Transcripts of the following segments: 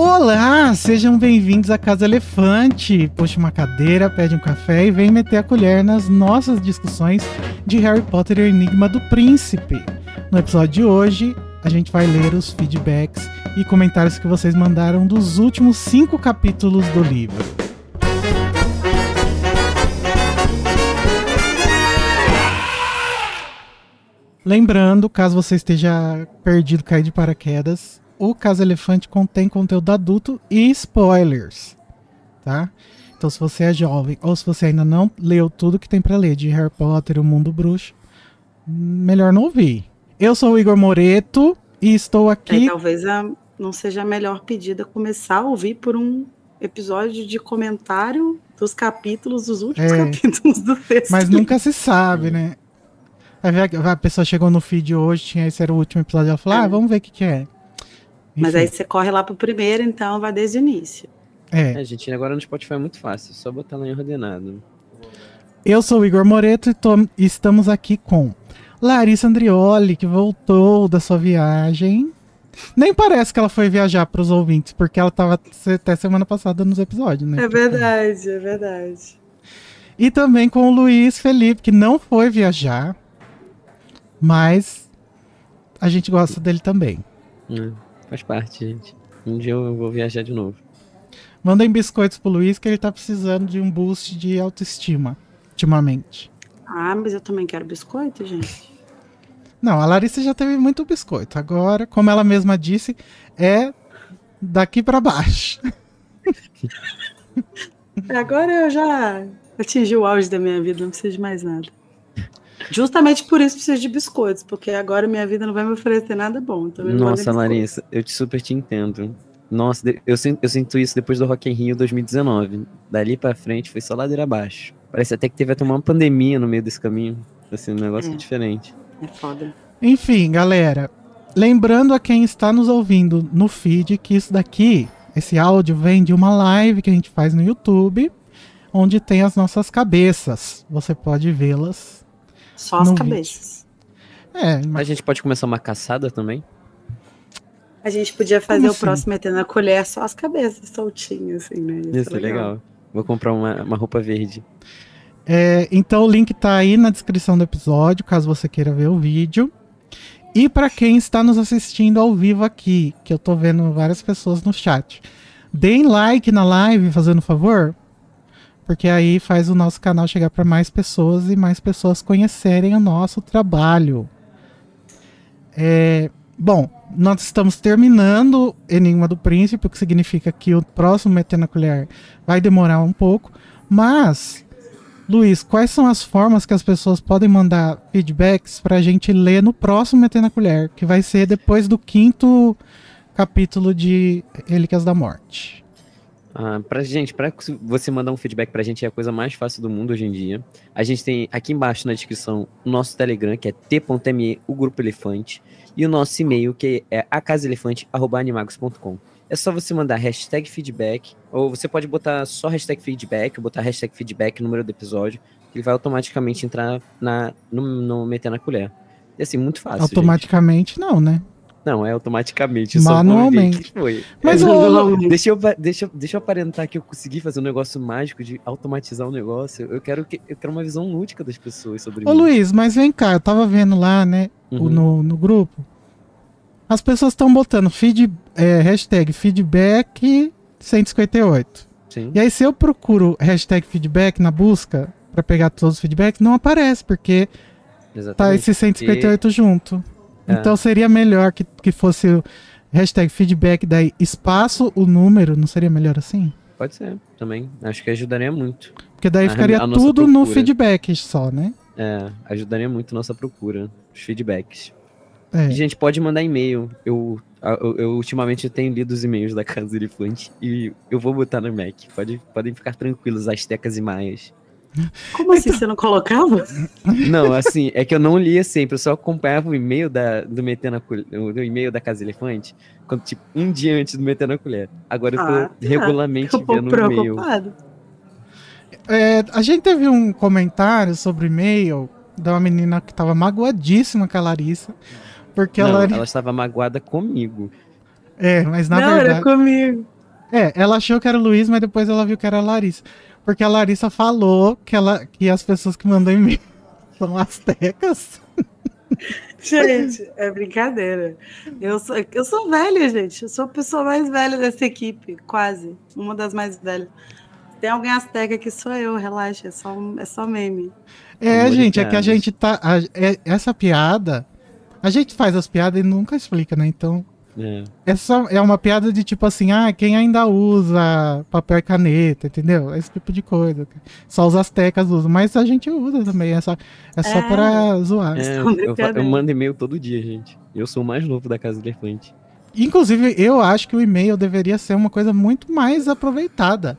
Olá, sejam bem-vindos à Casa Elefante. Puxa uma cadeira, pede um café e vem meter a colher nas nossas discussões de Harry Potter e o Enigma do Príncipe. No episódio de hoje, a gente vai ler os feedbacks e comentários que vocês mandaram dos últimos cinco capítulos do livro. Lembrando, caso você esteja perdido, cair de paraquedas, o Casa Elefante contém conteúdo adulto e spoilers, tá? Então, se você é jovem ou se você ainda não leu tudo que tem para ler de Harry Potter, o Mundo Bruxo, melhor não ouvir. Eu sou o Igor Moreto e estou aqui. É, talvez a, não seja a melhor pedida começar a ouvir por um episódio de comentário dos capítulos, dos últimos é, capítulos do texto. Mas nunca se sabe, né? A pessoa chegou no feed hoje, tinha esse era o último episódio, ela falou: ah, é. ah, vamos ver o que, que é. Enfim. Mas aí você corre lá pro primeiro, então vai desde o início. É. é gente, agora no Spotify é muito fácil, só botar lá em ordenado. Eu sou o Igor Moreto e tô, estamos aqui com Larissa Andrioli, que voltou da sua viagem. Nem parece que ela foi viajar para os ouvintes, porque ela estava até semana passada nos episódios, né? É verdade, é verdade. E também com o Luiz Felipe, que não foi viajar, mas a gente gosta dele também. É, faz parte, gente. Um dia eu vou viajar de novo. Mandem biscoitos pro Luiz, que ele tá precisando de um boost de autoestima, ultimamente. Ah, mas eu também quero biscoito, gente. Não, a Larissa já teve muito biscoito. Agora, como ela mesma disse, é daqui para baixo. Agora eu já atingi o auge da minha vida, não preciso de mais nada. Justamente por isso preciso de biscoitos, porque agora minha vida não vai me oferecer nada bom. Então Nossa, Larissa, eu te super te entendo. Nossa, eu sinto, eu sinto isso depois do Rock in Rio 2019. Dali pra frente foi só ladeira abaixo. Parece até que teve até uma pandemia no meio desse caminho. Assim, um negócio é. diferente. É foda. Enfim, galera. Lembrando a quem está nos ouvindo no feed que isso daqui, esse áudio vem de uma live que a gente faz no YouTube, onde tem as nossas cabeças. Você pode vê-las. Só as cabeças. É, mas... A gente pode começar uma caçada também? A gente podia fazer Como o assim? próximo metendo a colher só as cabeças soltinhas, assim, né? Isso, Isso é legal. legal. Vou comprar uma, uma roupa verde. É, então o link tá aí na descrição do episódio, caso você queira ver o vídeo. E para quem está nos assistindo ao vivo aqui, que eu tô vendo várias pessoas no chat, deem like na live, fazendo favor, porque aí faz o nosso canal chegar para mais pessoas e mais pessoas conhecerem o nosso trabalho. É, bom, nós estamos terminando Enigma do Príncipe, o que significa que o próximo Metendo a Colher vai demorar um pouco, mas Luiz, quais são as formas que as pessoas podem mandar feedbacks para a gente ler no próximo Metendo a Colher, que vai ser depois do quinto capítulo de Relíquias da Morte? Ah, pra gente, para você mandar um feedback pra gente é a coisa mais fácil do mundo hoje em dia. A gente tem aqui embaixo na descrição o nosso Telegram, que é t.me, o Grupo Elefante, e o nosso e-mail, que é acasaelefante.animagos.com. É só você mandar hashtag feedback, ou você pode botar só hashtag feedback, ou botar hashtag feedback, número do episódio, ele vai automaticamente entrar na, no, no Meter na Colher. É assim, muito fácil. Automaticamente gente. não, né? Não, é automaticamente. Manualmente. foi. Mas é, eu... deixa, eu, deixa, deixa eu aparentar que eu consegui fazer um negócio mágico de automatizar o um negócio. Eu quero, que, eu quero uma visão lúdica das pessoas sobre isso. Ô mim. Luiz, mas vem cá, eu tava vendo lá, né, uhum. no, no grupo. As pessoas estão botando feed, é, hashtag feedback 158. Sim. E aí, se eu procuro hashtag feedback na busca para pegar todos os feedbacks, não aparece, porque tá Exatamente. tá esse 158 e... junto. É. Então seria melhor que, que fosse o hashtag feedback, daí espaço, o número, não seria melhor assim? Pode ser, também. Acho que ajudaria muito. Porque daí a, ficaria a tudo no feedback só, né? É, ajudaria muito a nossa procura, os feedbacks. É. a gente pode mandar e-mail. Eu, eu, eu, ultimamente tenho lido os e-mails da Casa Elefante e eu vou botar no Mac. Pode, podem ficar tranquilos, astecas e maias. Como assim? Então... Você não colocava? Não, assim, é que eu não lia sempre, eu só acompanhava o e-mail da, do Metendo o e-mail da Casa Elefante, quando, tipo, um dia antes do Metendo a Colher. Agora eu tô ah, regularmente eu vendo o e-mail. É, a gente teve um comentário sobre o e-mail de uma menina que tava magoadíssima com a Larissa. Porque não, a Larissa... ela estava magoada comigo. É, mas na não, verdade. era comigo. É, ela achou que era o Luiz, mas depois ela viu que era a Larissa. Porque a Larissa falou que, ela, que as pessoas que mandam e-mail são astecas. Gente, é brincadeira. Eu sou, eu sou velha, gente. Eu sou a pessoa mais velha dessa equipe, quase. Uma das mais velhas. Tem alguém asteca que sou eu, relaxa, é só, é só meme. É, Amor gente, é que a gente tá. a- é- essa piada. A gente faz as piadas e nunca explica, né? Então. É. É, só, é uma piada de tipo assim, ah, quem ainda usa papel e caneta, entendeu? Esse tipo de coisa. Só os astecas usam, mas a gente usa também, é só, é só É. pra zoar. É, eu, eu brincadeira. mando e-mail todo dia, gente. Eu sou o mais novo da Casa do Elefante. Inclusive, eu acho que o e-mail deveria ser uma coisa muito mais aproveitada.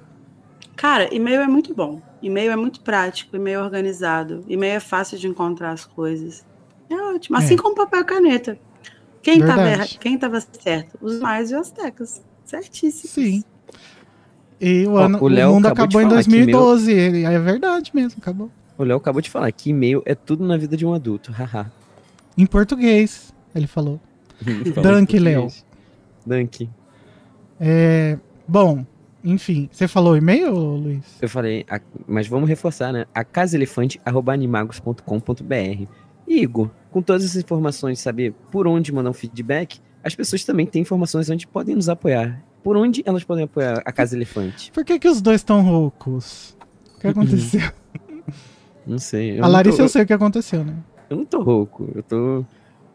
Cara, e-mail é muito bom. E-mail é muito prático, e-mail é organizado. E-mail é fácil de encontrar as coisas. É ótimo. Assim É. como papel e caneta. Quem tava, Verdade. erra- quem tava certo? Os mais e os tecas. Certíssimo. Sim. E o, Ó, ano, o o, mundo acabou em falar que 2012. ele- é verdade mesmo, acabou. O Léo acabou de falar que e-mail é tudo na vida de um adulto. Haha. Em português, ele falou. Dunk, Léo. Dunk. É, bom, enfim. Você falou e-mail, Luiz? Eu falei, mas vamos reforçar, né? A casaelefante.animagos.com.br. Igor, com todas essas informações, saber por onde mandar um feedback, as pessoas também têm informações onde podem nos apoiar. Por onde elas podem apoiar a Casa Elefante? Por que, que os dois estão roucos? O que aconteceu? Não sei. Eu A não Larissa tô, eu sei o que aconteceu, né? eu não tô rouco. Eu tô.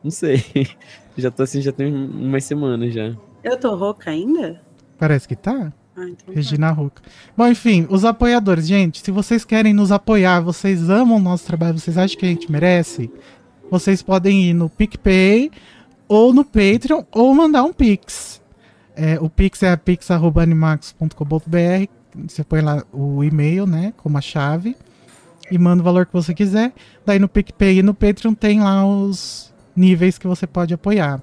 Não sei. já tô assim, já tem umas semanas já. Eu tô rouca ainda? Parece que tá. Ah, então tá. Regina Roca. Bom, enfim, os apoiadores, gente, se vocês querem nos apoiar, vocês amam o nosso trabalho, vocês acham que a gente merece, vocês podem ir no PicPay ou no Patreon ou mandar um Pix. É, o Pix é pix.animax.com.br. Você põe lá o e-mail, né, como a chave e manda o valor que você quiser. Daí no PicPay e no Patreon tem lá os níveis que você pode apoiar.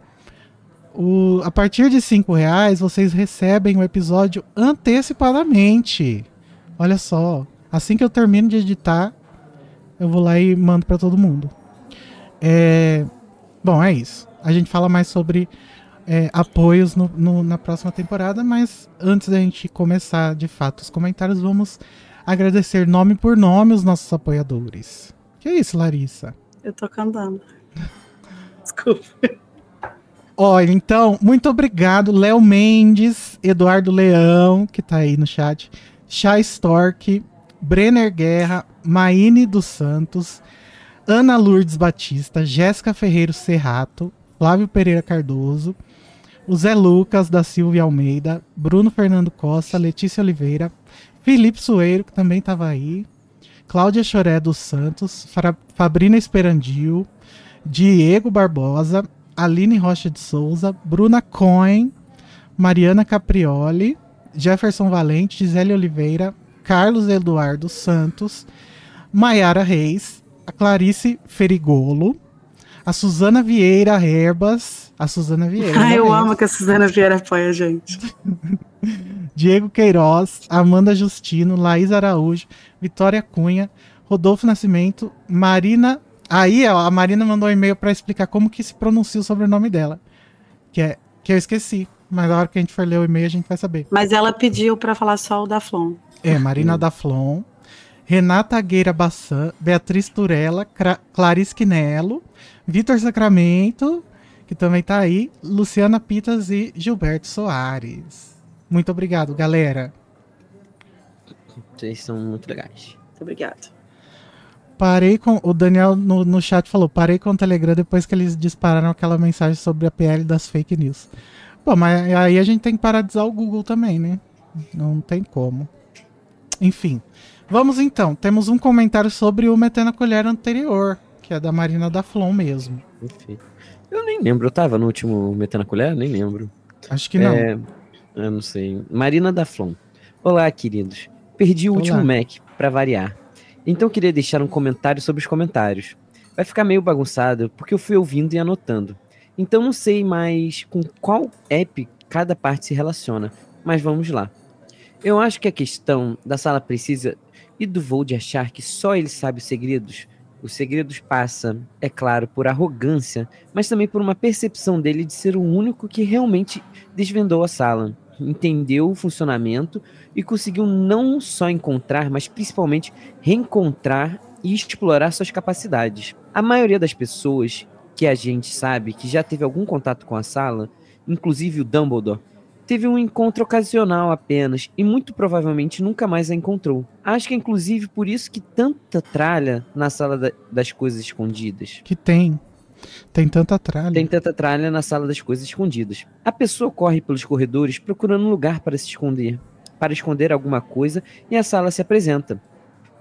O- a partir de 5 reais, vocês recebem o episódio antecipadamente. Olha só. Assim que eu termino de editar, eu vou lá e mando para todo mundo. É, bom, é isso. A gente fala mais sobre é, apoios no- no- na próxima temporada, mas antes da gente começar de fato os comentários, vamos agradecer nome por nome os nossos apoiadores. Que é isso, Larissa? Eu tô cantando. Desculpa. Olha, então, muito obrigado, Léo Mendes, Eduardo Leão, que tá aí no chat, Chá Stork, Brenner Guerra, Maine dos Santos, Ana Lourdes Batista, Jéssica Ferreiro Serrato, Flávio Pereira Cardoso, o Zé Lucas da Silvia Almeida, Bruno Fernando Costa, Letícia Oliveira, Felipe Sueiro, que também estava aí, Cláudia Choré dos Santos, Fra- Fabrina Esperandil, Diego Barbosa, Aline Rocha de Souza, Bruna Cohen, Mariana Caprioli, Jefferson Valente, Gisele Oliveira, Carlos Eduardo Santos, Maiara Reis, a Clarice Ferigolo, a Suzana Vieira Herbas, a Suzana Vieira. Eu amo que a Suzana Vieira apoia a gente. Diego Queiroz, Amanda Justino, Laís Araújo, Vitória Cunha, Rodolfo Nascimento, Marina. Aí, ó, a Marina mandou um e-mail pra explicar como que se pronuncia o sobrenome dela. Que é que eu esqueci. Mas na hora que a gente for ler o e-mail, a gente vai saber. Mas ela pediu pra falar só o da Flon. É, Marina Daflon, Renata Gueira Bassan, Beatriz Turella, Cra- Clarice Quinello, Vitor Sacramento, que também tá aí, Luciana Pitas e Gilberto Soares. Muito obrigado, galera. Vocês são muito legais. Muito obrigada. Parei com. O Daniel no, no chat falou: parei com o Telegram depois que eles dispararam aquela mensagem sobre a PL das fake news. Bom, mas aí a gente tem que parar de usar o Google também, né? Não tem como. Enfim. Vamos então. Temos um comentário sobre o Metendo a Colher anterior, que é da Marina da Flon mesmo. Eu nem lembro, eu tava no último Metendo a Colher? Nem lembro. Acho que não. É, eu não sei. Marina da Flon. Olá, queridos. Perdi o Olá. último Mac, pra variar. Então queria deixar um comentário sobre os comentários. Vai ficar meio bagunçado, porque eu fui ouvindo e anotando. Então não sei mais com qual app cada parte se relaciona, mas vamos lá. Eu acho que a questão da sala precisa e do voo de achar que só ele sabe os segredos Os segredos passa, é claro, por arrogância, mas também por uma percepção dele de ser o único que realmente desvendou a sala, entendeu o funcionamento e conseguiu não só encontrar, mas principalmente reencontrar e explorar suas capacidades. A maioria das pessoas que a gente sabe que já teve algum contato com a sala, inclusive o Dumbledore, teve um encontro ocasional apenas e muito provavelmente nunca mais a encontrou. Acho que é inclusive por isso que tanta tralha na sala da, das coisas escondidas. Que tem. Tem tanta tralha. Tem tanta tralha na sala das coisas escondidas. A pessoa corre pelos corredores procurando um lugar para se esconder, para esconder alguma coisa, e a sala se apresenta.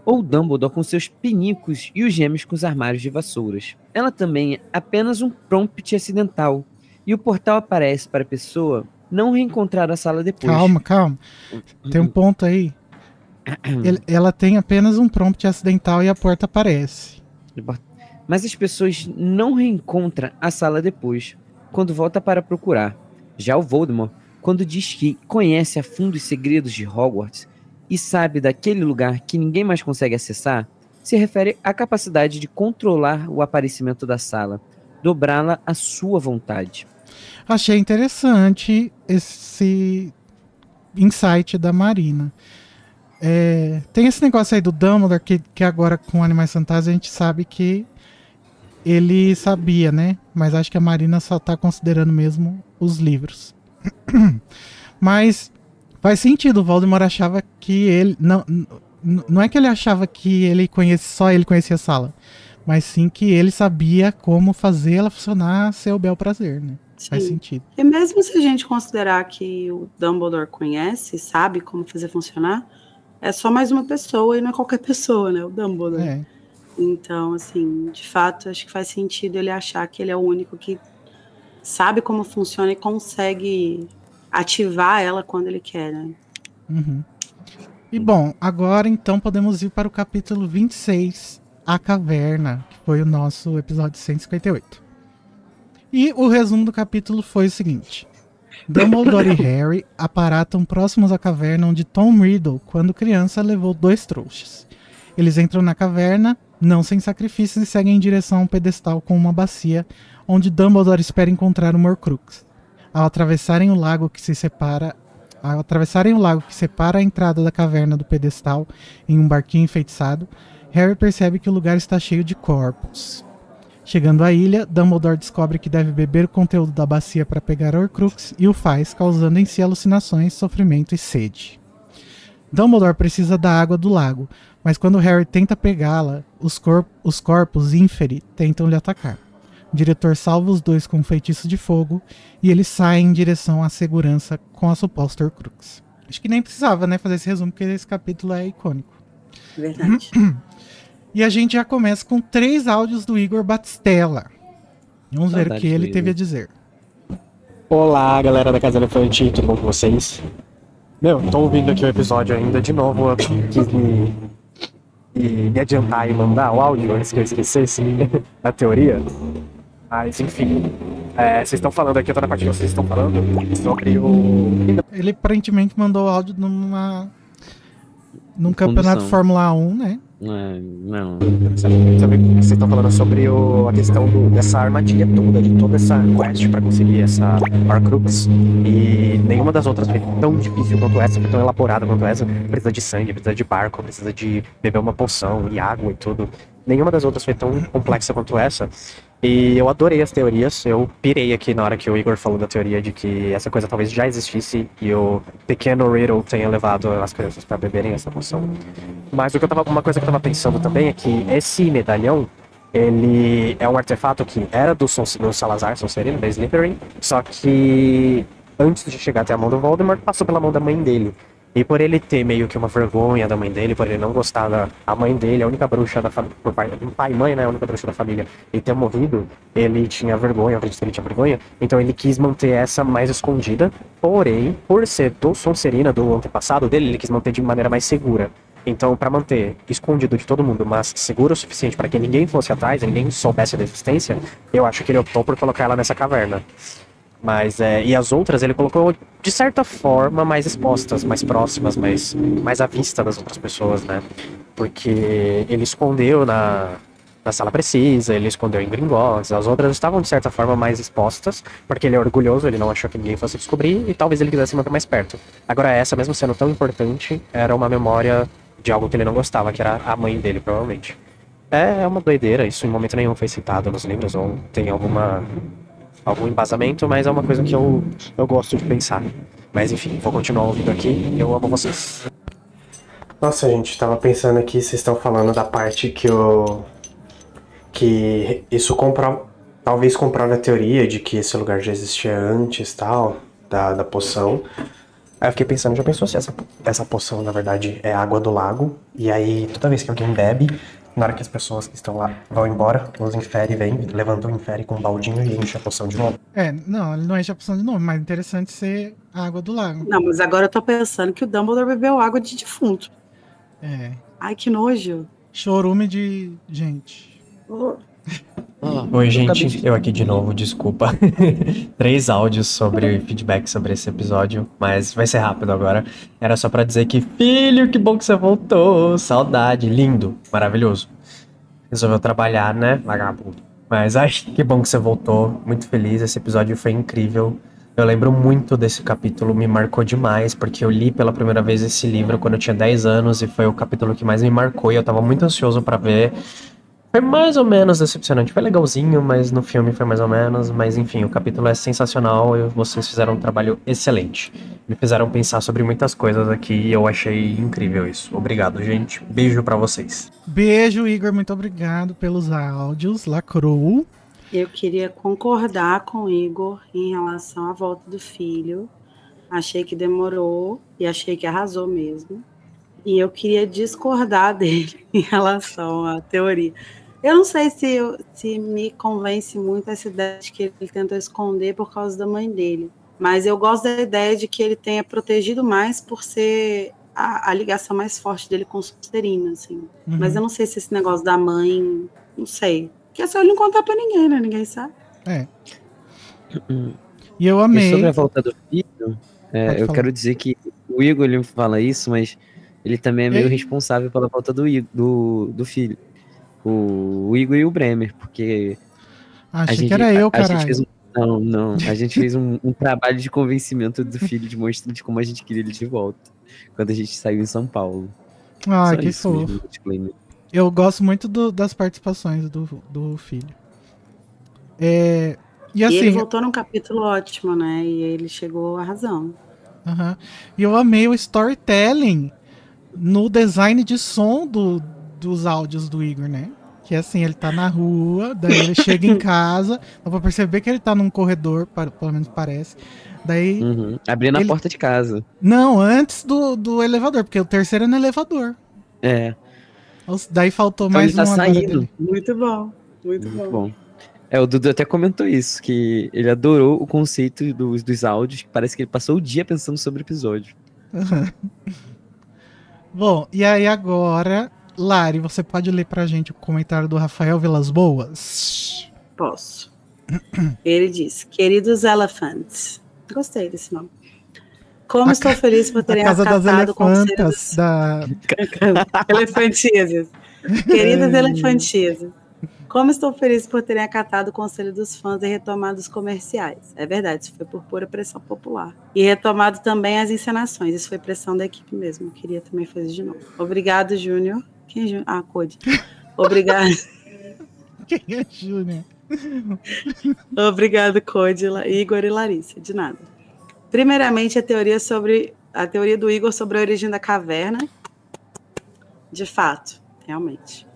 Ou Dumbledore com seus pinicos e os gêmeos com os armários de vassouras. Ela também é apenas um prompt acidental, e o portal aparece para a pessoa não reencontrar a sala depois. Calma, calma. Tem um ponto aí. Ele- ela tem apenas um prompt acidental e a porta aparece. Mas as pessoas não reencontram a sala depois, quando volta para procurar. Já o Voldemort, quando diz que conhece a fundo os segredos de Hogwarts e sabe daquele lugar que ninguém mais consegue acessar, se refere à capacidade de controlar o aparecimento da sala, dobrá-la à sua vontade. Achei interessante esse insight da Marina. É, tem esse negócio aí do Dumbledore que, que agora com Animais Fantásticos a gente sabe que ele sabia, né? Mas acho que a Marina só tá considerando mesmo os livros. Mas faz sentido, o Voldemort achava que ele. Não, não é que ele achava que ele conhecia, só ele conhecia a sala, mas sim que ele sabia como fazer ela funcionar a seu bel prazer, né? Faz sentido. E mesmo se a gente considerar que o Dumbledore conhece, sabe como fazer funcionar, é só mais uma pessoa e não é qualquer pessoa, né? O Dumbledore. É. Então, assim, de fato, acho que faz sentido ele achar que ele é o único que sabe como funciona e consegue ativar ela quando ele quer, né? Uhum. E bom, agora então podemos ir para o capítulo 26, A Caverna, que foi o nosso episódio 158. E o resumo do capítulo foi o seguinte: Dumbledore e Harry aparatam próximos à caverna onde Tom Riddle, quando criança, levou dois trouxas. Eles entram na caverna, não sem sacrifícios, e seguem em direção a um pedestal com uma bacia, onde Dumbledore espera encontrar o Horcrux. Ao atravessarem o lago que se separa ao atravessarem o lago que separa a entrada da caverna do pedestal em um barquinho enfeitiçado, Harry percebe que o lugar está cheio de corpos. Chegando à ilha, Dumbledore descobre que deve beber o conteúdo da bacia para pegar Horcrux e o faz, causando em si alucinações, sofrimento e sede. Dumbledore precisa da água do lago, mas quando Harry tenta pegá-la, os, cor- os corpos Inferi tentam lhe atacar. O diretor salva os dois com um feitiço de fogo e eles saem em direção à segurança com a suposta Horcrux. Acho que nem precisava, né, fazer esse resumo, porque esse capítulo é icônico. Verdade. E a gente já começa com três áudios do Igor Batistella. Vamos ver o que ele teve a dizer. Olá, galera da Casa Elefante, tudo bom com vocês? Meu, tô ouvindo aqui o episódio ainda de novo, eu quis me, me, me adiantar e mandar o áudio antes que eu esquecesse a teoria. Mas, enfim, é, vocês estão falando aqui, eu tô na parte que vocês estão falando sobre o... Ele aparentemente mandou áudio numa. num campeonato Condução. Fórmula 1, né? É, não. Sabe, sabe vocês estão falando sobre o, a questão do- dessa armadilha toda, de toda essa quest pra conseguir essa Horcrux. E nenhuma das outras foi tão difícil quanto essa, foi tão elaborada quanto essa. Precisa de sangue, precisa de barco, precisa de beber uma poção e água e tudo. Nenhuma das outras foi tão complexa quanto essa. E eu adorei as teorias. Eu pirei aqui na hora que o Igor falou da teoria de que essa coisa talvez já existisse e o pequeno Riddle tenha levado as crianças pra beberem essa poção. Mas o que eu tava, uma coisa que eu tava pensando também é que esse medalhão, ele é um artefato que era do, Son, do Salazar Sonserino, da Slytherin, só que antes de chegar até a mão do Voldemort, passou pela mão da mãe dele. E por ele ter meio que uma vergonha da mãe dele, por ele não gostar da a mãe dele, a única bruxa da família, pai, pai e mãe, né, a única bruxa da família, e ter morrido, ele tinha vergonha, eu acredito que ele tinha vergonha, então ele quis manter essa mais escondida, porém, por ser do Sonserina, do antepassado dele, ele quis manter de maneira mais segura. Então, para manter escondido de todo mundo, mas seguro o suficiente para que ninguém fosse atrás, ninguém soubesse da existência, eu acho que ele optou por colocar ela nessa caverna. Mas, é, e as outras ele colocou de certa forma mais expostas, mais próximas, mais, mais à vista das outras pessoas, né? Porque ele escondeu na, na sala precisa, ele escondeu em Gringotts, as outras estavam de certa forma mais expostas, porque ele é orgulhoso, ele não achou que ninguém fosse descobrir e talvez ele quisesse manter mais perto. Agora essa, mesmo sendo tão importante, era uma memória de algo que ele não gostava, que era a mãe dele, provavelmente. É uma doideira, isso em momento nenhum foi citado nos livros ou tem alguma algum embasamento, mas é uma coisa que eu, eu gosto de pensar. Mas enfim, vou continuar ouvindo aqui. Eu amo vocês. Nossa, gente, tava pensando aqui, vocês estão falando da parte que o. que isso comprova. Talvez comprove a teoria de que esse lugar já existia antes tal, da, da poção. Aí eu fiquei pensando, já pensou se essa, essa poção, na verdade, é água do lago? E aí, toda vez que alguém bebe, na hora que as pessoas que estão lá vão embora, os infere vem, levanta o infere com um baldinho e enche a poção de novo. É, não, ele não enche a poção de novo, mas interessante ser a água do lago. Não, mas agora eu tô pensando que o Dumbledore bebeu água de defunto. É. Ai, que nojo. Chorume de gente. Oh, Ah, Oi, gente, de- eu aqui de novo, desculpa. Três áudios sobre feedback sobre esse episódio, mas vai ser rápido agora. Era só pra dizer que, filho, que bom que você voltou. Saudade, lindo, maravilhoso. Resolveu trabalhar, né, vagabundo? Mas ai, que bom que você voltou. Muito feliz, esse episódio foi incrível. Eu lembro muito desse capítulo, me marcou demais, porque eu li pela primeira vez esse livro quando eu tinha 10 anos e foi o capítulo que mais me marcou e eu tava muito ansioso pra ver. Foi mais ou menos decepcionante. Foi legalzinho, mas no filme foi mais ou menos. Mas enfim, o capítulo é sensacional e vocês fizeram um trabalho excelente. Me fizeram pensar sobre muitas coisas aqui e eu achei incrível isso. Obrigado, gente. Beijo pra vocês. Beijo, Igor. Muito obrigado pelos áudios. Lacrou. Eu queria concordar com o Igor em relação à volta do filho. Achei que demorou e achei que arrasou mesmo. E eu queria discordar dele em relação à teoria. Eu não sei se, se me convence muito essa ideia de que ele tentou esconder por causa da mãe dele. Mas eu gosto da ideia de que ele tenha protegido mais por ser a, a ligação mais forte dele com o assim. Uhum. Mas eu não sei se esse negócio da mãe, não sei. Porque é só ele não contar pra ninguém, né? Ninguém sabe. É. E eu E amei. sobre a volta do filho, é, eu falar. quero dizer que o Igor ele fala isso, mas ele também é meio Ei. responsável pela volta do, do, do filho. O, o Igor e o Bremer, porque a Achei gente, que era eu, a, a gente caralho. fez um, não, não, a gente fez um, um trabalho de convencimento do filho de mostrar de como a gente queria ele de volta. Quando a gente saiu em São Paulo. Ah, Só que isso fofo. Eu gosto muito do- das participações do, do filho. É, e e ele assim, voltou num capítulo ótimo, né? E ele chegou à razão. aham. e eu amei o storytelling no design de som do, dos áudios do Igor, né? Que assim, ele tá na rua, daí ele chega em casa, dá pra perceber que ele tá num corredor, pelo menos parece. Daí. Uhum. Abrindo a Ele- porta de casa. Não, antes do, do elevador, porque o terceiro é no elevador. É. Daí faltou Então mais ele tá agora saindo. dele. Muito bom. Muito, Muito bom. bom. É, o Dudu até comentou isso, que ele adorou o conceito dos, dos áudios, que parece que ele passou o dia pensando sobre o episódio. Bom, e aí agora, Lari, você pode ler pra gente o comentário do Rafael Vilas Boas? Posso. Ele diz: Queridos elephants. Gostei desse nome. Como A estou feliz por terem acatado o conselho Elefantas dos... da. Elefantisas. Queridas É. elefantisas. Como estou feliz por terem acatado o conselho dos fãs e retomado os comerciais. É verdade, isso foi por pura pressão popular. E retomado também as encenações. Isso foi pressão da equipe mesmo. Eu queria também fazer de novo. Obrigado, Júnior. Quem é Júnior? Ah, Code. Obrigado. Quem é Júnior? Obrigado, Code, Igor e Larissa. De nada. Primeiramente, a teoria sobre a teoria do Igor sobre a origem da caverna. De fato, realmente.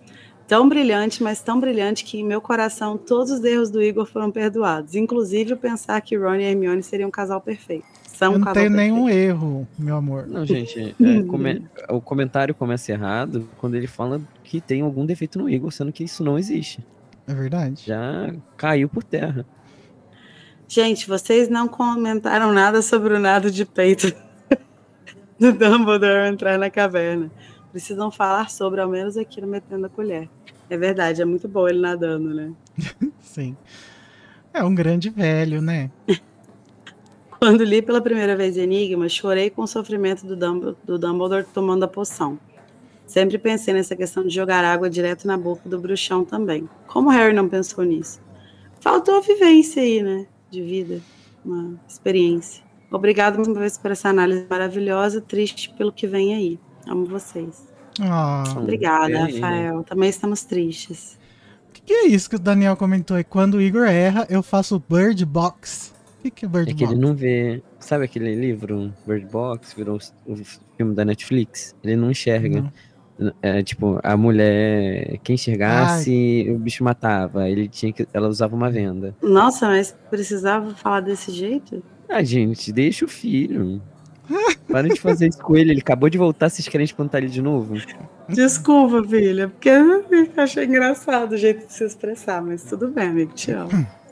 Tão brilhante, mas tão brilhante que em meu coração todos os erros do Igor foram perdoados, inclusive o pensar que Ron e Hermione seriam um casal perfeito. Eu não perfeito. nenhum erro, meu amor. Não, gente, é, come- o comentário começa errado quando ele fala que tem algum defeito no Igor, sendo que isso não existe. É verdade? Já caiu por terra. Gente, vocês não comentaram nada sobre o nado de peito do Dumbledore entrar na caverna. Precisam falar sobre, ao menos aqui no Metendo a Colher. É verdade, é muito bom ele nadando, né? Sim. É um grande velho, né? Quando li pela primeira vez Enigma, chorei com o sofrimento do Dumbledore, do Dumbledore tomando a poção. Sempre pensei nessa questão de jogar água direto na boca do bruxão também. Como Harry não pensou nisso? Faltou vivência aí, né? De vida, uma experiência. Obrigado mais uma vez por essa análise maravilhosa, triste pelo que vem aí. Amo vocês. Ah, Obrigada, é né? Rafael. Também estamos tristes. o que, que é isso que o Daniel comentou aí? Quando o Igor erra, eu faço Bird Box. Que, que é Bird É que Box? ele não vê. Sabe aquele livro, Bird Box, virou o filme da Netflix? Ele não enxerga. Não. É tipo, a mulher, quem enxergasse, o bicho matava. Ele tinha que. Ela usava uma venda. Nossa, mas precisava falar desse jeito? Ah, gente, deixa o filho. Para de fazer isso com ele. Ele acabou de voltar, vocês querem espantar ele de novo? Desculpa, filha, porque eu achei engraçado o jeito de se expressar, mas tudo bem, amigo, te amo.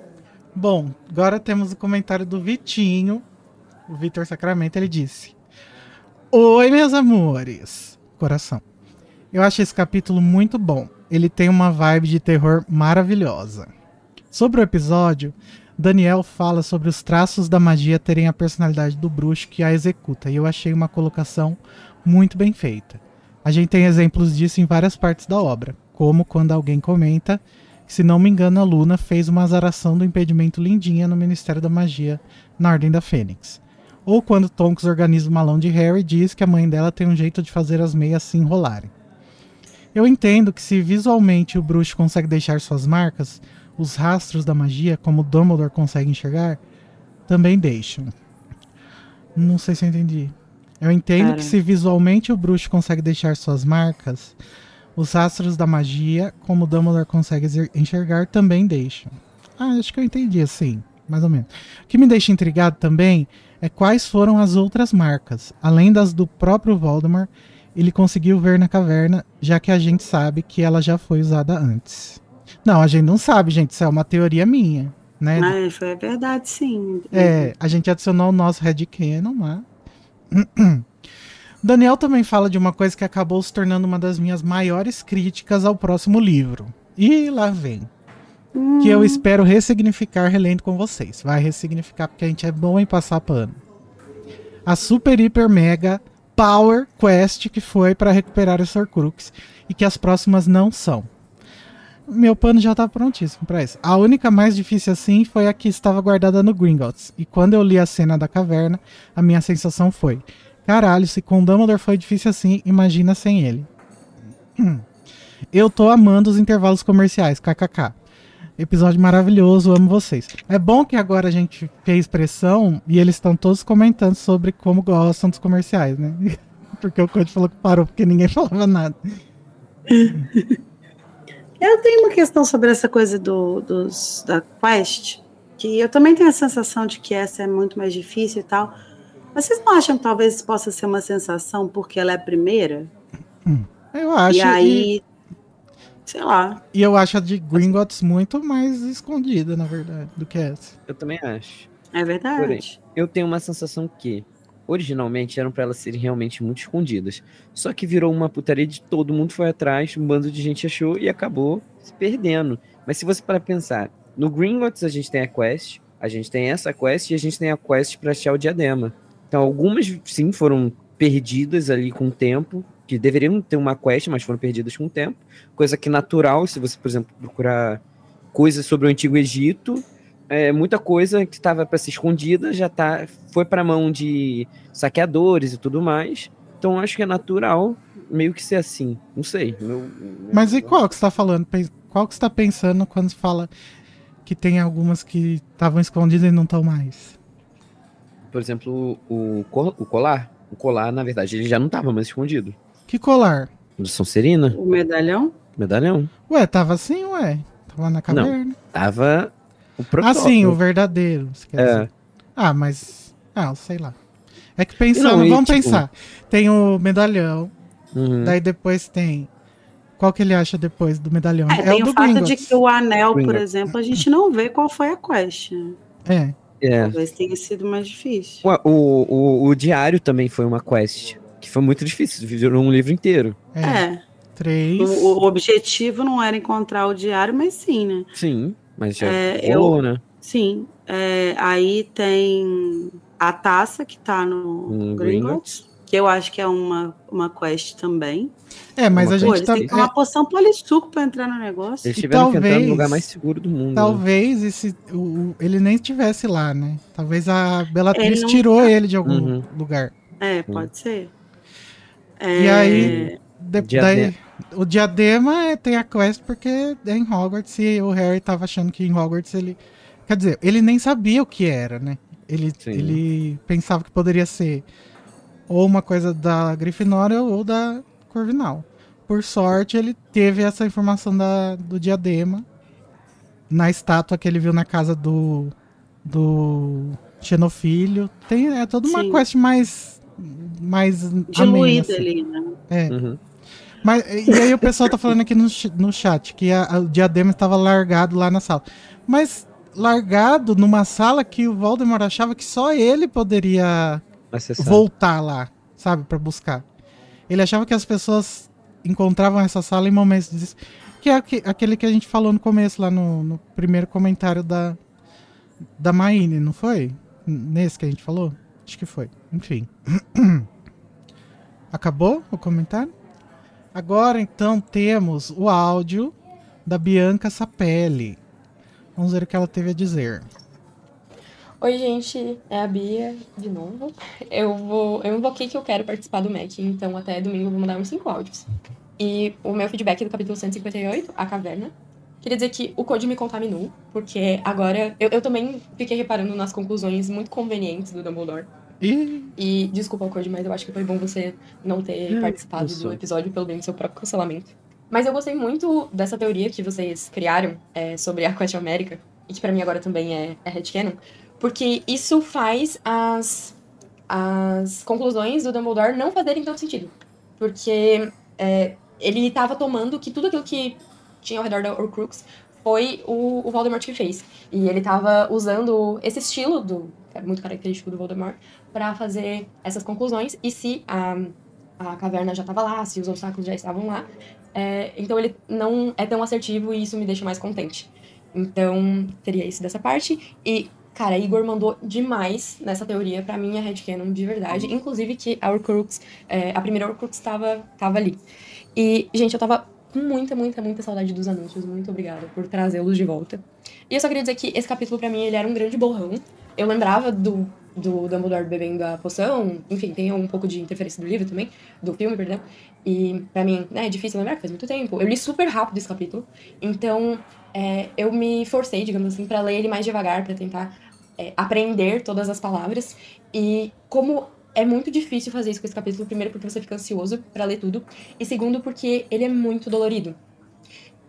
Bom, agora temos o comentário do Vitinho. O Vitor Sacramento, ele disse: Oi, meus amores. Coração. Eu acho esse capítulo muito bom. Ele tem uma vibe de terror maravilhosa. Sobre o episódio, Daniel fala sobre os traços da magia terem a personalidade do bruxo que a executa, e eu achei uma colocação muito bem feita. A gente tem exemplos disso em várias partes da obra, como quando alguém comenta se não me engano, a Luna fez uma azaração do impedimento lindinha no Ministério da Magia na Ordem da Fênix. Ou quando Tonks organiza o malão de Harry e diz que a mãe dela tem um jeito de fazer as meias se enrolarem. Eu entendo que se visualmente o bruxo consegue deixar suas marcas, os rastros da magia, como Dumbledore consegue enxergar, também deixam. Não sei se eu entendi. Eu entendo Cara. que se visualmente o bruxo consegue deixar suas marcas, os rastros da magia, como Dumbledore consegue enxergar, também deixam. Ah, acho que eu entendi assim, mais ou menos. O que me deixa intrigado também é quais foram as outras marcas, além das do próprio Voldemort, ele conseguiu ver na caverna, já que a gente sabe que ela já foi usada antes. Não, a gente não sabe, gente, isso é uma teoria minha, né? Mas foi verdade, sim. É, a gente adicionou o nosso headcanon lá. Daniel também fala de uma coisa que acabou se tornando uma das minhas maiores críticas ao próximo livro. E lá vem. Que eu espero ressignificar relendo com vocês. Vai ressignificar porque a gente é bom em passar pano. A super, hiper, mega power quest que foi para recuperar os Horcrux e que as próximas não são. Meu pano já tá prontíssimo pra isso. A única mais difícil assim foi a que estava guardada no Gringotts. E quando eu li a cena da caverna, a minha sensação foi: caralho, se com Dumbledore foi difícil assim, imagina sem ele. Eu tô amando os intervalos comerciais, kkk. Episódio maravilhoso, amo vocês. É bom que agora a gente fez pressão e eles estão todos comentando sobre como gostam dos comerciais, né? Porque o Code falou que parou porque ninguém falava nada. Eu tenho uma questão sobre essa coisa do, dos, da quest, que eu também tenho a sensação de que essa é muito mais difícil e tal. Mas vocês não acham que talvez possa ser uma sensação porque ela é a primeira? Eu acho. e aí, sei lá. E eu acho a de Gringotts muito mais escondida, na verdade, do que essa. Eu também acho. É verdade. Porém, Eu tenho uma sensação que, originalmente, eram pra elas serem realmente muito escondidas. Só que virou uma putaria de todo mundo foi atrás, um bando de gente achou e acabou se perdendo. Mas se você para pensar, no Gringotts a gente tem a quest, a gente tem essa quest e a gente tem a quest pra achar o diadema. Então algumas sim foram perdidas ali com o tempo, que deveriam ter uma quest, mas foram perdidas com o tempo. Coisa que natural, se você, por exemplo, procurar coisas sobre o Antigo Egito, é, muita coisa que estava para ser escondida já tá, foi para mão de saqueadores e tudo mais. Então acho que é natural meio que ser assim. Não sei. meu- Mas e qual que você tá falando? Qual que você tá pensando quando fala que tem algumas que estavam escondidas e não estão mais? Por exemplo, o, o co- o colar. O colar, na verdade, ele já não estava mais escondido. Que colar? Do Sonserina, O medalhão? medalhão. Ué, tava assim, ué. Tava na caverna. Tava o Ah, protótipo. sim, o verdadeiro. você quer É. dizer. Ah, mas. Ah, sei lá. É que pensando, Não, e, vamos tipo- pensar. Tem o medalhão, Uhum. daí depois tem. Qual que ele acha depois do medalhão? É, tem o o fato de Gringotts. que o anel, por Gringotts. exemplo, a gente não vê qual foi a quest. É. É. Talvez tenha sido mais difícil. Ué, O, o, o diário também foi uma quest. Que foi muito difícil, virou um livro inteiro. É. É. Três. O, o objetivo não era encontrar o diário, mas sim, né? Sim, mas já É, rolou, né? Sim. É, aí tem a taça que tá no No Gringotts. Que eu acho que é uma, uma quest também. É, mas Uma a gente tá. que tomar poção polissuco pra entrar no negócio. Eles E tiveram que entrar talvez- no lugar mais seguro do mundo. né? Talvez esse, o, o- ele nem estivesse lá, né? Talvez a Bellatrix Ele tirou tá. ele de algum Uhum. lugar. É, pode ser. E É, aí, de- Diadema. daí, o diadema é- tem a quest porque é em Hogwarts e o Harry tava achando que em Hogwarts ele. Quer dizer, ele nem sabia o que era, né? Ele, Sim. ele pensava que poderia ser ou uma coisa da Grifinória ou da Corvinal. Por sorte, ele teve essa informação da, do diadema na estátua que ele viu na casa do, do Xenofilho. Tem, é toda uma Sim. quest mais, mais diluída assim. ali, né? É. Uhum. Mas, e aí o pessoal tá falando aqui no, no chat que a- a- o diadema estava largado lá na sala. Mas largado numa sala que o Voldemort achava que só ele poderia Acessar. voltar lá, sabe, Pra buscar. Ele achava que as pessoas encontravam essa sala em momentos de que é aque- aquele que a gente falou no começo lá no, no primeiro comentário da da Maine, não foi? Nesse que a gente falou? Acho que foi. Enfim. Acabou o comentário? Agora então temos o áudio da Bianca Sapelli. Vamos ver o que ela teve a dizer. Oi, gente, é a Bia de novo. Eu vou, eu invoquei que eu quero participar do MEC, então até domingo eu vou mandar uns 5 áudios. E o meu feedback do capítulo 158, A Caverna. Queria dizer que o Code me contaminou, porque agora eu, eu também fiquei reparando nas conclusões muito convenientes do Dumbledore. E E desculpa Code, mas eu acho que foi bom você não ter É, participado do episódio pelo bem do seu próprio cancelamento. Mas eu gostei muito dessa teoria que vocês criaram é, sobre a Quest América, e que pra mim agora também é, é headcanon, porque isso faz as, as conclusões do Dumbledore não fazerem tanto sentido. Porque é, ele tava tomando que tudo aquilo que tinha ao redor da Horcrux foi o, o Voldemort que fez. E ele tava usando esse estilo do é muito característico do Voldemort para fazer essas conclusões. E se a, a caverna já tava lá, se os obstáculos já estavam lá, é, então ele não é tão assertivo e isso me deixa mais contente. Então, teria isso dessa parte. E, cara, Igor mandou demais nessa teoria. Pra mim, é headcanon de verdade. Inclusive que a Horcrux, é, a primeira Horcrux tava, tava ali. E, gente, eu tava com muita, muita, muita saudade dos anúncios. Muito obrigada por trazê-los de volta. E eu só queria dizer que esse capítulo, pra mim, ele era um grande borrão. Eu lembrava do, do Dumbledore bebendo a poção. Enfim, tem um pouco de interferência do livro também. Do filme, perdão. E pra mim, né, é difícil lembrar, faz muito tempo. Eu li super rápido esse capítulo. Então, é, eu me forcei, digamos assim, pra ler ele mais devagar, pra tentar é, aprender todas as palavras. E como é muito difícil fazer isso com esse capítulo, primeiro porque você fica ansioso pra ler tudo, e segundo porque ele é muito dolorido.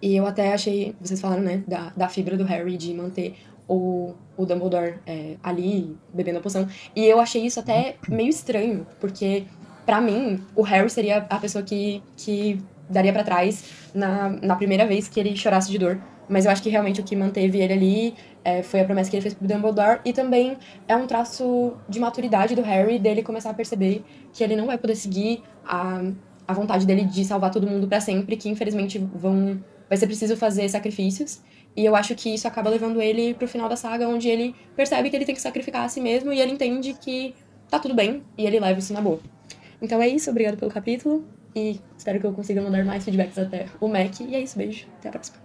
E eu até achei, vocês falaram, né, da, da fibra do Harry de manter o, o Dumbledore é, ali bebendo a poção. E eu achei isso até meio estranho, porque pra mim, o Harry seria a pessoa que, que daria pra trás na, na primeira vez que ele chorasse de dor. Mas eu acho que realmente o que manteve ele ali é, foi a promessa que ele fez pro Dumbledore. E também é um traço de maturidade do Harry, dele começar a perceber que ele não vai poder seguir a, a vontade dele de salvar todo mundo pra sempre, que infelizmente vão vai ser preciso fazer sacrifícios. E eu acho que isso acaba levando ele pro final da saga, onde ele percebe que ele tem que sacrificar a si mesmo e ele entende que tá tudo bem e ele leva isso na boa. Então é isso, obrigado pelo capítulo e espero que eu consiga mandar mais feedbacks até o Mac. E é isso, beijo, até a próxima.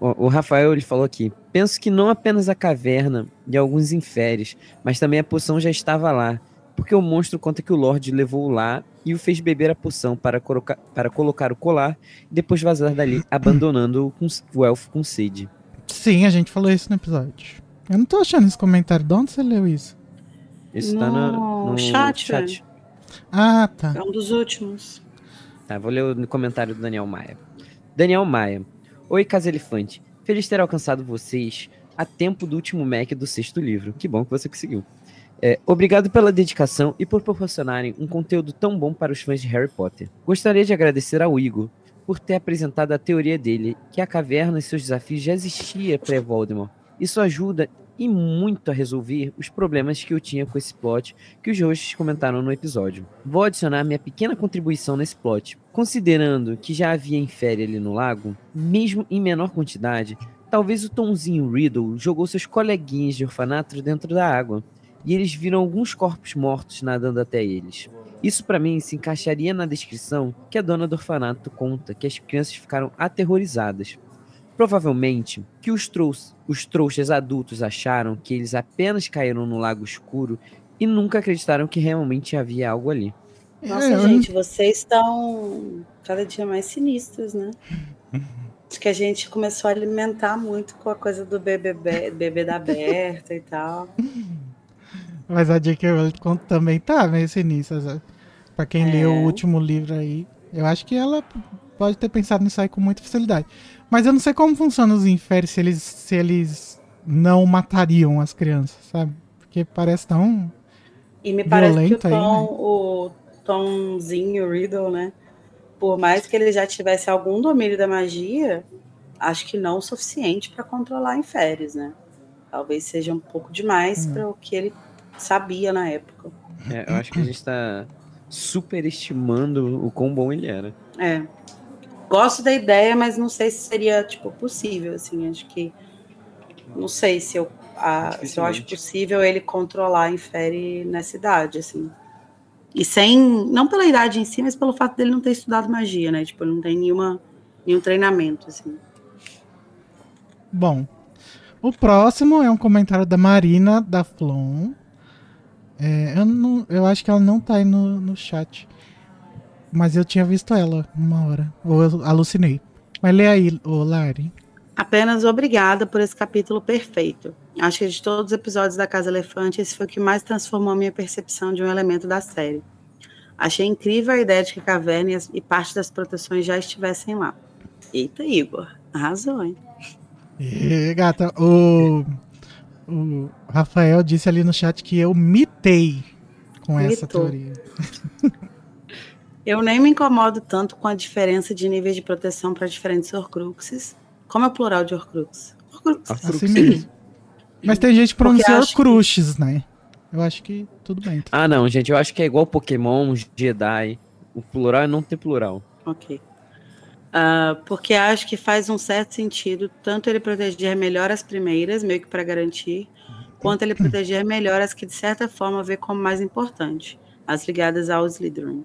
O, o Rafael ele falou aqui: penso que não apenas a caverna e alguns inferes, mas também a poção já estava lá, porque o monstro conta que o Lorde levou-o lá e o fez beber a poção para, colocar, para colocar o colar e depois vazar dali, abandonando-o com o elfo com sede. sim, a gente falou isso no episódio. Eu não tô achando esse comentário. De onde você leu isso? Isso tá no, No no chat, chat. Ah, tá. É um dos últimos. Tá, vou ler o comentário do Daniel Maia. Daniel Maia. Oi, Casa Elefante. Feliz ter alcançado vocês a tempo do último Mac do sexto livro. Que bom que você conseguiu. É, obrigado pela dedicação e por proporcionarem um conteúdo tão bom para os fãs de Harry Potter. Gostaria de agradecer ao Igor por ter apresentado a teoria dele, que a caverna e seus desafios já existia pré-Voldemort. Isso ajuda e muito a resolver os problemas que eu tinha com esse plot que os hosts comentaram no episódio. Vou adicionar minha pequena contribuição nesse plot. Considerando que já havia infere ali no lago, mesmo em menor quantidade, talvez o Tomzinho Riddle jogou seus coleguinhas de orfanato dentro da água. e eles viram alguns corpos mortos nadando até eles. Isso para mim se encaixaria na descrição que a dona do orfanato conta que as crianças ficaram aterrorizadas. Provavelmente que os, trous os trouxas adultos acharam que eles apenas caíram no lago escuro e nunca acreditaram que realmente havia algo ali. Nossa, é, gente, vocês estão cada dia mais sinistros, né? Acho que a gente começou a alimentar muito com a coisa do bebê, bebê da aberta e tal. Mas a J.K. Rowling também tá meio sinistra. Sabe? Pra quem é. leu o último livro aí, eu acho que ela pode ter pensado nisso aí com muita facilidade. Mas eu não sei como funcionam os inferes se eles, se eles não matariam as crianças, sabe? Porque parece tão. E me parece que o Tom, aí, né? o Tomzinho Riddle, né? Por mais que ele já tivesse algum domínio da magia, acho que não o suficiente para controlar inferes, né? Talvez seja um pouco demais hum. para o que ele sabia na época. É, eu acho que a gente está superestimando o quão bom ele era. É. Gosto da ideia, mas não sei se seria, tipo, possível, assim, acho que não sei se eu, a, se eu acho possível ele controlar a Infere nessa idade, assim. E sem, não pela idade em si, mas pelo fato dele não ter estudado magia, né? Tipo, ele não tem nenhuma, nenhum treinamento, assim. Bom, o próximo é um comentário da Marina da Flon. É, eu, não, eu acho que ela não tá aí no, no chat. Mas eu tinha visto ela uma hora. Ou eu alucinei. Mas lê aí, ô Lari. Apenas obrigada por esse capítulo perfeito. Acho que de todos os episódios da Casa Elefante, esse foi o que mais transformou a minha percepção de um elemento da série. Achei incrível a ideia de que a caverna e, e parte das proteções já estivessem lá. Eita, Igor, arrasou, hein? E, gata, o o Rafael disse ali no chat que eu mitei com Mitou. essa teoria. Eu nem me incomodo tanto com a diferença de níveis de proteção para diferentes Horcruxes. Como é o plural de Horcrux? Horcrux. Assim mesmo. Mas tem gente que pronuncia Horcruxes, que... né? Eu acho que tudo bem. Ah, não, gente. Eu acho que é igual Pokémon, Jedi. O plural é não ter plural. Ok. Uh, porque acho que faz um certo sentido tanto ele proteger melhor as primeiras, meio que para garantir, quanto ele proteger melhor as que de certa forma vê como mais importante, as ligadas ao Slytherin.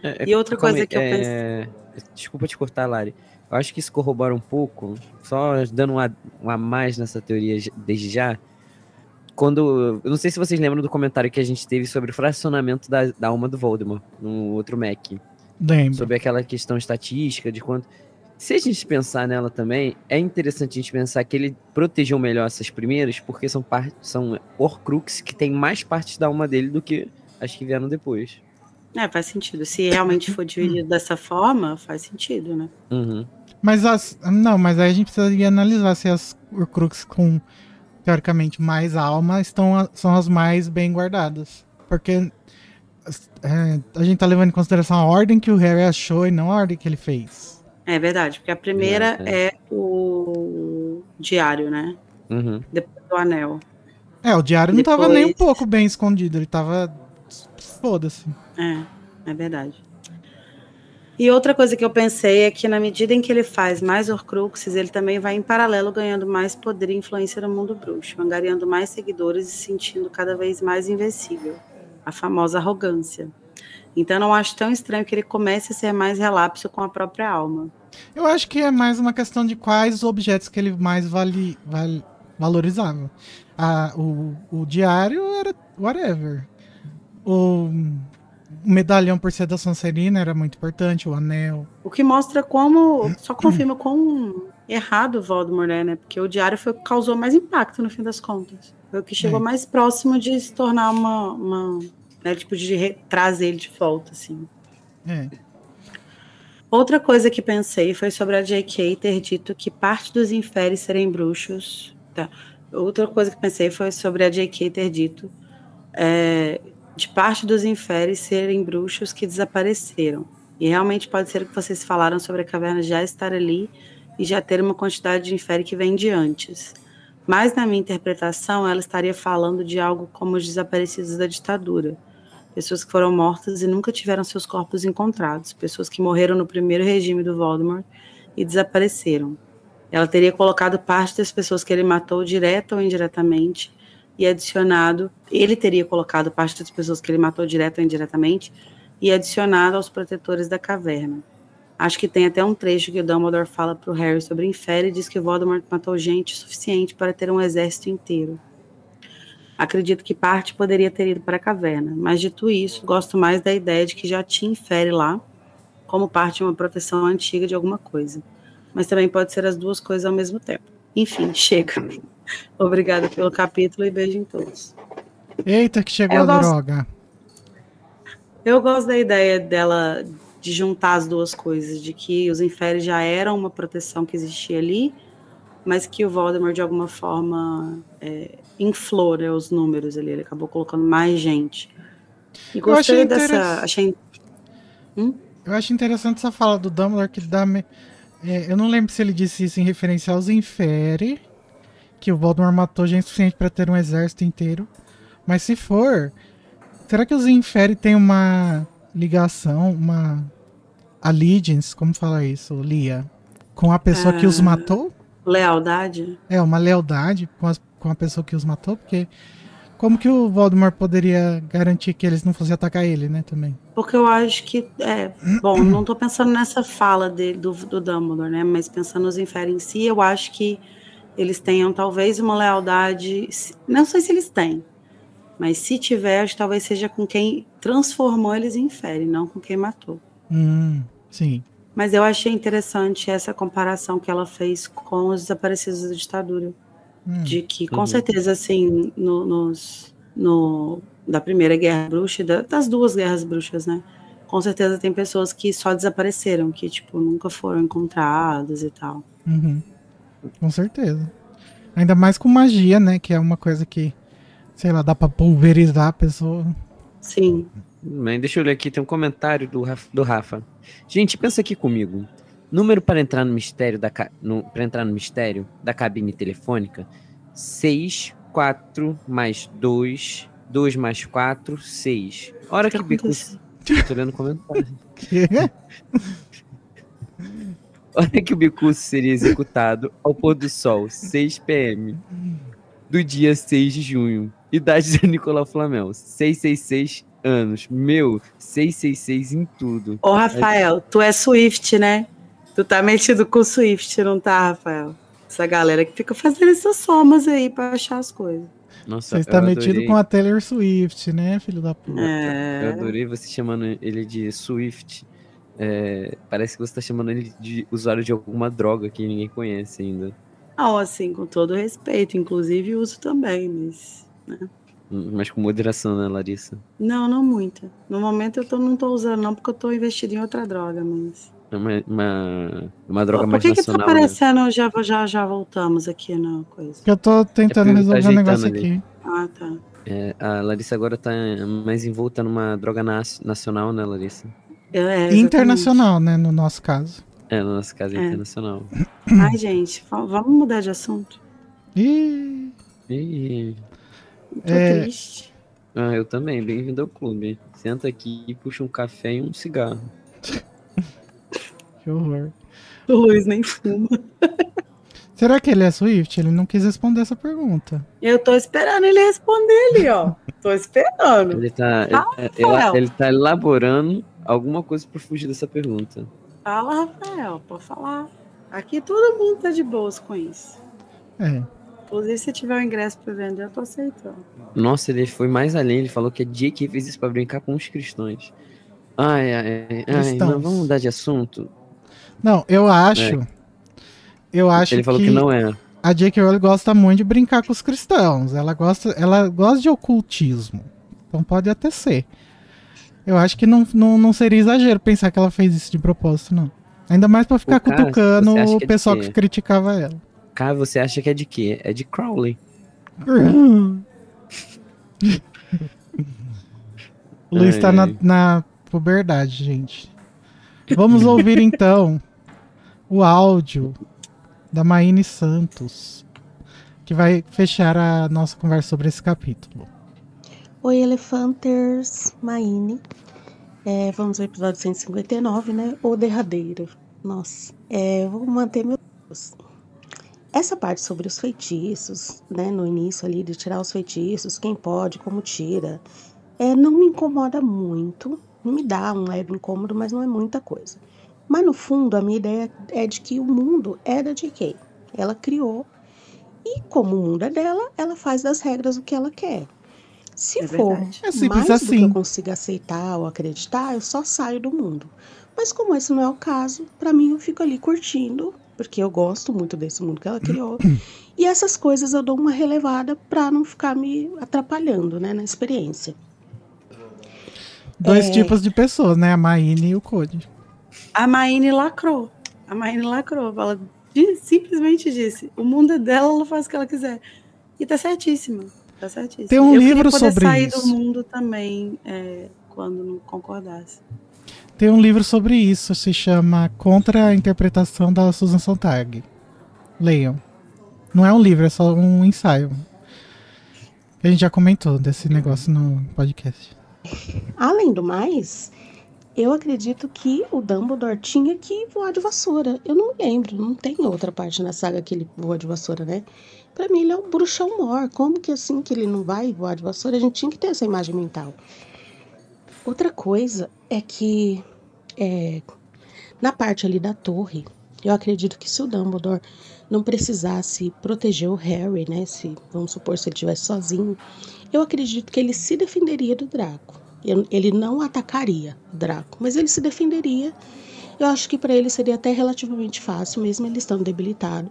É, é e outra coisa que eu é... pensei... Desculpa te cortar, Lari. Eu acho que isso corrobora um pouco, só dando uma, uma mais nessa teoria desde já. Quando. Eu não sei se vocês lembram do comentário que a gente teve sobre o fracionamento da, da alma do Voldemort no outro Mac. Lembro. Sobre aquela questão estatística de quanto. Se a gente pensar nela também, é interessante a gente pensar que ele protegeu melhor essas primeiras, porque são, part... são Horcrux que tem mais partes da alma dele do que as que vieram depois. É, faz sentido. Se realmente for dividido dessa forma, faz sentido, né? Uhum. Mas as. Não, mas aí a gente precisaria analisar se as Horcrux com, teoricamente, mais alma estão, são as mais bem guardadas. Porque é, a gente tá levando em consideração a ordem que o Harry achou e não a ordem que ele fez. É verdade, porque a primeira é, é o diário, né? Uhum. Depois do anel. É, o diário Depois... não tava nem um pouco bem escondido, ele tava. Foda-se. É, é verdade. E outra coisa que eu pensei é que na medida em que ele faz mais Horcruxes, ele também vai em paralelo ganhando mais poder e influência no mundo bruxo, angariando mais seguidores e se sentindo cada vez mais invencível a famosa arrogância. Então não acho tão estranho que ele comece a ser mais relapso com a própria alma. Eu acho que é mais uma questão de quais objetos que ele mais vale, vale valorizava. Ah, o, o diário era whatever. O medalhão por ser da Sonserina era muito importante, o anel. O que mostra como, só confirma quão errado o Voldemort é, né? Porque o diário foi o que causou mais impacto no fim das contas. Foi o que chegou é. mais próximo de se tornar uma. uma né, tipo, de trazer ele de volta, assim. É. Outra coisa que pensei foi sobre a J.K. ter dito que parte dos inferes serem bruxos. Tá. Outra coisa que pensei foi sobre a J.K. ter dito é, de parte dos inferes serem bruxos que desapareceram. E realmente pode ser que vocês falaram sobre a caverna já estar ali e já ter uma quantidade de infere que vem de antes. Mas, na minha interpretação, ela estaria falando de algo como os desaparecidos da ditadura. Pessoas que foram mortas e nunca tiveram seus corpos encontrados. Pessoas que morreram no primeiro regime do Voldemort e desapareceram. Ela teria colocado parte das pessoas que ele matou, direta ou indiretamente, e adicionado. Ele teria colocado parte das pessoas que ele matou direto ou indiretamente e adicionado aos protetores da caverna. Acho que tem até um trecho que o Dumbledore fala para o Harry sobre Infere e diz que Voldemort matou gente suficiente para ter um exército inteiro. Acredito que parte poderia ter ido para a caverna, mas dito isso, gosto mais da ideia de que já tinha Infere lá, como parte de uma proteção antiga de alguma coisa. Mas também pode ser as duas coisas ao mesmo tempo. Enfim, chega. Obrigada pelo capítulo e beijo em todos. Eita, que chegou Eu a gosto- droga. Eu gosto da ideia dela de juntar as duas coisas, de que os inferes já eram uma proteção que existia ali, mas que o Voldemort de alguma forma é, inflou né, os números ali, ele acabou colocando mais gente. E Eu achei gostei dessa. Achei, Eu acho interessante essa fala do Dumbledore que dá. me- é, eu não lembro se ele disse isso em referência aos Infere, que o Voldemort matou gente suficiente para ter um exército inteiro. Mas se for, será que os Infere têm uma ligação, uma allegiance, como fala isso, Lia, com a pessoa que os Ah. matou? lealdade. É, uma lealdade com, as- com a pessoa que os matou? Porque como que o Voldemort poderia garantir que eles não fossem atacar ele, né, também? Porque eu acho que. É, bom, não tô pensando nessa fala dele, do, do Dumbledore, né? Mas pensando nos infernos em si, eu acho que eles tenham talvez uma lealdade. Não sei se eles têm. Mas se tiver, acho que talvez seja com quem transformou eles em infere, não com quem matou. Hum, sim. Mas eu achei interessante essa comparação que ela fez com os desaparecidos da ditadura. Hum. De que, com Uhum. certeza, assim, no, nos, no, da primeira guerra bruxa e da- das duas guerras bruxas, né? Com certeza tem pessoas que só desapareceram, que, tipo, nunca foram encontradas e tal. Uhum. Com certeza. Ainda mais com magia, né? Que é uma coisa que, sei lá, dá pra pulverizar a pessoa. Sim. Mas deixa eu ler aqui, tem um comentário do Rafa. Do Rafa. Gente, pensa aqui comigo. Número para entrar no mistério da para entrar no mistério da cabine telefônica: 6, 4 mais 2, 2 mais 4, 6. Hora que que bico. tô lendo o comentário. Que? Hora que o bicurso seria executado ao pôr do sol, 6 pm, do dia 6 de junho. Idade de Nicolau Flamel, 666 anos. Meu, 666 em tudo. Ô, Rafael, tu é Swift, né? Tu tá metido com o Swift, não tá, Rafael? Essa galera que fica fazendo essas somas aí pra achar as coisas. Nossa, Você está eu metido adorei- com a Taylor Swift, né, filho da puta? Eu É. adorei você chamando ele de Swift. É, parece que você tá chamando ele de usuário de alguma droga que ninguém conhece ainda. Não, assim, com todo respeito, inclusive uso também, mas. Hum, Mas com moderação, né, Larissa? Não, não muita. No momento eu tô, não tô usando, não, porque eu tô investido em outra droga, mas. É uma, uma, uma droga Por mais que, que tá nacional. né? aparecendo? Já, já, já voltamos aqui na coisa. Eu tô tentando É tá resolver um negócio ajeitando aqui. Ah, tá. É, a Larissa agora tá mais envolta numa droga nas- nacional, né, Larissa? É. Internacional, né, no nosso caso. É, na nossa casa É. internacional. Ai, gente, va- vamos mudar de assunto. Ih, E... Tô É. triste. Ah, eu também, bem-vindo ao clube. Senta aqui e puxa um café e um cigarro. que horror. O Luiz nem fuma. Será que ele é Swift? Ele não quis responder essa pergunta. Eu tô esperando ele responder ali, ó. Tô esperando. Ele tá, ele, é, ela- Rafael. ele tá elaborando alguma coisa pra fugir dessa pergunta. Fala, Rafael, pode falar. Aqui todo mundo tá de boas com isso. É. Inclusive, se tiver o ingresso pra vender, eu tô aceitando. Nossa, ele foi mais além, ele falou que é Jake fez isso pra brincar com os cristãos. Ai, ai, ai, ai Cristãos. não, vamos mudar de assunto. Não, eu acho. Eu acho ele falou que, que não é. a J.K. Rowling gosta muito de brincar com os cristãos. Ela gosta, ela gosta de ocultismo. Então pode até ser. Eu acho que não, não, não seria exagero pensar que ela fez isso de propósito, não. Ainda mais pra ficar Ô, Cássio, cutucando o que é pessoal que criticava ela. Cara, você acha que é de quê? É de Crowley. O Luiz tá na, na puberdade, gente. Vamos ouvir então o áudio da Maine Santos, que vai fechar a nossa conversa sobre esse capítulo. Oi, Elefanters, Maine. É, vamos ao episódio 159, né? O derradeiro. Nossa, é, vou manter meu essa parte sobre os feitiços, né, no início ali de tirar os feitiços, quem pode, como tira, é, não me incomoda muito, me dá um leve incômodo, mas não é muita coisa. Mas no fundo, a minha ideia é de que o mundo é da J.K. Ela criou e como o mundo é dela, ela faz das regras o que ela quer. Se É for. É simples mais do que assim. eu consiga aceitar ou acreditar, eu só saio do mundo. Mas como esse não é o caso, pra mim eu fico ali curtindo, porque eu gosto muito desse mundo que ela criou. e essas coisas eu dou uma relevada pra não ficar me atrapalhando, né, na experiência. Dois É. tipos de pessoas, né? A Maine e o Code. A Maine lacrou. A Maine lacrou. Ela simplesmente disse: o mundo é dela, ela faz o que ela quiser. E tá certíssima. Tá certíssima. Tem um eu livro queria poder sobre sair isso. do mundo também é, quando não concordasse. Tem um livro sobre isso, se chama Contra a Interpretação da Susan Sontag. Leiam. Não é um livro, é só um ensaio. A gente já comentou desse negócio no podcast. Além do mais, eu acredito que o Dumbledore tinha que voar de vassoura. Eu não lembro, não tem outra parte na saga que ele voa de vassoura, né? Pra mim, ele é um bruxão mor. Como que assim que ele não vai voar de vassoura? A gente tinha que ter essa imagem mental. Outra coisa é que é, na parte ali da torre, eu acredito que se o Dumbledore não precisasse proteger o Harry, né? Se, vamos supor, se ele estivesse sozinho, eu acredito que ele se defenderia do Draco. Ele não atacaria o Draco, mas ele se defenderia. Eu acho que para ele seria até relativamente fácil, mesmo ele estando debilitado.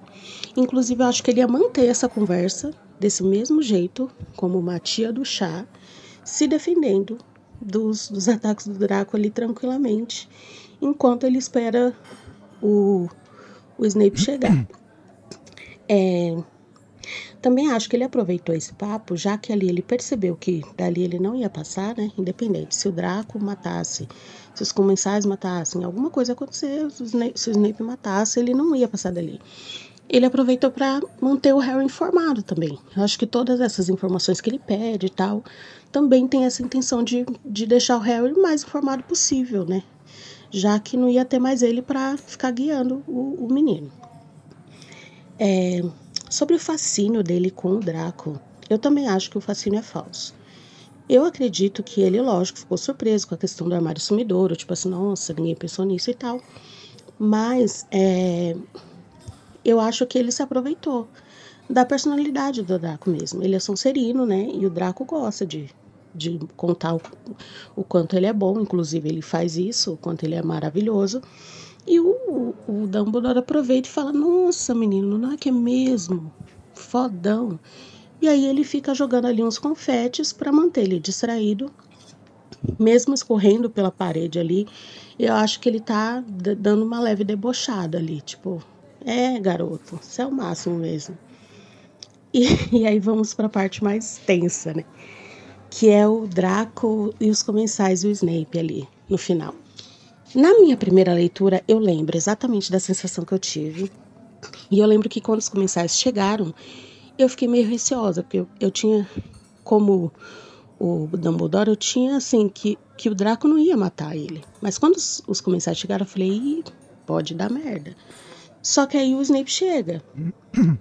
Inclusive, eu acho que ele ia manter essa conversa desse mesmo jeito, como uma tia do chá, se defendendo dos, dos ataques do Draco ali tranquilamente, enquanto ele espera o, o Snape chegar. É, também acho que ele aproveitou esse papo, já que ali ele percebeu que dali ele não ia passar, né? Independente se o Draco matasse, se os comensais matassem, alguma coisa acontecer, se o Snape, se o Snape matasse, ele não ia passar dali. Ele aproveitou para manter o Harry informado também. Eu acho que todas essas informações que ele pede e tal, também tem essa intenção de, de deixar o Harry o mais informado possível, né? Já que não ia ter mais ele para ficar guiando o, o menino. É, Sobre o fascínio dele com o Draco, eu também acho que o fascínio é falso. Eu acredito que ele, lógico, ficou surpreso com a questão do armário sumidouro, tipo assim, nossa, ninguém pensou nisso e tal. Mas é, eu acho que ele se aproveitou da personalidade do Draco mesmo. Ele é Sonserino, né? E o Draco gosta de, de contar o, o quanto ele é bom, inclusive ele faz isso, o quanto ele é maravilhoso. E o, o Dumbledore aproveita e fala: Nossa, menino, não é que é mesmo? Fodão. E aí ele fica jogando ali uns confetes para manter ele distraído, mesmo escorrendo pela parede ali. Eu acho que ele tá dando uma leve debochada ali, tipo, é, garoto, você é o máximo mesmo. E, e aí vamos para a parte mais tensa, né? Que é o Draco e os comensais e o Snape ali no final. Na minha primeira leitura, eu lembro exatamente da sensação que eu tive. E eu lembro que quando os comensais chegaram, eu fiquei meio receosa, porque eu, eu tinha, como o Dumbledore, eu tinha assim, que, que o Draco não ia matar ele. Mas quando os, os comensais chegaram, eu falei, pode dar merda. Só que aí o Snape chega.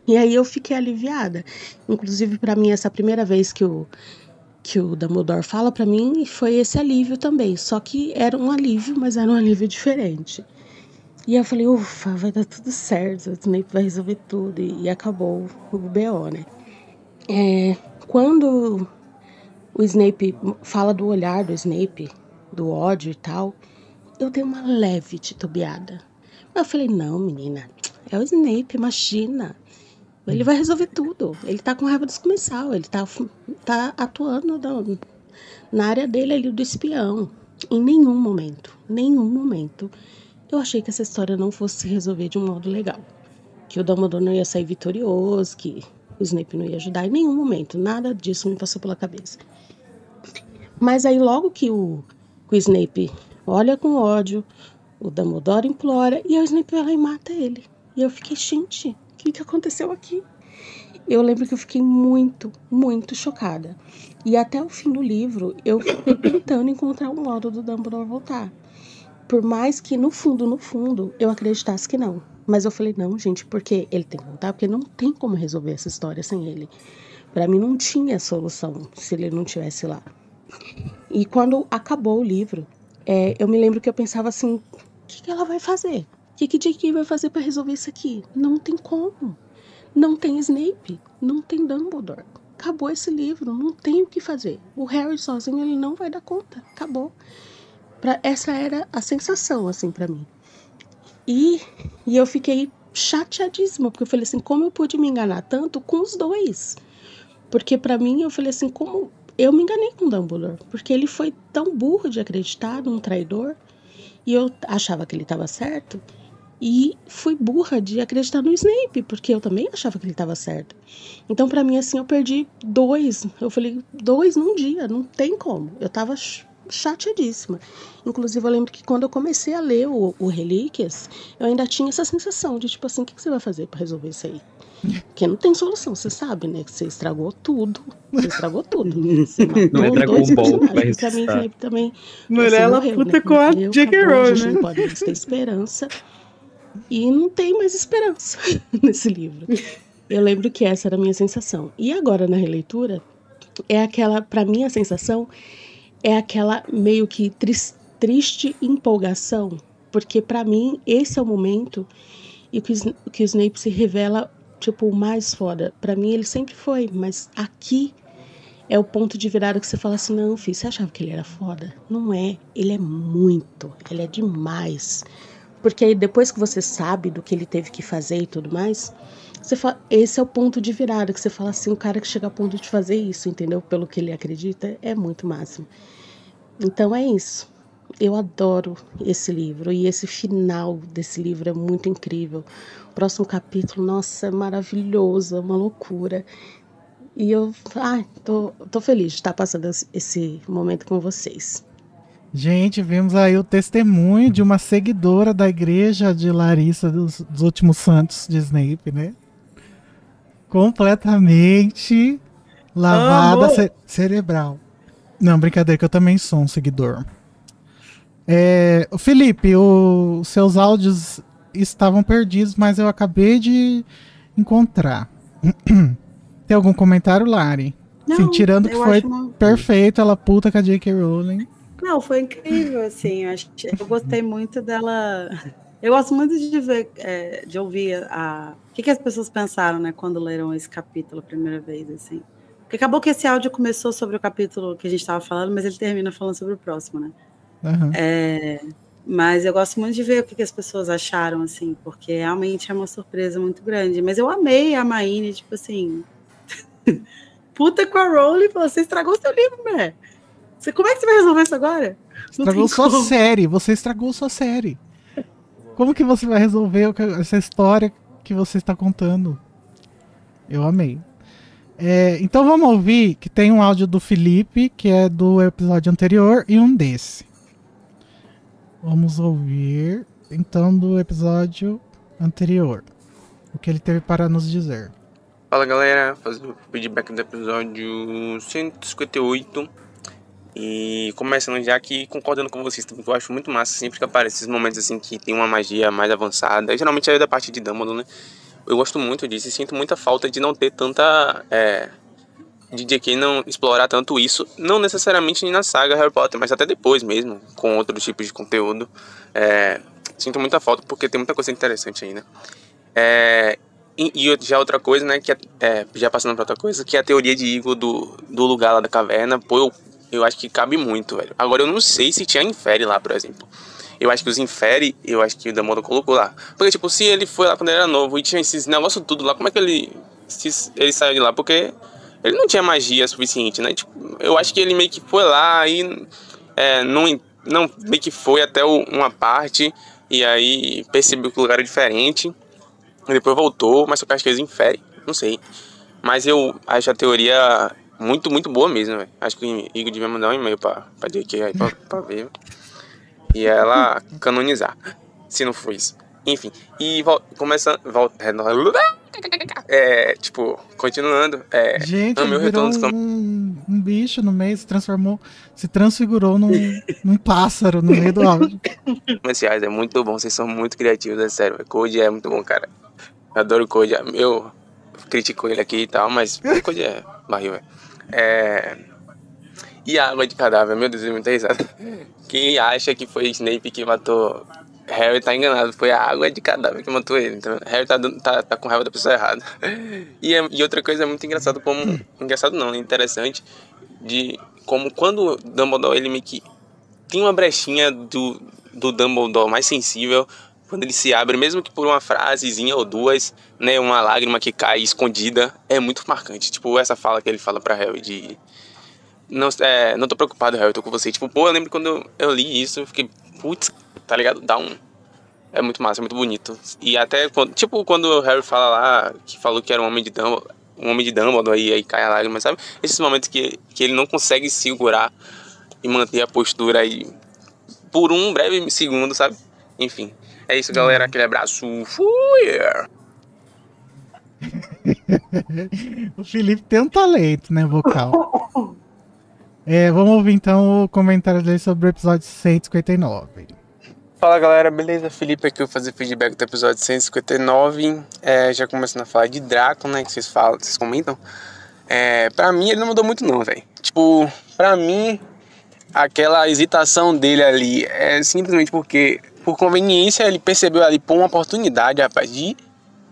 E aí eu fiquei aliviada. Inclusive, pra mim, essa primeira vez que o, que o Dumbledore fala pra mim foi esse alívio também. Só que era um alívio, mas era um alívio diferente. E eu falei, ufa, vai dar tudo certo, o Snape vai resolver tudo. E, acabou o BO, né? É, quando o Snape fala do olhar do Snape, do ódio e tal, eu dei uma leve titubeada. Eu falei, não, menina, é o Snape, imagina. Ele vai resolver tudo. Ele tá com raiva dos comensal, ele tá, tá atuando na, na área dele ali do espião. Em nenhum momento, nenhum momento, eu achei que essa história não fosse se resolver de um modo legal. Que o Dumbledore não ia sair vitorioso, que o Snape não ia ajudar em nenhum momento. Nada disso me passou pela cabeça. Mas aí logo que o, o Snape olha com ódio, o Dumbledore implora e o Snape vai lá e mata ele. E eu fiquei, gente, o que, que aconteceu aqui? Eu lembro que eu fiquei muito, muito chocada. E até o fim do livro, eu fiquei tentando encontrar um modo do Dumbledore voltar. Por mais que no fundo, no fundo, eu acreditasse que não. Mas eu falei, não, gente, porque ele tem que voltar, porque não tem como resolver essa história sem ele. Para mim não tinha solução se ele não tivesse lá. E quando acabou o livro, é, eu me lembro que eu pensava assim: o que, que ela vai fazer? O que, que J.K. vai fazer para resolver isso aqui? Não tem como. Não tem Snape, não tem Dumbledore. Acabou esse livro, não tem o que fazer. O Harry sozinho ele não vai dar conta. Acabou. Pra, essa era a sensação assim para mim. E, e eu fiquei chateadíssima, porque eu falei assim, como eu pude me enganar tanto com os dois? Porque para mim eu falei assim, como eu me enganei com Dumbledore, porque ele foi tão burro de acreditar num traidor e eu achava que ele estava certo. E fui burra de acreditar no Snape, porque eu também achava que ele estava certo. Então, para mim, assim, eu perdi dois. Eu falei, dois num dia, não tem como. Eu tava chateadíssima. Inclusive, eu lembro que quando eu comecei a ler o, o Relíquias, eu ainda tinha essa sensação de tipo assim: o que, que você vai fazer para resolver isso aí? Porque não tem solução, você sabe, né? Que você estragou tudo. Você estragou tudo. Você não é Dragon Ball vai pra mim, Felipe, também. Mulher, ela morreu, puta né? com a J.K. Rowling, né? Não pode ter esperança. E não tem mais esperança nesse livro. Eu lembro que essa era a minha sensação. E agora, na releitura, é aquela, para mim, a sensação é aquela meio que tris- triste empolgação, porque para mim esse é o momento e que, que o Snape se revela tipo o mais foda. Para mim ele sempre foi, mas aqui é o ponto de virada que você fala assim: não, filho, você achava que ele era foda? Não é. Ele é muito, ele é demais. Porque aí depois que você sabe do que ele teve que fazer e tudo mais, você fala, esse é o ponto de virada que você fala assim, o cara que chega a ponto de fazer isso, entendeu? Pelo que ele acredita, é muito máximo. Então é isso. Eu adoro esse livro e esse final desse livro é muito incrível. O próximo capítulo, nossa, é maravilhoso, é uma loucura. E eu, ai, tô, tô feliz de estar passando esse- esse momento com vocês. Gente, vimos aí o testemunho de uma seguidora da igreja de Larissa dos, dos últimos santos de Snape, né? Completamente lavada ce- cerebral. Não, brincadeira, que eu também sou um seguidor. É, o Felipe, os seus áudios estavam perdidos, mas eu acabei de encontrar. Tem algum comentário, Lari? Sim, tirando que foi uma- perfeito, ela puta com a J.K. Rowling. Não, foi incrível, assim. Eu, acho, eu gostei muito dela. Eu gosto muito de ver, é, de ouvir a. O que, que as pessoas pensaram, né, quando leram esse capítulo a primeira vez, assim. Porque acabou que esse áudio começou sobre o capítulo que a gente estava falando, mas ele termina falando sobre o próximo, né? Aham. É, mas eu gosto muito de ver o que, que as pessoas acharam, assim, porque realmente é uma surpresa muito grande. Mas eu amei a Maine, tipo assim. Puta com a Rowling, você estragou seu livro, mulher. Você, como é que você vai resolver isso agora? Não Estragou sua como. série, você estragou sua série. Como que você vai resolver essa história que você está contando? Eu amei. É, então vamos ouvir que tem um áudio do Felipe, que é do episódio anterior, e um desse. Vamos ouvir então do episódio anterior. O que ele teve para nos dizer. Fala galera, fazendo o feedback do episódio 158 e começando já aqui concordando com vocês, eu acho muito massa sempre que aparece esses momentos assim que tem uma magia mais avançada, geralmente é da parte de Dumbledore, né? Eu gosto muito disso e sinto muita falta de não ter tanta. É, de JK não explorar tanto isso, não necessariamente na saga Harry Potter, mas até depois mesmo, com outros tipos de conteúdo. É, sinto muita falta porque tem muita coisa interessante aí, né? É, e, e já outra coisa, né, que é, é, já passando pra outra coisa, que é a teoria de Igor do, do lugar lá da caverna, pô, eu, eu acho que cabe muito, velho. Agora eu não sei se tinha infere lá, por exemplo. Eu acho que os infere, eu acho que o Dumbledore colocou lá. Porque, tipo, se ele foi lá quando ele era novo e tinha esses negócios tudo lá, como é que ele, se, ele saiu de lá? Porque ele não tinha magia suficiente, né? Tipo, eu acho que ele meio que foi lá e é, não, não meio que foi até o- uma parte e aí percebeu que o lugar era diferente. Depois voltou, mas eu acho que eles inferem, não sei. Mas eu acho a teoria muito, muito boa mesmo, velho. Acho que o Igor devia mandar um e-mail pra, pra JK aí pra, pra ver. E ela canonizar, se não for isso. Enfim, e vol começando. Vol É, tipo, continuando. É, Gente, ele virou retorno um, um bicho no meio, se transformou, se transfigurou num, num pássaro no meio do áudio. comerciais. É muito bom, vocês são muito criativos, é sério. Code é muito bom, cara. Eu adoro o Code. Eu critico ele aqui e tal, mas Code é barril, velho. É... E a água de cadáver, meu Deus, muita risada. Quem acha que foi Snape que matou Harry tá enganado, foi a água de cadáver que matou ele. Então, Harry tá, tá, tá com raiva da pessoa errada. E, é- e outra coisa é muito engraçado como. Engraçado não, é interessante. De como quando Dumbledore ele meio que tem uma brechinha do, do Dumbledore mais sensível quando ele se abre, mesmo que por uma frasezinha ou duas, né, uma lágrima que cai escondida, é muito marcante. Tipo, essa fala que ele fala pra Harry de não, é, não tô preocupado, Harry, tô com você. Tipo, pô, eu lembro quando eu li isso, eu fiquei, putz, tá ligado? Dá um é muito massa, é muito bonito. E até quando, tipo, quando o Harry fala lá que falou que era um homem de Dumbledore, um homem de Dumbledore e aí cai a lágrima, sabe? Esses momentos que, que ele não consegue segurar e manter a postura aí por um breve segundo, sabe? Enfim, é isso, galera. Aquele abraço. Fui! O Felipe tem um talento, né, vocal. É, vamos ouvir então o comentário dele sobre o episódio 159. Fala galera, beleza? Felipe aqui, eu vou fazer feedback do episódio 159. É, já começando a falar de Draco, né? Que vocês falam, vocês comentam. É, pra mim, ele não mudou muito, não, velho. Tipo, pra mim, aquela hesitação dele ali é simplesmente porque, por conveniência, ele percebeu ali por uma oportunidade, rapaz, de,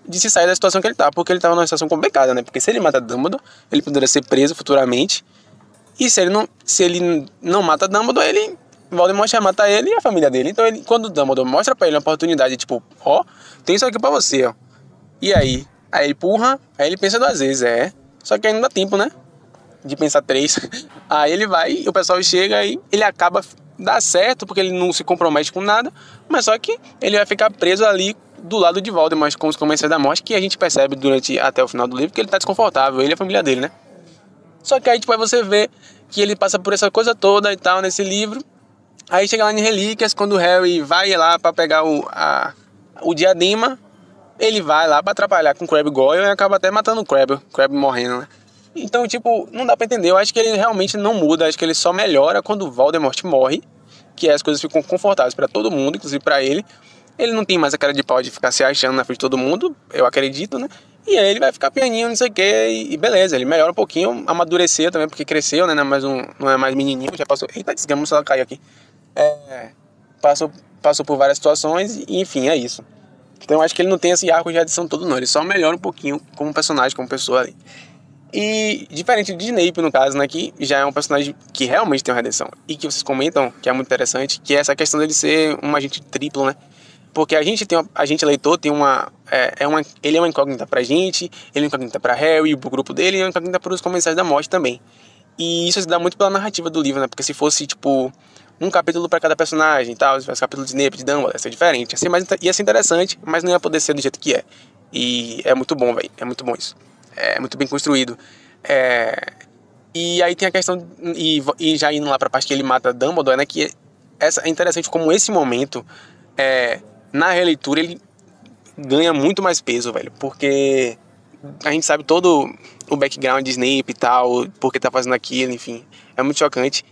de se sair da situação que ele tá. Porque ele tava numa situação complicada, né? Porque se ele mata Dumbledore, ele poderia ser preso futuramente. E se ele não, se ele não mata Dumbledore, ele Voldemort ia matar ele e a família dele. Então, ele, quando o Dumbledore mostra pra ele uma oportunidade, tipo, ó, tem isso aqui pra você, ó. E aí? Aí ele empurra, aí ele pensa duas vezes, é. Só que não dá tempo, né? De pensar três. Aí ele vai, o pessoal chega e ele acaba dá certo, porque ele não se compromete com nada, mas só que ele vai ficar preso ali do lado de Voldemort com os comensais da morte, que a gente percebe durante até o final do livro que ele tá desconfortável, ele e a família dele, né? Só que aí tipo, aí você vê que ele passa por essa coisa toda e tal nesse livro. Aí chega lá em Relíquias, quando o Harry vai lá para pegar o, a, o diadema, ele vai lá para atrapalhar com o Crabbe Goyle e acaba até matando o Crabbe, o Crabbe morrendo, né? Então, tipo, não dá pra entender. Eu acho que ele realmente não muda, acho que ele só melhora quando o Voldemort morre, que as coisas ficam confortáveis para todo mundo, inclusive para ele. Ele não tem mais a cara de pau de ficar se achando na frente de todo mundo, eu acredito, né? E aí ele vai ficar pianinho, não sei o que, e beleza, ele melhora um pouquinho, amadurecer também, porque cresceu, né? Não é mais, um, não é mais menininho, já passou. Eita, desgrama, ela caiu aqui. É, passou, passou por várias situações, e enfim, é isso. Então eu acho que ele não tem esse arco de adição todo, não. Ele só melhora um pouquinho como personagem, como pessoa ali. E diferente de Snape, no caso, né, que já é um personagem que realmente tem uma redenção. E que vocês comentam, que é muito interessante, que é essa questão dele ser um agente triplo, né? Porque a gente tem uma, a gente leitor tem uma é, é uma ele é uma incógnita pra gente, ele é uma incógnita pra Harry, pro grupo dele, e é uma incógnita pros comensais da morte também. E isso se dá muito pela narrativa do livro, né? Porque se fosse tipo um capítulo para cada personagem e tal, se fosse capítulo de Snape, de Dumbledore, ia ser diferente. Ia ser, mais, ia ser interessante, mas não ia poder ser do jeito que é. E é muito bom, velho. É muito bom isso. É muito bem construído. É... E aí tem a questão, e, e já indo lá pra parte que ele mata Dumbledore, né? Que essa, é interessante como esse momento, é, na releitura, ele ganha muito mais peso, velho. Porque a gente sabe todo o background de Snape e tal, porque tá fazendo aquilo, enfim. É muito chocante.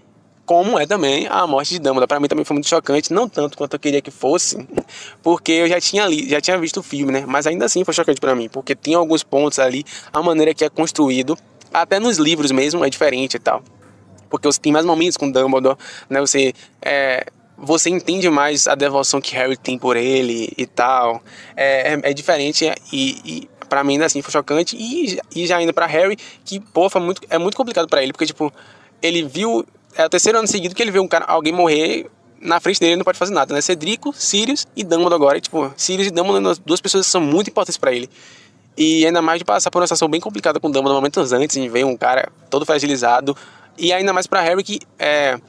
Como é também a morte de Dumbledore. Pra mim também foi muito chocante, não tanto quanto eu queria que fosse, porque eu já tinha ali, já tinha visto o filme, né? Mas ainda assim foi chocante pra mim, porque tem alguns pontos ali, a maneira que é construído, até nos livros mesmo é diferente e tal. Porque você tem mais momentos com Dumbledore, né? Você é, você entende mais a devoção que Harry tem por ele e tal. É, é, é diferente e, e para mim ainda assim foi chocante e, e já indo para Harry que pô foi muito é muito complicado para ele porque tipo ele viu é o terceiro ano seguido que ele vê um cara alguém morrer na frente dele ele não pode fazer nada né Cedrico Sirius e Dumbledore agora e, tipo Sirius e Dumbledore duas pessoas que são muito importantes para ele e ainda mais de passar por uma situação bem complicada com Dumbledore momentos antes de ver um cara todo fragilizado e ainda mais para Harry que é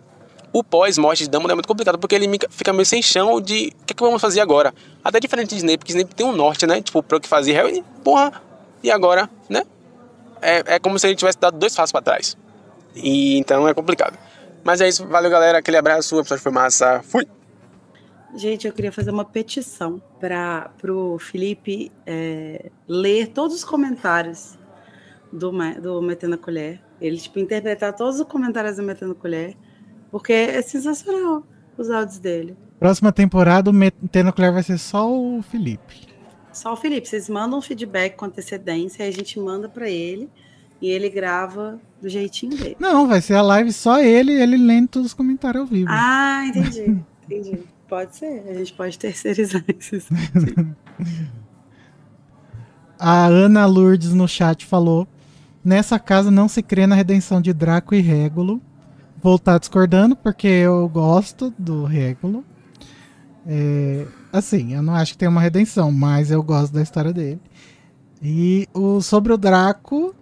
o pós-morte de Dumbledore é muito complicado, porque ele fica meio sem chão de o que, é que vamos fazer agora. Até diferente de Snape, porque Snape tem um norte, né? Tipo, pra o que fazer. Harry, porra, e agora, né? É, é como se ele tivesse dado dois passos para trás. E então é complicado. Mas é isso, valeu galera, aquele abraço, o episódio foi massa, fui! Gente, eu queria fazer uma petição para o Felipe é, ler todos os comentários do, do Metendo a Colher. Ele, tipo, interpretar todos os comentários do Metendo a Colher, porque é sensacional os áudios dele. Próxima temporada, o Metendo a Colher vai ser só o Felipe. Só o Felipe. Vocês mandam feedback com antecedência, aí a gente manda para ele e ele grava do jeitinho dele. Não, vai ser a live só ele, ele lendo todos os comentários ao vivo. Ah, entendi. entendi. Pode ser, a gente pode terceirizar isso. a Ana Lourdes no chat falou: Nessa casa não se crê na redenção de Draco e Régulo. Vou estar discordando porque eu gosto do Régulo. É, assim, eu não acho que tem uma redenção, mas eu gosto da história dele. E o, sobre o Draco,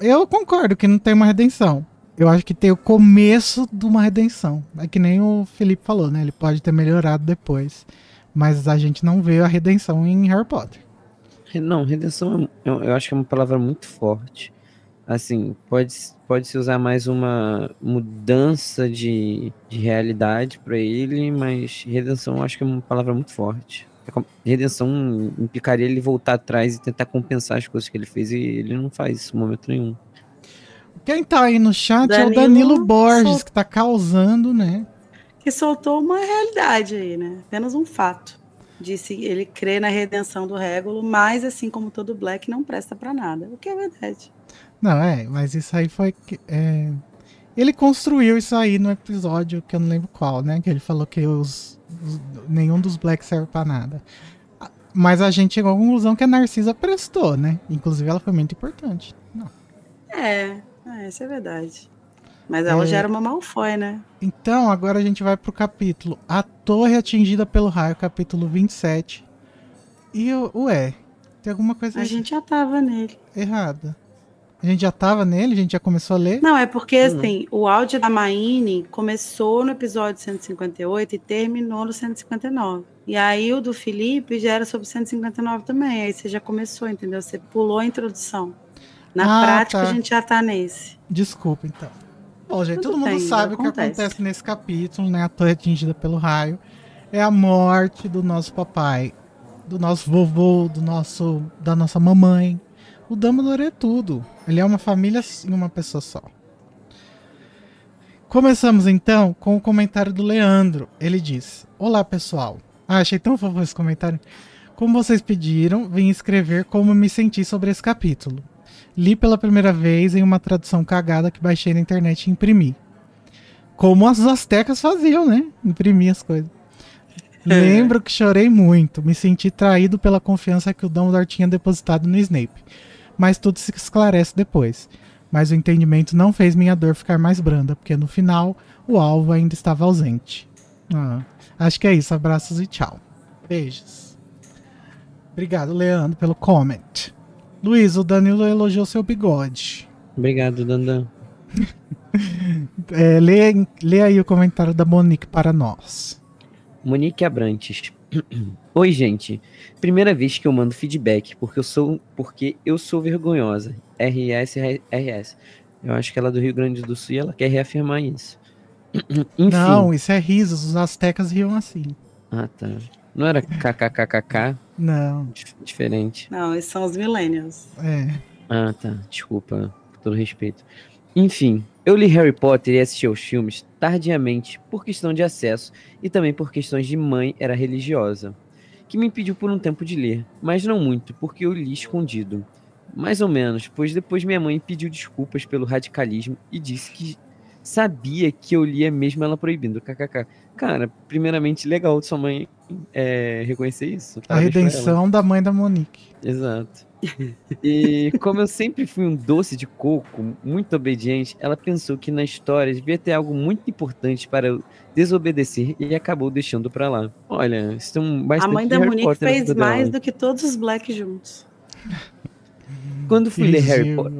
eu concordo que não tem uma redenção. Eu acho que tem o começo de uma redenção. É que nem o Felipe falou, né? Ele pode ter melhorado depois. Mas a gente não vê a redenção em Harry Potter. Não, redenção eu, eu acho que é uma palavra muito forte. Assim, pode, pode se usar mais uma mudança de, de realidade para ele, mas redenção eu acho que é uma palavra muito forte. É redenção implicaria ele voltar atrás e tentar compensar as coisas que ele fez, e ele não faz isso em momento nenhum. Quem tá aí no chat Danilo é o Danilo Borges, sol... que tá causando, né? Que soltou uma realidade aí, né? Apenas um fato. Disse ele crê na redenção do Régulo, mas assim como todo Black, não presta para nada. O que é verdade. Não, é, mas isso aí foi. É... Ele construiu isso aí no episódio que eu não lembro qual, né? Que ele falou que os, os nenhum dos Black serve para nada. Mas a gente chegou à conclusão que a Narcisa prestou, né? Inclusive ela foi muito importante. Não. É, é, isso é verdade. Mas ela é... já era uma Malfoy, né? Então, agora a gente vai pro capítulo A Torre Atingida pelo Raio, capítulo 27. E, ué, tem alguma coisa... A gente já tava nele. Errada. A gente já tava nele? A gente já começou a ler? Não, é porque, uhum. assim, o áudio da Maine começou no episódio 158 e terminou no 159. E aí o do Felipe já era sobre 159 também. Aí você já começou, entendeu? Você pulou a introdução. Na ah, prática, tá. a gente já tá nesse. Desculpa, então. Bom, gente, Tudo todo mundo sabe o que acontece nesse capítulo, né? A torre atingida pelo raio. É a morte do nosso papai, do nosso vovô, do nosso, da nossa mamãe. O Dumbledore é tudo. Ele é uma família em uma pessoa só. Começamos então com o comentário do Leandro. Ele diz: Olá, pessoal. Ah, achei tão fofo esse comentário. Como vocês pediram, vim escrever como me senti sobre esse capítulo. Li pela primeira vez em uma tradução cagada que baixei na internet e imprimi. Como as astecas faziam, né? Imprimir as coisas. É. Lembro que chorei muito, me senti traído pela confiança que o Dumbledore tinha depositado no Snape. Mas tudo se esclarece depois. Mas o entendimento não fez minha dor ficar mais branda, porque no final o alvo ainda estava ausente. Ah, acho que é isso. Abraços e tchau. Beijos. Obrigado, Leandro, pelo comment. Luiz, o Danilo elogiou seu bigode. Obrigado, Dandan. é, lê, lê aí o comentário da Monique para nós. Monique Abrantes. Oi, gente. Primeira vez que eu mando feedback, porque eu sou, porque eu sou vergonhosa. RS, RS. Eu acho que ela é do Rio Grande do Sul e ela quer reafirmar isso. Enfim. Não, isso é risos. Os astecas riam assim. Ah, tá. Não era kkkk? Não. Diferente. Não, esses são os millennials. É. Ah, tá. Desculpa, com todo respeito. Enfim, eu li Harry Potter e assisti aos filmes tardiamente por questão de acesso e também por questões de mãe era religiosa, que me impediu por um tempo de ler, mas não muito, porque eu li escondido. Mais ou menos, pois depois minha mãe pediu desculpas pelo radicalismo e disse que sabia que eu lia mesmo ela proibindo. KKK. Cara, primeiramente, legal de sua mãe é, reconhecer isso. A redenção da mãe da Monique. Exato. E como eu sempre fui um doce de coco, muito obediente, ela pensou que na história devia ter algo muito importante para eu desobedecer e acabou deixando para lá. Olha, estão bastante A mãe da Monique Potter fez mais do que todos os Black juntos. Quando fui ler Harry Potter,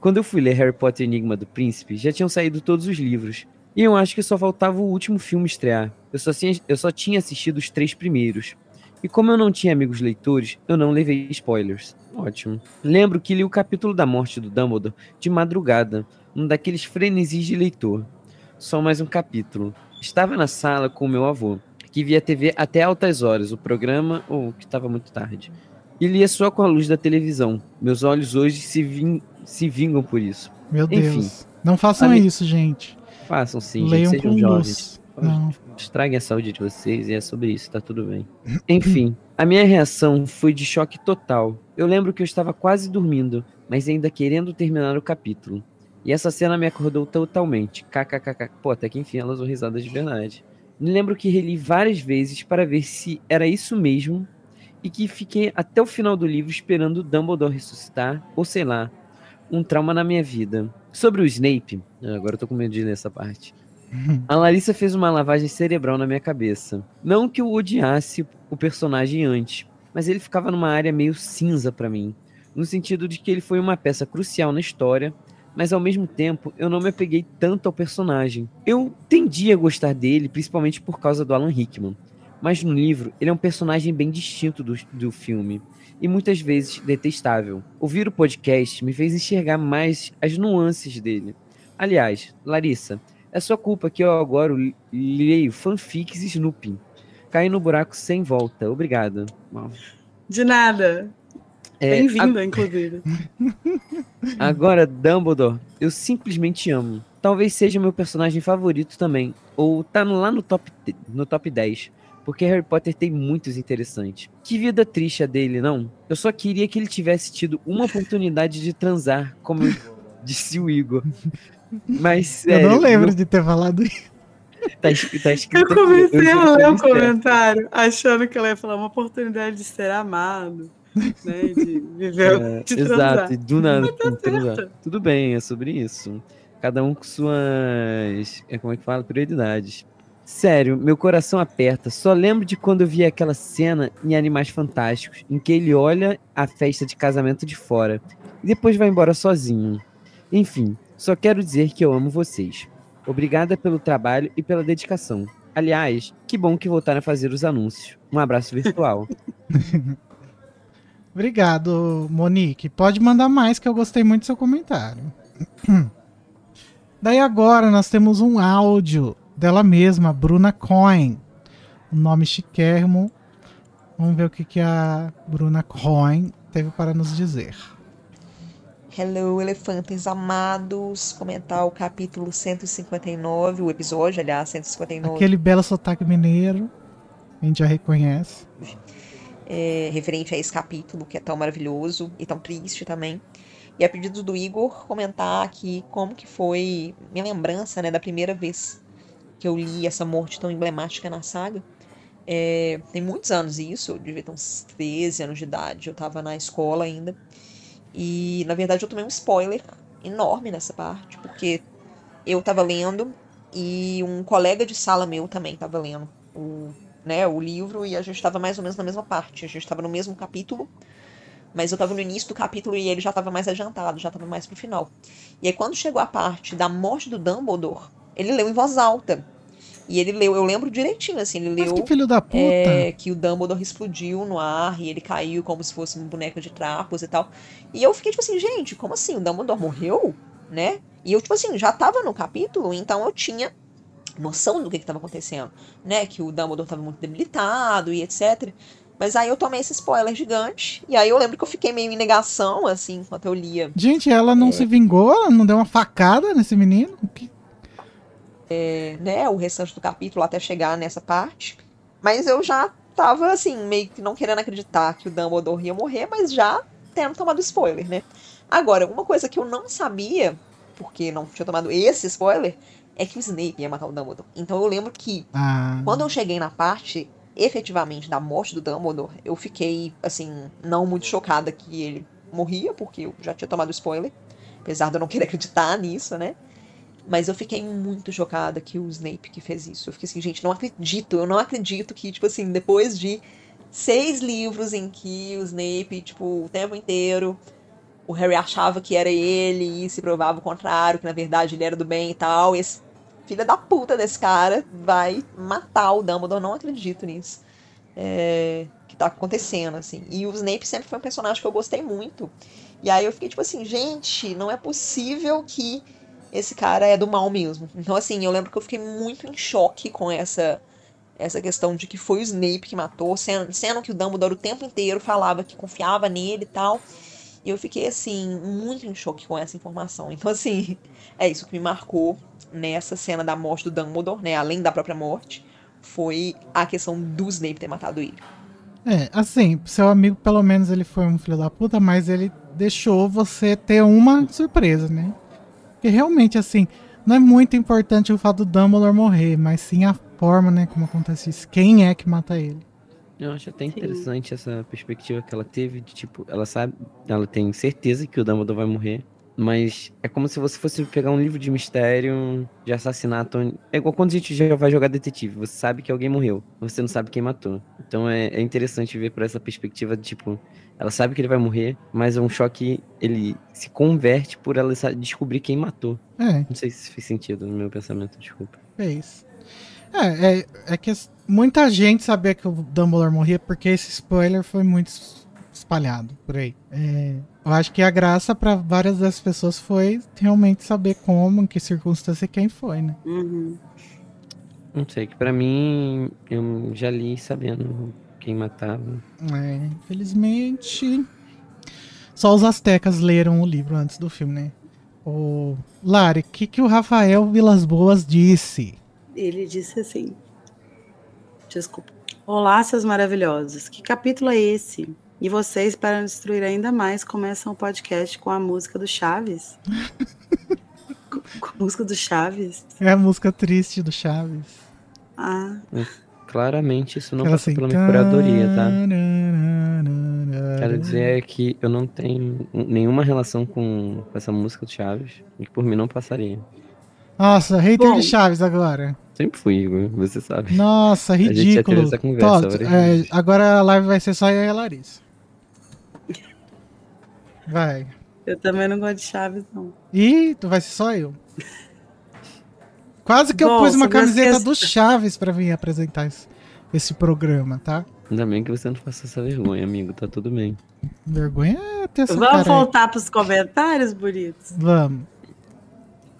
quando eu fui ler Harry Potter Enigma do Príncipe, já tinham saído todos os livros. E eu acho que só faltava o último filme estrear. Eu só, tinha, eu só tinha assistido os três primeiros. E como eu não tinha amigos leitores, eu não levei spoilers. Ótimo. Lembro que li o capítulo da morte do Dumbledore de madrugada, um daqueles frenesis de leitor. Só mais um capítulo. Estava na sala com meu avô, que via TV até altas horas, o programa, ou que estava muito tarde. E lia só com a luz da televisão. Meus olhos hoje se, se vingam por isso. Meu Enfim, Deus. Não façam isso, gente. Façam sim, Leiam gente, sejam jovens. Não. Estraguem a saúde de vocês e é sobre isso, tá tudo bem. Enfim, a minha reação foi de choque total. Eu lembro que eu estava quase dormindo, mas ainda querendo terminar o capítulo. E essa cena me acordou totalmente. KKKK. Pô, até que enfim ela usou risadas de verdade. Me lembro que reli várias vezes para ver se era isso mesmo e que fiquei até o final do livro esperando Dumbledore ressuscitar, ou sei lá, um trauma na minha vida. Sobre o Snape, agora eu tô com medo de ler essa parte. A Larissa fez uma lavagem cerebral na minha cabeça. Não que eu odiasse o personagem antes, mas ele ficava numa área meio cinza pra mim, no sentido de que ele foi uma peça crucial na história, mas ao mesmo tempo eu não me apeguei tanto ao personagem. Eu tendia a gostar dele, principalmente por causa do Alan Rickman, mas no livro ele é um personagem bem distinto do, do filme e muitas vezes detestável. Ouvir o podcast me fez enxergar mais as nuances dele. Aliás, Larissa, é sua culpa que eu agora leio fanfics e Snoopy. Caí no buraco sem volta. Obrigada. De nada. É, Bem-vinda, inclusive. Agora, Dumbledore, eu simplesmente amo. Talvez seja meu personagem favorito também. Ou tá no- lá no top, no top 10. Porque Harry Potter tem muitos interessantes. Que vida triste a dele, não? Eu só queria que ele tivesse tido uma oportunidade de transar, como disse o Igor. Mas, sério. eu não lembro meu- de ter falado isso. Tá, tá Eu comecei juro a ler eu o certo. comentário achando que ela ia falar uma oportunidade de ser amado, né? De viver, É, de transar. exato, e do nada tá transar. Tudo bem, é sobre isso. Cada um com suas. é, Como é que fala? Prioridades. Sério, meu coração aperta. Só lembro de quando eu vi aquela cena em Animais Fantásticos, em que ele olha a festa de casamento de fora e depois vai embora sozinho. Enfim, só quero dizer que eu amo vocês. Obrigada pelo trabalho e pela dedicação. Aliás, que bom que voltaram a fazer os anúncios. Um abraço virtual. Obrigado, Monique. Pode mandar mais que eu gostei muito do seu comentário. Daí agora nós temos um áudio dela mesma, Bruna Cohen. Um nome chiquérrimo. Vamos ver o que, que a Bruna Cohen teve para nos dizer. Hello, elefantes amados. Comentar o capítulo 159, o episódio, aliás, 159, Aquele belo sotaque mineiro. A gente já reconhece. é, referente a esse capítulo que é tão maravilhoso e tão triste também. E a pedido do Igor comentar aqui como que foi minha lembrança, né, da primeira vez que eu li essa morte tão emblemática na saga. É, tem muitos anos isso, eu devia ter uns 13 anos de idade, eu tava na escola ainda. E na verdade eu tomei um spoiler enorme nessa parte, porque eu tava lendo e um colega de sala meu também tava lendo o, né, o livro e a gente tava mais ou menos na mesma parte. A gente tava no mesmo capítulo, mas eu tava no início do capítulo e ele já tava mais adiantado, já tava mais pro final. E aí quando chegou a parte da morte do Dumbledore, ele leu em voz alta. E ele leu, eu lembro direitinho, assim, ele Mas leu que filho da puta. é, que o Dumbledore explodiu no ar e ele caiu como se fosse um boneco de trapos e tal. E eu fiquei tipo assim, gente, como assim? O Dumbledore morreu? Né? E eu, tipo assim, já tava no capítulo, então eu tinha noção do que estava acontecendo, né? Que o Dumbledore estava muito debilitado e etc. Mas aí eu tomei esse spoiler gigante, e aí eu lembro que eu fiquei meio em negação, assim, enquanto eu lia. Gente, ela não se vingou? Ela não deu uma facada nesse menino? Que- é, né, o restante do capítulo até chegar nessa parte. Mas eu já tava, assim, meio que não querendo acreditar que o Dumbledore ia morrer, mas já tendo tomado spoiler, né? Agora, uma coisa que eu não sabia, porque não tinha tomado esse spoiler, é que o Snape ia matar o Dumbledore. Então eu lembro que Ah, quando eu cheguei na parte, efetivamente, da morte do Dumbledore, eu fiquei, assim, não muito chocada que ele morria, porque eu já tinha tomado spoiler. Apesar de eu não querer acreditar nisso, né? Mas eu fiquei muito chocada que o Snape que fez isso. Eu fiquei assim, gente, não acredito. Eu não acredito que, tipo assim, depois de seis livros em que o Snape, tipo, o tempo inteiro, o Harry achava que era ele e se provava o contrário, que na verdade ele era do bem e tal. Esse filho da puta desse cara vai matar o Dumbledore. Não acredito nisso. É, que tá acontecendo, assim. E o Snape sempre foi um personagem que eu gostei muito. E aí eu fiquei tipo assim, gente, não é possível que esse cara é do mal mesmo. Então, assim, eu lembro que eu fiquei muito em choque com essa essa questão de que foi o Snape que matou, sendo, sendo que o Dumbledore o tempo inteiro falava que confiava nele e tal. E eu fiquei, assim, muito em choque com essa informação. Então, assim, é isso que me marcou nessa cena da morte do Dumbledore, né? Além da própria morte, foi a questão do Snape ter matado ele. É, assim, seu amigo, pelo menos, ele foi um filho da puta, mas ele deixou você ter uma surpresa, né? Porque realmente, assim, não é muito importante o fato do Dumbledore morrer, mas sim a forma, né, como acontece isso. Quem é que mata ele? Eu acho até interessante essa perspectiva que ela teve de tipo, ela sabe, ela tem certeza que o Dumbledore vai morrer, mas é como se você fosse pegar um livro de mistério, de assassinato. É igual quando a gente já vai jogar detetive. Você sabe que alguém morreu, você não sabe quem matou. Então é, é interessante ver por essa perspectiva de tipo, ela sabe que ele vai morrer, mas é um choque. Ele se converte por ela descobrir quem matou. É, Não sei se fez sentido no meu pensamento, desculpa. é isso. É, é, é que muita gente sabia que o Dumbledore morria porque esse spoiler foi muito es- espalhado por aí. É, eu acho que a graça pra várias das pessoas foi realmente saber como, em que circunstância e quem foi, né? Uhum. Não sei, que pra mim eu já li sabendo quem matava. É, infelizmente. Só os astecas leram o livro antes do filme, né? O Lari, o que, que o Rafael Vilas Boas disse? Ele disse assim: Desculpa. Olá, seus maravilhosos. Que capítulo é esse? E vocês, para destruir ainda mais, começam o podcast com a música do Chaves? com, com a música do Chaves? É a música triste do Chaves. Ah, Claramente isso não Aquela passou assim, pela minha curadoria, tá? Quero dizer que eu não tenho nenhuma relação com essa música do Chaves e que por mim não passaria. Nossa, hater Bom. de Chaves agora. Sempre fui, Igor, você sabe. Nossa, gente já ridículo. teve essa conversa Tó, é, agora a live vai ser só eu e a Larissa. Vai. eu também não gosto de Chaves, não. Ih, tu vai ser só eu. Quase que eu Bom, pus uma camiseta do Chaves pra vir apresentar esse, esse programa, tá? Ainda bem que você não faça essa vergonha, amigo, tá tudo bem. Vergonha é ter essa Vamos voltar para os comentários, bonitos? Vamos.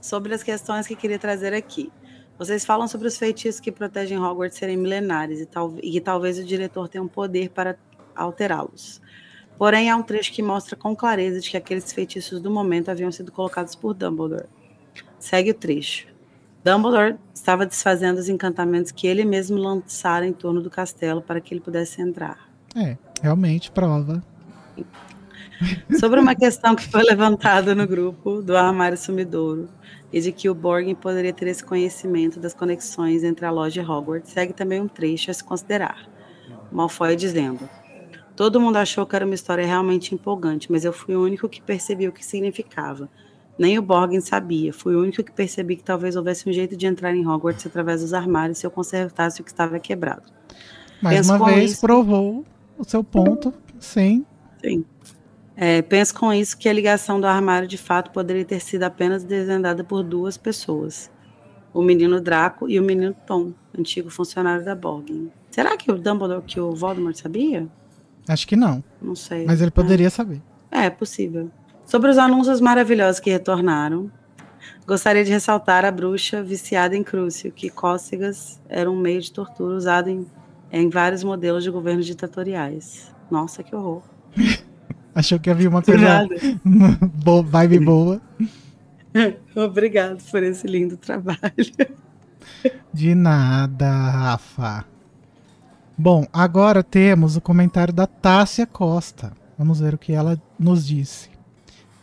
sobre as questões que queria trazer aqui. Vocês falam sobre os feitiços que protegem Hogwarts serem milenares e, tal, e que talvez o diretor tenha um poder para alterá-los. Porém, há um trecho que mostra com clareza de que aqueles feitiços do momento haviam sido colocados por Dumbledore. Segue o trecho. Dumbledore estava desfazendo os encantamentos que ele mesmo lançara em torno do castelo para que ele pudesse entrar. É, realmente prova. Sobre uma questão que foi levantada no grupo do armário sumidouro e de que o Borgin poderia ter esse conhecimento das conexões entre a loja e Hogwarts, segue também um trecho a se considerar. Malfoy dizendo: Todo mundo achou que era uma história realmente empolgante, mas eu fui o único que percebi o que significava. Nem o Borgin sabia. Fui o único que percebi que talvez houvesse um jeito de entrar em Hogwarts através dos armários se eu consertasse o que estava quebrado. Mais Penso uma vez isso. provou o seu ponto, sim. Sim. É, penso com isso que a ligação do armário de fato poderia ter sido apenas desvendada por duas pessoas: o menino Draco e o menino Tom, antigo funcionário da Borgin. Será que o Dumbledore, que o Voldemort sabia? Acho que não. Não sei. Mas ele poderia saber. É, é possível. Sobre os anúncios maravilhosos que retornaram, gostaria de ressaltar a bruxa viciada em Crucio, que cócegas era um meio de tortura usado em, em vários modelos de governos ditatoriais. Nossa, que horror. Achou que havia uma coisa nada. bo- vibe boa. Obrigado por esse lindo trabalho. De nada, Rafa. Bom, agora temos o comentário da Tássia Costa. Vamos ver o que ela nos disse.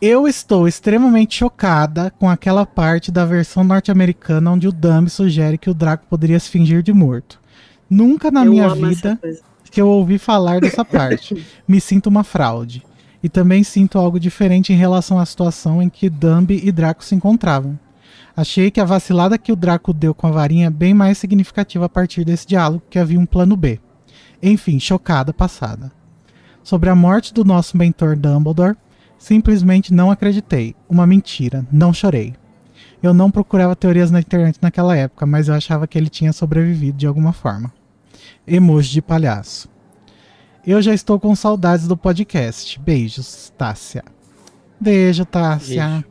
Eu estou extremamente chocada com aquela parte da versão norte-americana onde o Dumb sugere que o Draco poderia se fingir de morto. Nunca na Eu minha vida que eu ouvi falar dessa parte. Me sinto uma fraude. E também sinto algo diferente em relação à situação em que Dumb e Draco se encontravam. Achei que a vacilada que o Draco deu com a varinha é bem mais significativa a partir desse diálogo que havia um plano B. Enfim, chocada, passada. Sobre a morte do nosso mentor Dumbledore, simplesmente não acreditei. Uma mentira, não chorei. Eu não procurava teorias na internet naquela época, mas eu achava que ele tinha sobrevivido de alguma forma. Emoji de palhaço. Eu já estou com saudades do podcast. Beijos, Tássia. Beijo, Tássia. Beijo.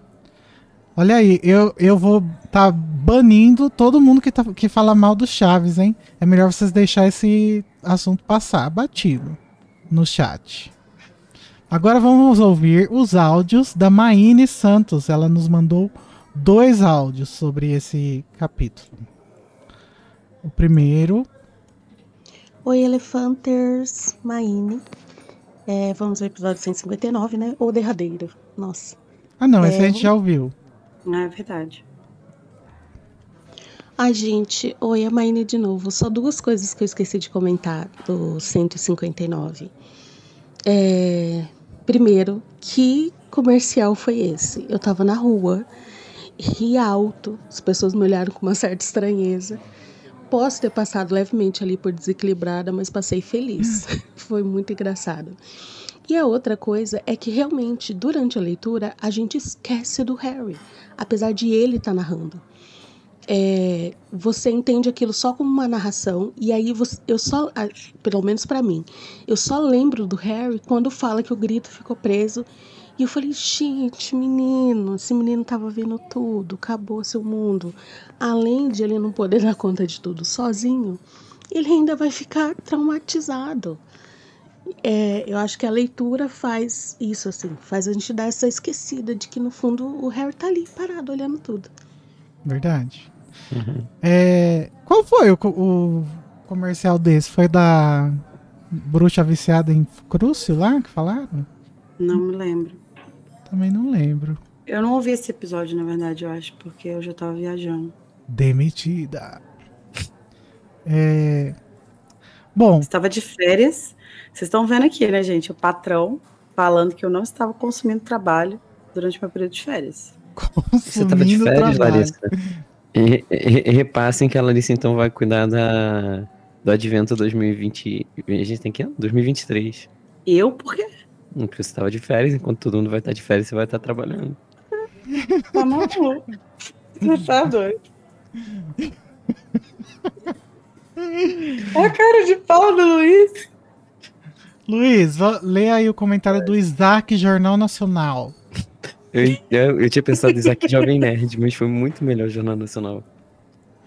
Olha aí, eu, eu vou tá banindo todo mundo que, tá, que fala mal do Chaves, hein? É melhor vocês deixar esse assunto passar batido no chat. Agora vamos ouvir os áudios da Maine Santos. Ela nos mandou dois áudios sobre esse capítulo. O primeiro. Oi, Elefanters, Maine. É, vamos ao episódio 159, né? O derradeiro. Nossa. Ah, não, esse É, a gente já ouviu. É verdade. Ai, gente, oi, a Maine de novo. Só duas coisas que eu esqueci de comentar do 159. É, primeiro, que comercial foi esse? Eu tava na rua, ri alto, as pessoas me olharam com uma certa estranheza. Posso ter passado levemente ali por desequilibrada, mas passei feliz. foi muito engraçado. E a outra coisa é que realmente, durante a leitura, a gente esquece do Harry, apesar de ele estar narrando é, você entende aquilo só como uma narração e aí você, eu só, pelo menos pra mim, eu só lembro do Harry quando fala que o grito ficou preso e eu falei, gente, menino, esse menino tava vendo tudo, acabou seu mundo. Além de ele não poder dar conta de tudo sozinho, ele ainda vai ficar traumatizado. É, eu acho que a leitura faz isso, assim, faz a gente dar essa esquecida de que no fundo o Harry tá ali parado olhando tudo. Verdade. É, qual foi o, o comercial desse? Foi da bruxa viciada em Crucio lá que falaram? Não me lembro. Também não lembro. Eu não ouvi esse episódio, na verdade, eu acho, porque eu já tava viajando. Demitida. É, Bom, Estava de férias. Vocês estão vendo aqui, né, gente? O patrão falando que eu não estava consumindo trabalho durante meu período de férias. Você tava de consumindo férias, trabalho. Larissa? E, e- repassem que a Larissa então vai cuidar da, do advento 2020. A gente tem que ano? 2023. Eu, por quê? Hum, Porque você tava de férias, enquanto todo mundo vai estar de férias, você vai estar trabalhando. Tá maluco. Você tá doido. Olha a cara de pau do Luiz. Luiz, lê aí o comentário do Isaac Jornal Nacional. Eu, eu, eu tinha pensado em Isaac Jovem Nerd, mas foi muito melhor o Jornal Nacional.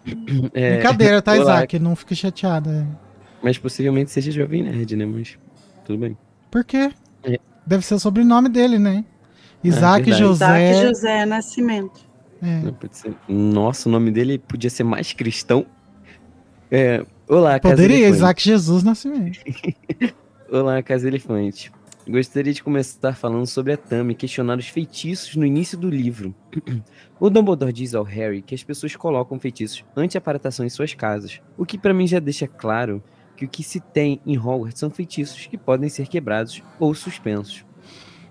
É, Brincadeira, tá, olá, Isaac? Não fique chateado. é. Mas possivelmente seja Jovem Nerd, né? Mas tudo bem. Por quê? É. Deve ser o sobrenome dele, né? Isaac verdade. José. Isaac José Nascimento. é. Não pode ser. Nossa, o nome dele podia ser mais cristão. É, olá, Casa Poderia, Elefante. Isaac Jesus Nascimento. Olá, Casa Elefante. Gostaria de começar falando sobre a Tami questionar os feitiços no início do livro. O Dumbledore diz ao Harry que as pessoas colocam feitiços anti-aparatação em suas casas, o que pra mim já deixa claro que o que se tem em Hogwarts são feitiços que podem ser quebrados ou suspensos.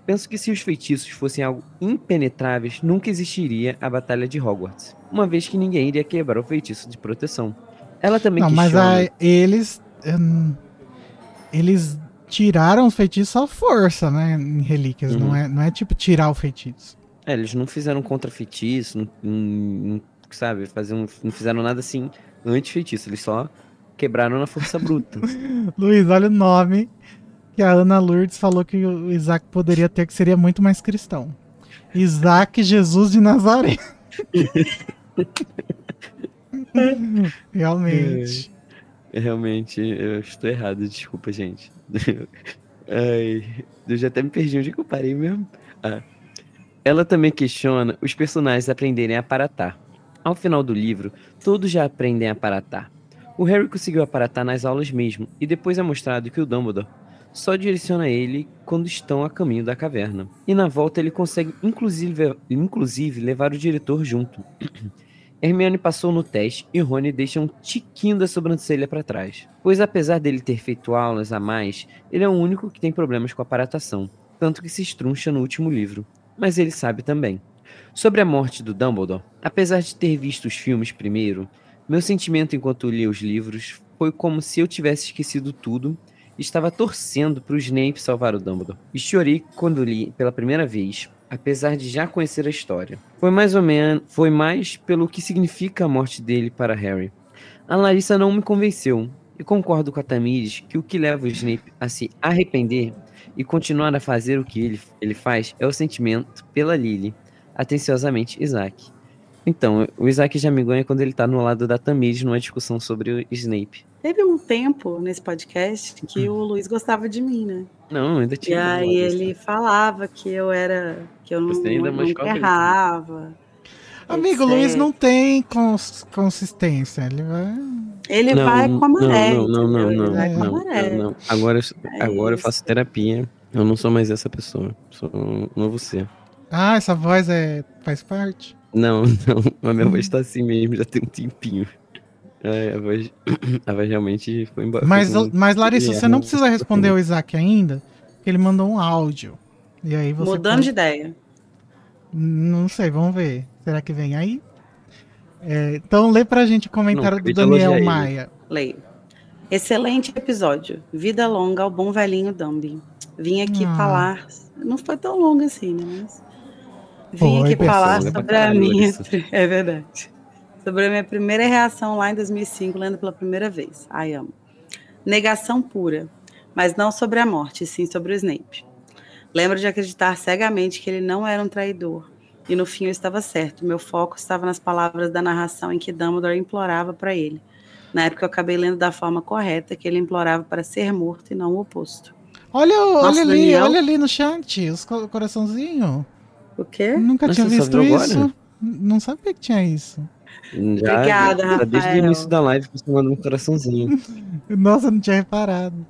Penso que se os feitiços fossem algo impenetráveis, nunca existiria a Batalha de Hogwarts, uma vez que ninguém iria quebrar o feitiço de proteção. Ela também Não, mas questiona... aí eles. hum, eles tiraram os feitiços à força, né? Em relíquias. Não, Uhum. é, não é tipo tirar o feitiço. É, eles não fizeram contra feitiço, não, não- não- sabe, fazer um- não fizeram nada assim anti-feitiço, eles só quebraram na força bruta. Luiz, olha o nome que a Ana Lourdes falou que o Isaac poderia ter, que seria muito mais cristão. Isaac Jesus de Nazaré. Realmente. É, Realmente, eu estou errado, desculpa, gente. Ai, eu já até me perdi onde que eu parei mesmo. Ah. Ela também questiona os personagens aprenderem a aparatar. Ao final do livro, todos já aprendem a aparatar. O Harry conseguiu aparatar nas aulas mesmo, e depois é mostrado que o Dumbledore só direciona ele quando estão a caminho da caverna. E na volta ele consegue inclusive, inclusive levar o diretor junto. Hermione passou no teste e Rony deixa um tiquinho da sobrancelha para trás. Pois apesar dele ter feito aulas a mais, ele é o único que tem problemas com a aparatação, tanto que se estruncha no último livro. Mas ele sabe também. Sobre a morte do Dumbledore, apesar de ter visto os filmes primeiro, meu sentimento enquanto li os livros foi como se eu tivesse esquecido tudo e estava torcendo para o Snape salvar o Dumbledore. E chorei quando li pela primeira vez, apesar de já conhecer a história. Foi mais ou menos, foi mais pelo que significa a morte dele para Harry. A Larissa não me convenceu, e concordo com a Tamires que o que leva o Snape a se arrepender e continuar a fazer o que ele, ele faz é o sentimento pela Lily. Atenciosamente, Isaac. Então, o Isaac já me ganha quando ele tá no lado da Tamires numa discussão sobre o Snape. Teve um tempo nesse podcast que o Luiz gostava de mim, né? Não, ainda E tinha. aí ele falava que eu era. que eu não, Você ainda não machucava ele. errava. Amigo, o. Luiz não tem cons- consistência. Ele vai. Ele não, vai com a maré. Não, não, não, não, Ele vai com a não, maré. não, não. Agora, eu- É agora eu faço terapia. Eu não sou mais essa pessoa. Sou um novo ser. Ah, essa voz é faz parte? Não, não. A minha voz tá assim mesmo, já tem um tempinho. É, a voz, a voz realmente foi embora. Mas, foi com- mas Larissa, você não precisa responder o Isaac ainda, porque ele mandou um áudio. E aí você. Mudando pode- de ideia. Não sei, vamos ver. Será que vem aí? É, então lê pra gente o comentário Não, do Daniel. Maia. Leio. Excelente episódio. Vida longa ao bom velhinho Dumbi. Vim aqui Ah. falar. Não foi tão longo assim, né? Mas... Vim aqui falar sobre a minha. É verdade. Sobre a minha primeira reação lá em 2005, lendo pela primeira vez. Ai, amo. Negação pura. Mas não sobre a morte, sim sobre o Snape. Lembro de acreditar cegamente que ele não era um traidor. E no fim eu estava certo. Meu foco estava nas palavras da narração em que Dumbledore implorava para ele. Na época eu acabei lendo da forma correta, que ele implorava para ser morto e não o oposto. Olha, Nossa, olha ali, Daniel. olha ali no chat, os co- coraçãozinho. O quê? Nunca Mas tinha visto isso. agora? Não sabia que tinha isso. Já, Obrigada, já desde o início da live você manda um coraçãozinho. Nossa, eu não tinha reparado.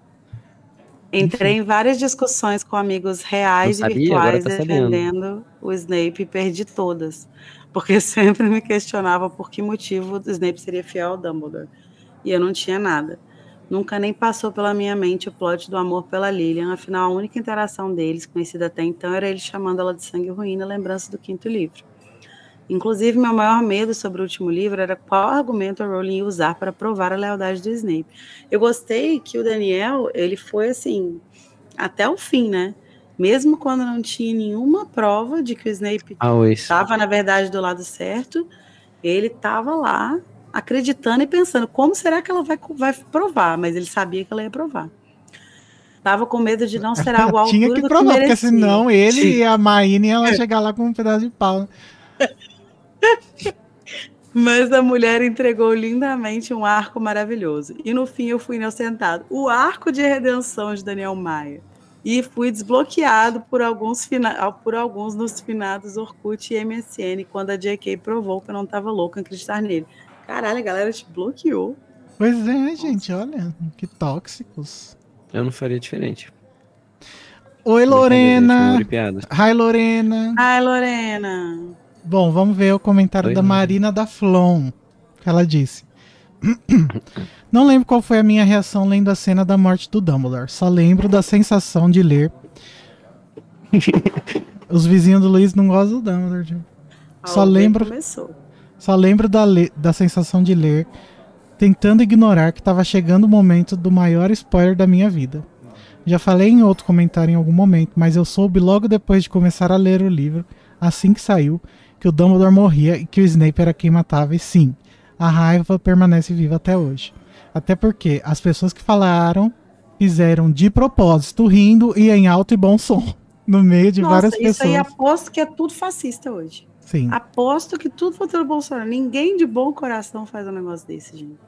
Entrei em várias discussões com amigos reais e virtuais tá sabendo. defendendo o Snape e perdi todas. Porque sempre me questionava por que motivo o Snape seria fiel ao Dumbledore. E eu não tinha nada. Nunca nem passou pela minha mente o plot do amor pela Lilian, afinal a única interação deles, conhecida até então, era ele chamando ela de sangue ruim na lembrança do quinto livro. Inclusive, meu maior medo sobre o último livro era qual argumento a Rowling ia usar para provar a lealdade do Snape. Eu gostei que o Daniel, ele foi assim, até o fim, né? Mesmo quando não tinha nenhuma prova de que o Snape estava, na verdade, do lado certo, ele estava lá acreditando e pensando como será que ela vai, vai provar, mas ele sabia que ela ia provar. Tava com medo de não ser algo Tinha que provar, porque merecia. senão ele Sim. e a Maíne iam chegar lá com um pedaço de pau. Mas a mulher entregou lindamente um arco maravilhoso. E no fim eu fui inocentado. O arco de redenção de Daniel Maia. E fui desbloqueado por alguns, fina... por alguns nos finados Orkut e MSN, quando a JK provou que eu não estava louca em acreditar nele. Caralho, a galera te bloqueou. Pois é, gente, olha, que tóxicos. Eu não faria diferente. Oi, Lorena. Hi, Lorena. Ai, Lorena. Bom, vamos ver o comentário Oi, da. Marina da Flon. Que ela disse. Não lembro qual foi a minha reação lendo a cena da morte do Dumbledore. Só lembro da sensação de ler. Os vizinhos do Luiz não gostam do Dumbledore. Só lembro- Começou. Só lembro da, da sensação de ler, tentando ignorar que estava chegando o momento do maior spoiler da minha vida. Já falei em outro comentário em algum momento, mas eu soube logo depois de começar a ler o livro, assim que saiu, que o Dumbledore morria e que o Snape era quem matava, e sim, a raiva permanece viva até hoje. Até porque as pessoas que falaram fizeram de propósito, rindo e em alto e bom som, no meio de Nossa, várias isso pessoas. aí aposto que é tudo fascista hoje. Sim. Aposto que tudo foi do Bolsonaro. Ninguém de bom coração faz um negócio desse, gente.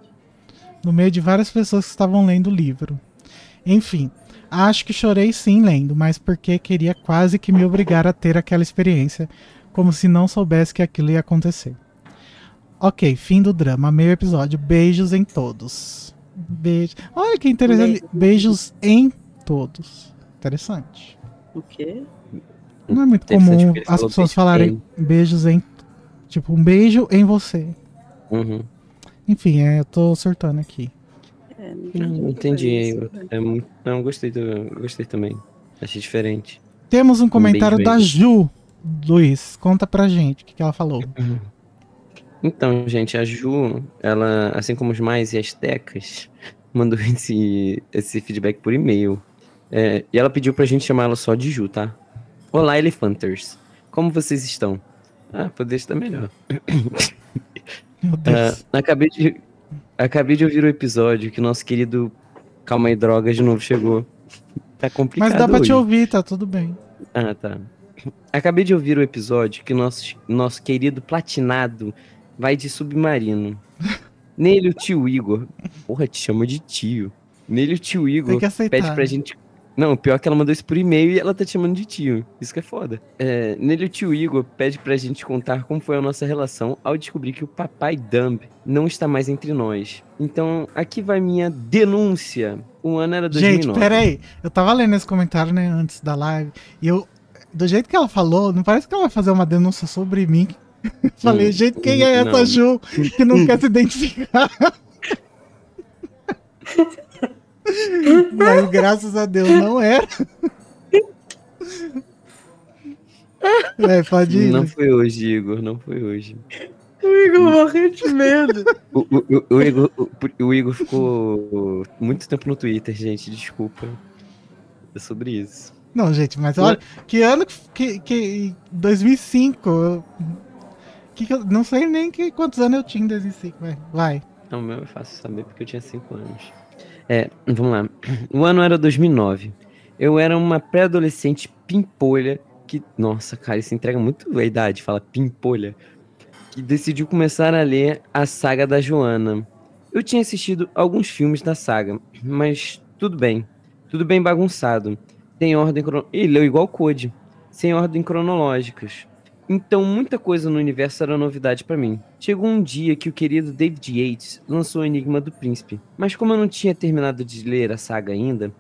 no meio de várias pessoas que estavam lendo o livro. Enfim, acho que chorei sim lendo, mas porque queria quase que me obrigar a ter aquela experiência, como se não soubesse que aquilo ia acontecer. Ok, fim do drama, meio episódio. Beijos em todos. Beijo. Olha que interessante. Beijo. Beijos em todos. Interessante. O quê? Não é muito comum as pessoas falarem beijos em. Tipo, um beijo em você. Uhum. Enfim, é, eu tô surtando aqui. É, Não, entendi. isso, Eu- né? É não, gostei, do, gostei também. Achei diferente. Temos um comentário beijo da. Ju. Luiz, conta pra gente o que, que ela falou. Então, gente, a Ju, ela, assim como os mais e as tecas, mandou esse, esse feedback por e-mail. É, e ela pediu pra gente chamar ela só de Ju, tá? Olá, Elefanters. Como vocês estão? Ah, poderia estar melhor. Ah, acabei, de, acabei de ouvir o episódio que nosso querido Calma aí, Drogas de novo chegou. Tá complicado Mas dá pra te hoje. ouvir, tá tudo bem. Ah, tá. acabei de ouvir o episódio que nosso, nosso querido Platinado vai de submarino. Nele o tio Igor. Porra, te chama de tio. Nele o tio Igor Tem que aceitar. pede pra gente. Não, pior que ela mandou isso por e-mail e ela tá te chamando de tio. Isso que é foda. É, nele o tio Igor pede pra gente contar como foi a nossa relação ao descobrir que o papai Dumb não está mais entre nós. Então, aqui vai minha denúncia. O ano era 2009. Gente, peraí. Eu tava lendo esse comentário, né, antes da live. E eu, do jeito que ela falou, não parece que ela vai fazer uma denúncia sobre mim. Falei, Hum, gente, quem é essa não. Ju que não quer se identificar? Mas graças a Deus não era. É, pode ir. Não foi hoje, Igor. Não foi hoje. O Igor morreu de medo. O, o, o- o Igor, o, o Igor ficou muito tempo no Twitter, gente. Desculpa. É sobre isso. Não, gente, mas olha, que ano que. que 2005. eu- que, que eu não sei nem que, quantos anos eu tinha em 2005, vai. Vai. Não, o meu é fácil saber porque eu tinha 5 anos. É, vamos lá. O ano era 2009. Eu era uma pré-adolescente pimpolha que. Nossa, cara, isso entrega muito a idade, fala pimpolha. Que decidiu começar a ler a saga da Joana. Eu tinha assistido alguns filmes da saga, mas tudo bem. Tudo bem bagunçado. Tem ordem. Crono... Ih, leu igual Code. Sem ordem cronológicas. Então, muita coisa no universo era novidade pra mim. Chegou um dia que o querido David Yates lançou o Enigma do Príncipe, mas como eu não tinha terminado de ler a saga ainda,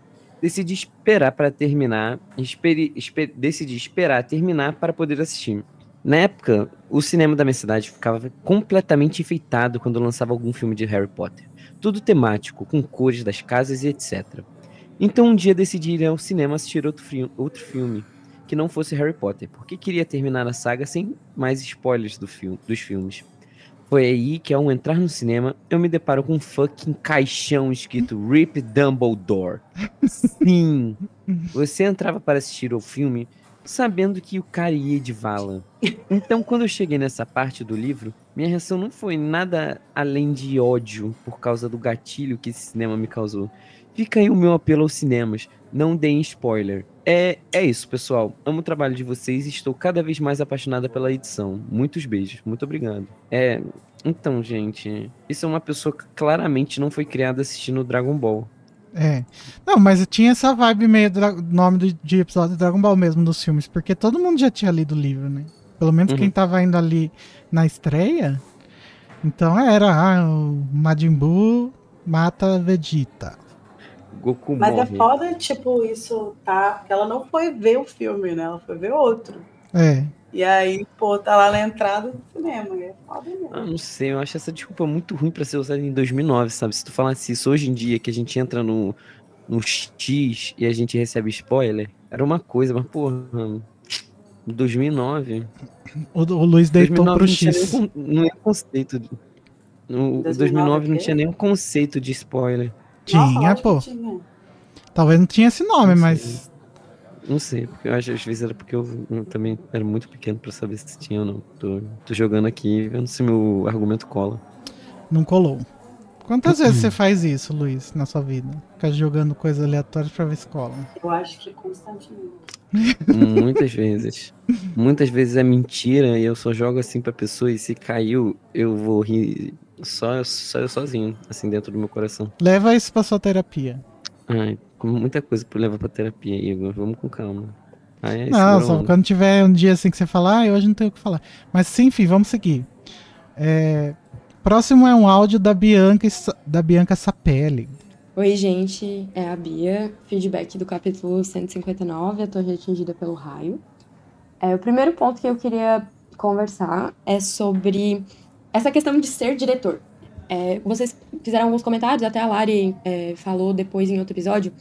decidi esperar para terminar, esperi- espe- decidi esperar terminar para poder assistir. Na época, o cinema da minha cidade ficava completamente enfeitado quando lançava algum filme de Harry Potter. Tudo temático, com cores das casas e etc. Então um dia decidi ir ao cinema assistir outro, outro filme, que não fosse Harry Potter, porque queria terminar a saga sem mais spoilers do filme, dos filmes. Foi aí que, ao entrar no cinema, eu me deparo com um fucking caixão escrito Rip Dumbledore. Sim! Você entrava para assistir ao filme sabendo que o cara ia de vala. Então, quando eu cheguei nessa parte do livro, minha reação não foi nada além de ódio por causa do gatilho que esse cinema me causou. Fica aí o meu apelo aos cinemas. Não deem spoiler. É, é isso, pessoal. Amo o trabalho de vocês e estou cada vez mais apaixonada pela edição. Muitos beijos. Muito obrigado. É. Então, gente. Isso é uma pessoa que claramente não foi criada assistindo Dragon Ball. É. Não, mas tinha essa vibe meio dra- nome do, de episódio de Dragon Ball mesmo dos filmes, porque todo mundo já tinha lido o livro, né? Pelo menos Uhum. quem tava indo ali na estreia. Então era, ah, o Majin Buu mata Vegeta. Goku Mas é morre. foda, tipo, isso tá. Porque ela não foi ver o filme, né? Ela foi ver outro. É. E aí, pô, tá lá na entrada do cinema. É foda mesmo. Ah, não sei, eu acho essa desculpa muito ruim pra ser usada em 2009, sabe? Se tu falasse isso hoje em dia, que a gente entra no, no X e a gente recebe spoiler, era uma coisa, mas porra, 2009. O, o Luiz deitou 2009 pro não tinha X. nem con- não é conceito. De, no, 2009 2009 não o quê? tinha nenhum conceito de spoiler. Tinha, lógico pô. que tinha. Talvez não tinha esse nome, Não mas. Não sei, porque eu acho às vezes era porque eu, eu também era muito pequeno pra saber se tinha ou não. Tô, tô jogando aqui, vendo se meu argumento cola. Não colou. Quantas vezes você faz isso, Luiz, na sua vida? Fica jogando coisas aleatórias pra ver se cola. Eu acho que constantemente. Muitas vezes. Muitas vezes é mentira e eu só jogo assim pra pessoa e se caiu, eu vou rir só, só eu sozinho, assim, dentro do meu coração. Leva isso pra sua terapia. Ai, com muita coisa pra levar pra terapia, Igor. Vamos com calma. Ai, ai, Não, só quando tiver um dia assim que você falar, ah, hoje não tenho o que falar. Mas sim, enfim, vamos seguir. É, Próximo é um áudio da Bianca, da Bianca Sapelli. Oi, gente, é a Bia. Feedback do capítulo 159, a torre atingida pelo raio. É, o primeiro ponto que eu queria conversar é sobre essa questão de ser diretor. É, vocês fizeram alguns comentários, até a Lari é, falou depois em outro episódio,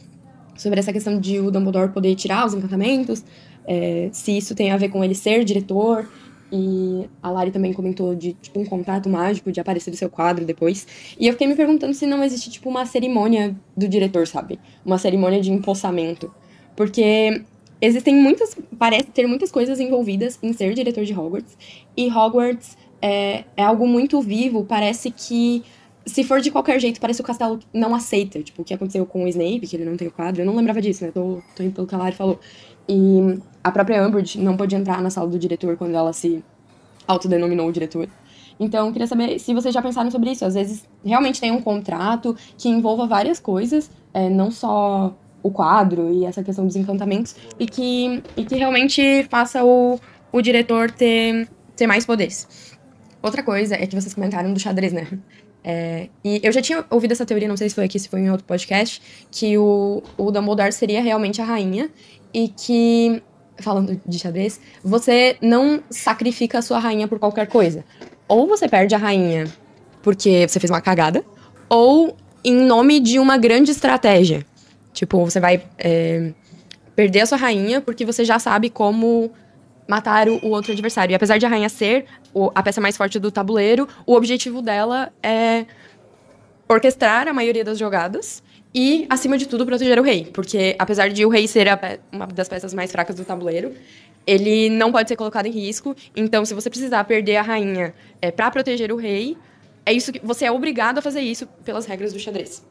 sobre essa questão de o Dumbledore poder tirar os encantamentos, é, se isso tem a ver com ele ser diretor. E a Lari também comentou de tipo, um contrato mágico de aparecer do seu quadro depois. E eu fiquei me perguntando se não existe, tipo, uma cerimônia do diretor, sabe? Uma cerimônia de empossamento. Porque existem muitas. Parece ter muitas coisas envolvidas em ser diretor de Hogwarts. E Hogwarts é, é algo muito vivo. Parece que. Se for de qualquer jeito, parece que o castelo não aceita. Tipo, o que aconteceu com o Snape, que ele não tem o quadro. Eu não lembrava disso, né? Tô, tô indo pelo que a Lari falou. E a própria Umbridge não pôde entrar na sala do diretor quando ela se autodenominou diretor. Então, queria saber se vocês já pensaram sobre isso. Às vezes, realmente tem um contrato que envolva várias coisas, é, não só o quadro e essa questão dos encantamentos, e que, e que realmente faça o, o diretor ter, ter mais poderes. Outra coisa é que vocês comentaram do xadrez, né? É, e eu já tinha ouvido essa teoria, não sei se foi aqui, se foi em outro podcast, que o, o Dumbledore seria realmente a rainha e que, falando de xadrez, você não sacrifica a sua rainha por qualquer coisa. Ou você perde a rainha porque você fez uma cagada, ou em nome de uma grande estratégia. Tipo, você vai é, perder a sua rainha porque você já sabe como matar o, outro adversário. E apesar de a rainha ser o, a peça mais forte do tabuleiro, o objetivo dela é orquestrar a maioria das jogadas e, acima de tudo, proteger o rei. Porque, apesar de o rei ser uma das peças mais fracas do tabuleiro, ele não pode ser colocado em risco. Então, se você precisar perder a rainha é, para proteger o rei, é isso que você é obrigado a fazer isso pelas regras do xadrez.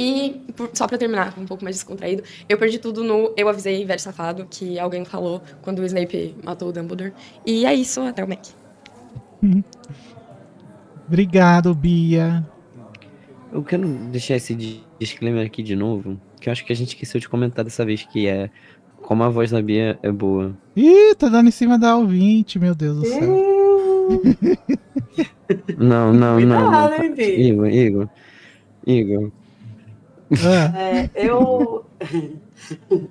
E, por, só pra terminar, um pouco mais descontraído, eu perdi tudo no Eu Avisei, Velho Safado, que alguém falou quando o Snape matou o Dumbledore. E é isso, até o Mac. Obrigado, Bia. Eu quero deixar esse disclaimer aqui de novo, que eu acho que a gente esqueceu de comentar dessa vez, que é como a voz da Bia é boa. Ih, tá dando em cima da ouvinte, meu Deus do céu. Não, não, não. Cuidado, não. Igor, Igor. Igor. É, eu.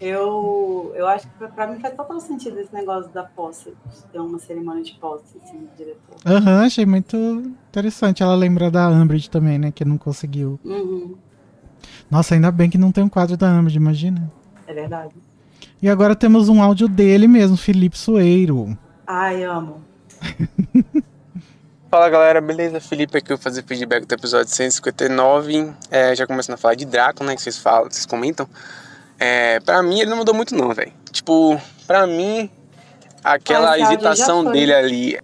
eu. Eu acho que pra- pra mim faz total sentido esse negócio da posse, de ter uma cerimônia de posse, assim, do diretor. Aham, achei muito interessante. Ela lembra da Umbridge também, né? Que não conseguiu. Uhum, Nossa, ainda bem que não tem um quadro da Umbridge, imagina. é verdade. E agora temos um áudio dele mesmo, Felipe Soeiro. Ai, amo. Fala galera, beleza? Felipe aqui, eu vou fazer feedback do episódio 159. É, já começando a falar de Draco, né? Que vocês falam, vocês comentam. É, pra mim, ele não mudou muito, não, velho. Tipo, pra mim, aquela Ah, esse hesitação dele ali.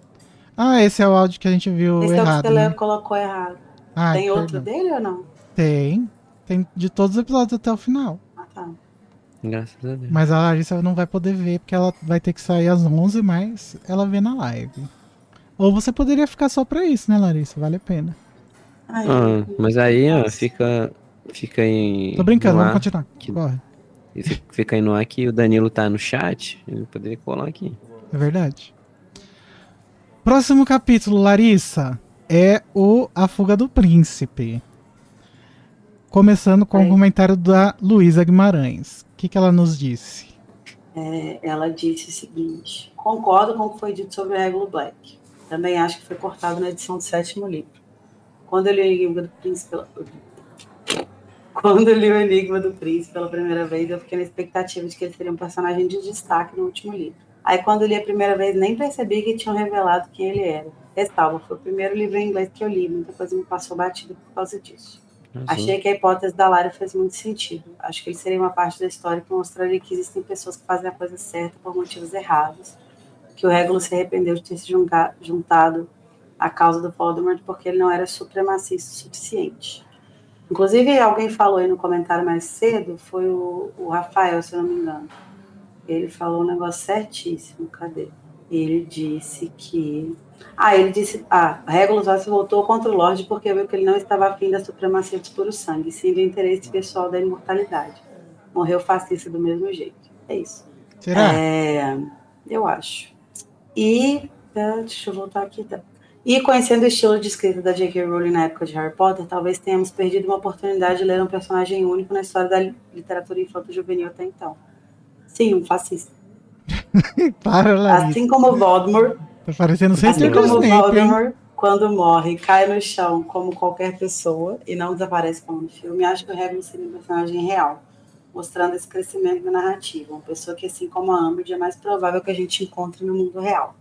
Ah, esse é o áudio que a gente viu Esse é o que errado, você né? colocou errado. Ah, Tem perdão. outro dele ou não? Tem. Tem de todos os episódios até o final. Ah, tá. Graças a Deus. Mas a Larissa não vai poder ver, porque ela vai ter que sair às 11, mas ela vê na live. Ou você poderia ficar só pra isso, né, Larissa? Vale a pena. Ai, Ah, mas aí, ó, fica, fica aí. Tô brincando, vamos ar, continuar. que- Corre. fi- Fica aí no ar que o Danilo tá no chat. Ele poderia colar aqui. É verdade. Próximo capítulo, Larissa, é o A Fuga do Príncipe. Começando com o Aí. comentário da Luísa Guimarães. O que, que ela nos disse? É, ela disse o seguinte: concordo com o que foi dito sobre o Regulo Black. Também acho que foi cortado na edição do sétimo livro. Quando eu li o Enigma do Príncipe. pela- Quando eu li o Enigma do Príncipe pela primeira vez, eu fiquei na expectativa de que ele seria um personagem de destaque no último livro. Aí, quando eu li a primeira vez, nem percebi que tinham revelado quem ele era. Ressalva, foi o primeiro livro em inglês que eu li, muita coisa me passou batida por causa disso. Achei que a hipótese da Lara fez muito sentido. Acho que ele seria uma parte da história que mostraria que existem pessoas que fazem a coisa certa por motivos errados. Que o Regulus se arrependeu de ter se juntado à causa do Voldemort porque ele não era supremacista o suficiente. Inclusive, alguém falou aí no comentário mais cedo, foi o, o Rafael, se eu não me engano. Ele falou um negócio certíssimo, cadê? Ele disse que ah, ele disse. Ah, Regulus só se voltou contra o Lorde porque viu que ele não estava afim da supremacia dos puros sangue, sim do interesse pessoal da imortalidade. Morreu fascista do mesmo jeito. É isso. Será? É, eu acho. E. é, Deixa eu voltar aqui. Tá. E conhecendo o estilo de escrita da J.K. Rowling na época de Harry Potter, talvez tenhamos perdido uma oportunidade de ler um personagem único na história da literatura infanto-juvenil até então. Sim, um fascista. Para, Larissa. Assim como o Voldemort, Tá parecendo Assim como o Snape? Voldemort, quando morre, cai no chão como qualquer pessoa e não desaparece como no filme, acho que o Regulus seria um personagem real, mostrando esse crescimento na narrativa. Uma pessoa que, assim como a Umbridge, é mais provável que a gente encontre no mundo real.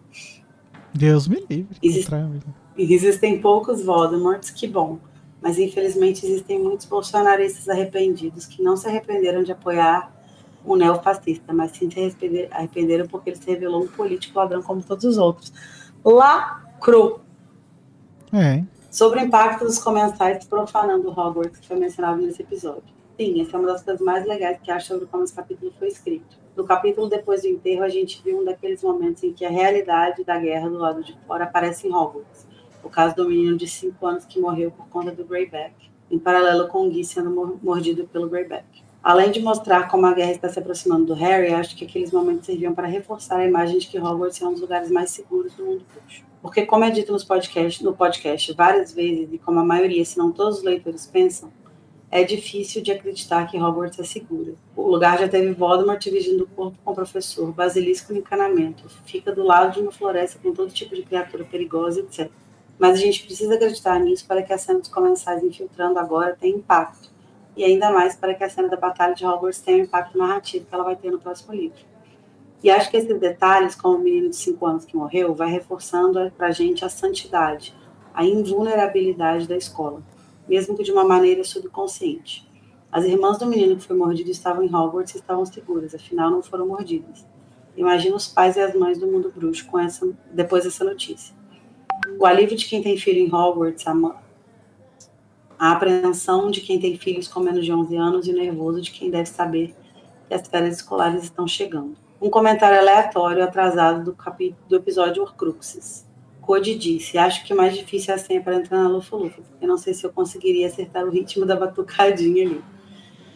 Deus me livre. Existe- Contra- E existem poucos Voldemorts, que bom. Mas infelizmente existem muitos bolsonaristas arrependidos que não se arrependeram de apoiar o neofascista, mas sim se arrepender- arrependeram porque ele se revelou um político ladrão como todos os outros. Lacrou. É. Sobre o impacto dos comensais profanando Hogwarts, que foi mencionado nesse episódio. Sim, essa é uma das coisas mais legais que acho sobre como esse capítulo foi escrito. No capítulo depois do enterro, a gente viu um daqueles momentos em que a realidade da guerra do lado de fora aparece em Hogwarts. O caso do menino de 5 anos que morreu por conta do Greyback, em paralelo com Gui sendo mordido pelo Greyback. Além de mostrar como a guerra está se aproximando do Harry, acho que aqueles momentos serviam para reforçar a imagem de que Hogwarts é um dos lugares mais seguros do mundo bruxo. Porque, como é dito nos podcast, no podcast várias vezes, e como a maioria, se não todos os leitores pensam, é difícil de acreditar que Hogwarts é segura. O lugar já teve Voldemort dividindo o corpo com o professor, basilisco no encanamento, fica do lado de uma floresta com todo tipo de criatura perigosa, etc. Mas a gente precisa acreditar nisso para que a cena dos comensais infiltrando agora tenha impacto. E ainda mais para que a cena da Batalha de Hogwarts tenha o impacto narrativo que ela vai ter no próximo livro. E acho que esses detalhes, como o menino de 5 anos que morreu, vai reforçando para a gente a santidade, a invulnerabilidade da escola, mesmo que de uma maneira subconsciente. As irmãs do menino que foi mordido estavam em Hogwarts e estavam seguras, afinal não foram mordidas. Imagina os pais e as mães do mundo bruxo com essa, depois dessa notícia. O alívio de quem tem filho em Hogwarts, a, a apreensão de quem tem filhos com menos de 11 anos e o nervoso de quem deve saber que as férias escolares estão chegando. Um comentário aleatório atrasado do, capítulo, do episódio Horcruxes. Code disse: Acho que o mais difícil é a senha para entrar na Lufa-Lufa, porque não sei se eu conseguiria acertar o ritmo da batucadinha ali.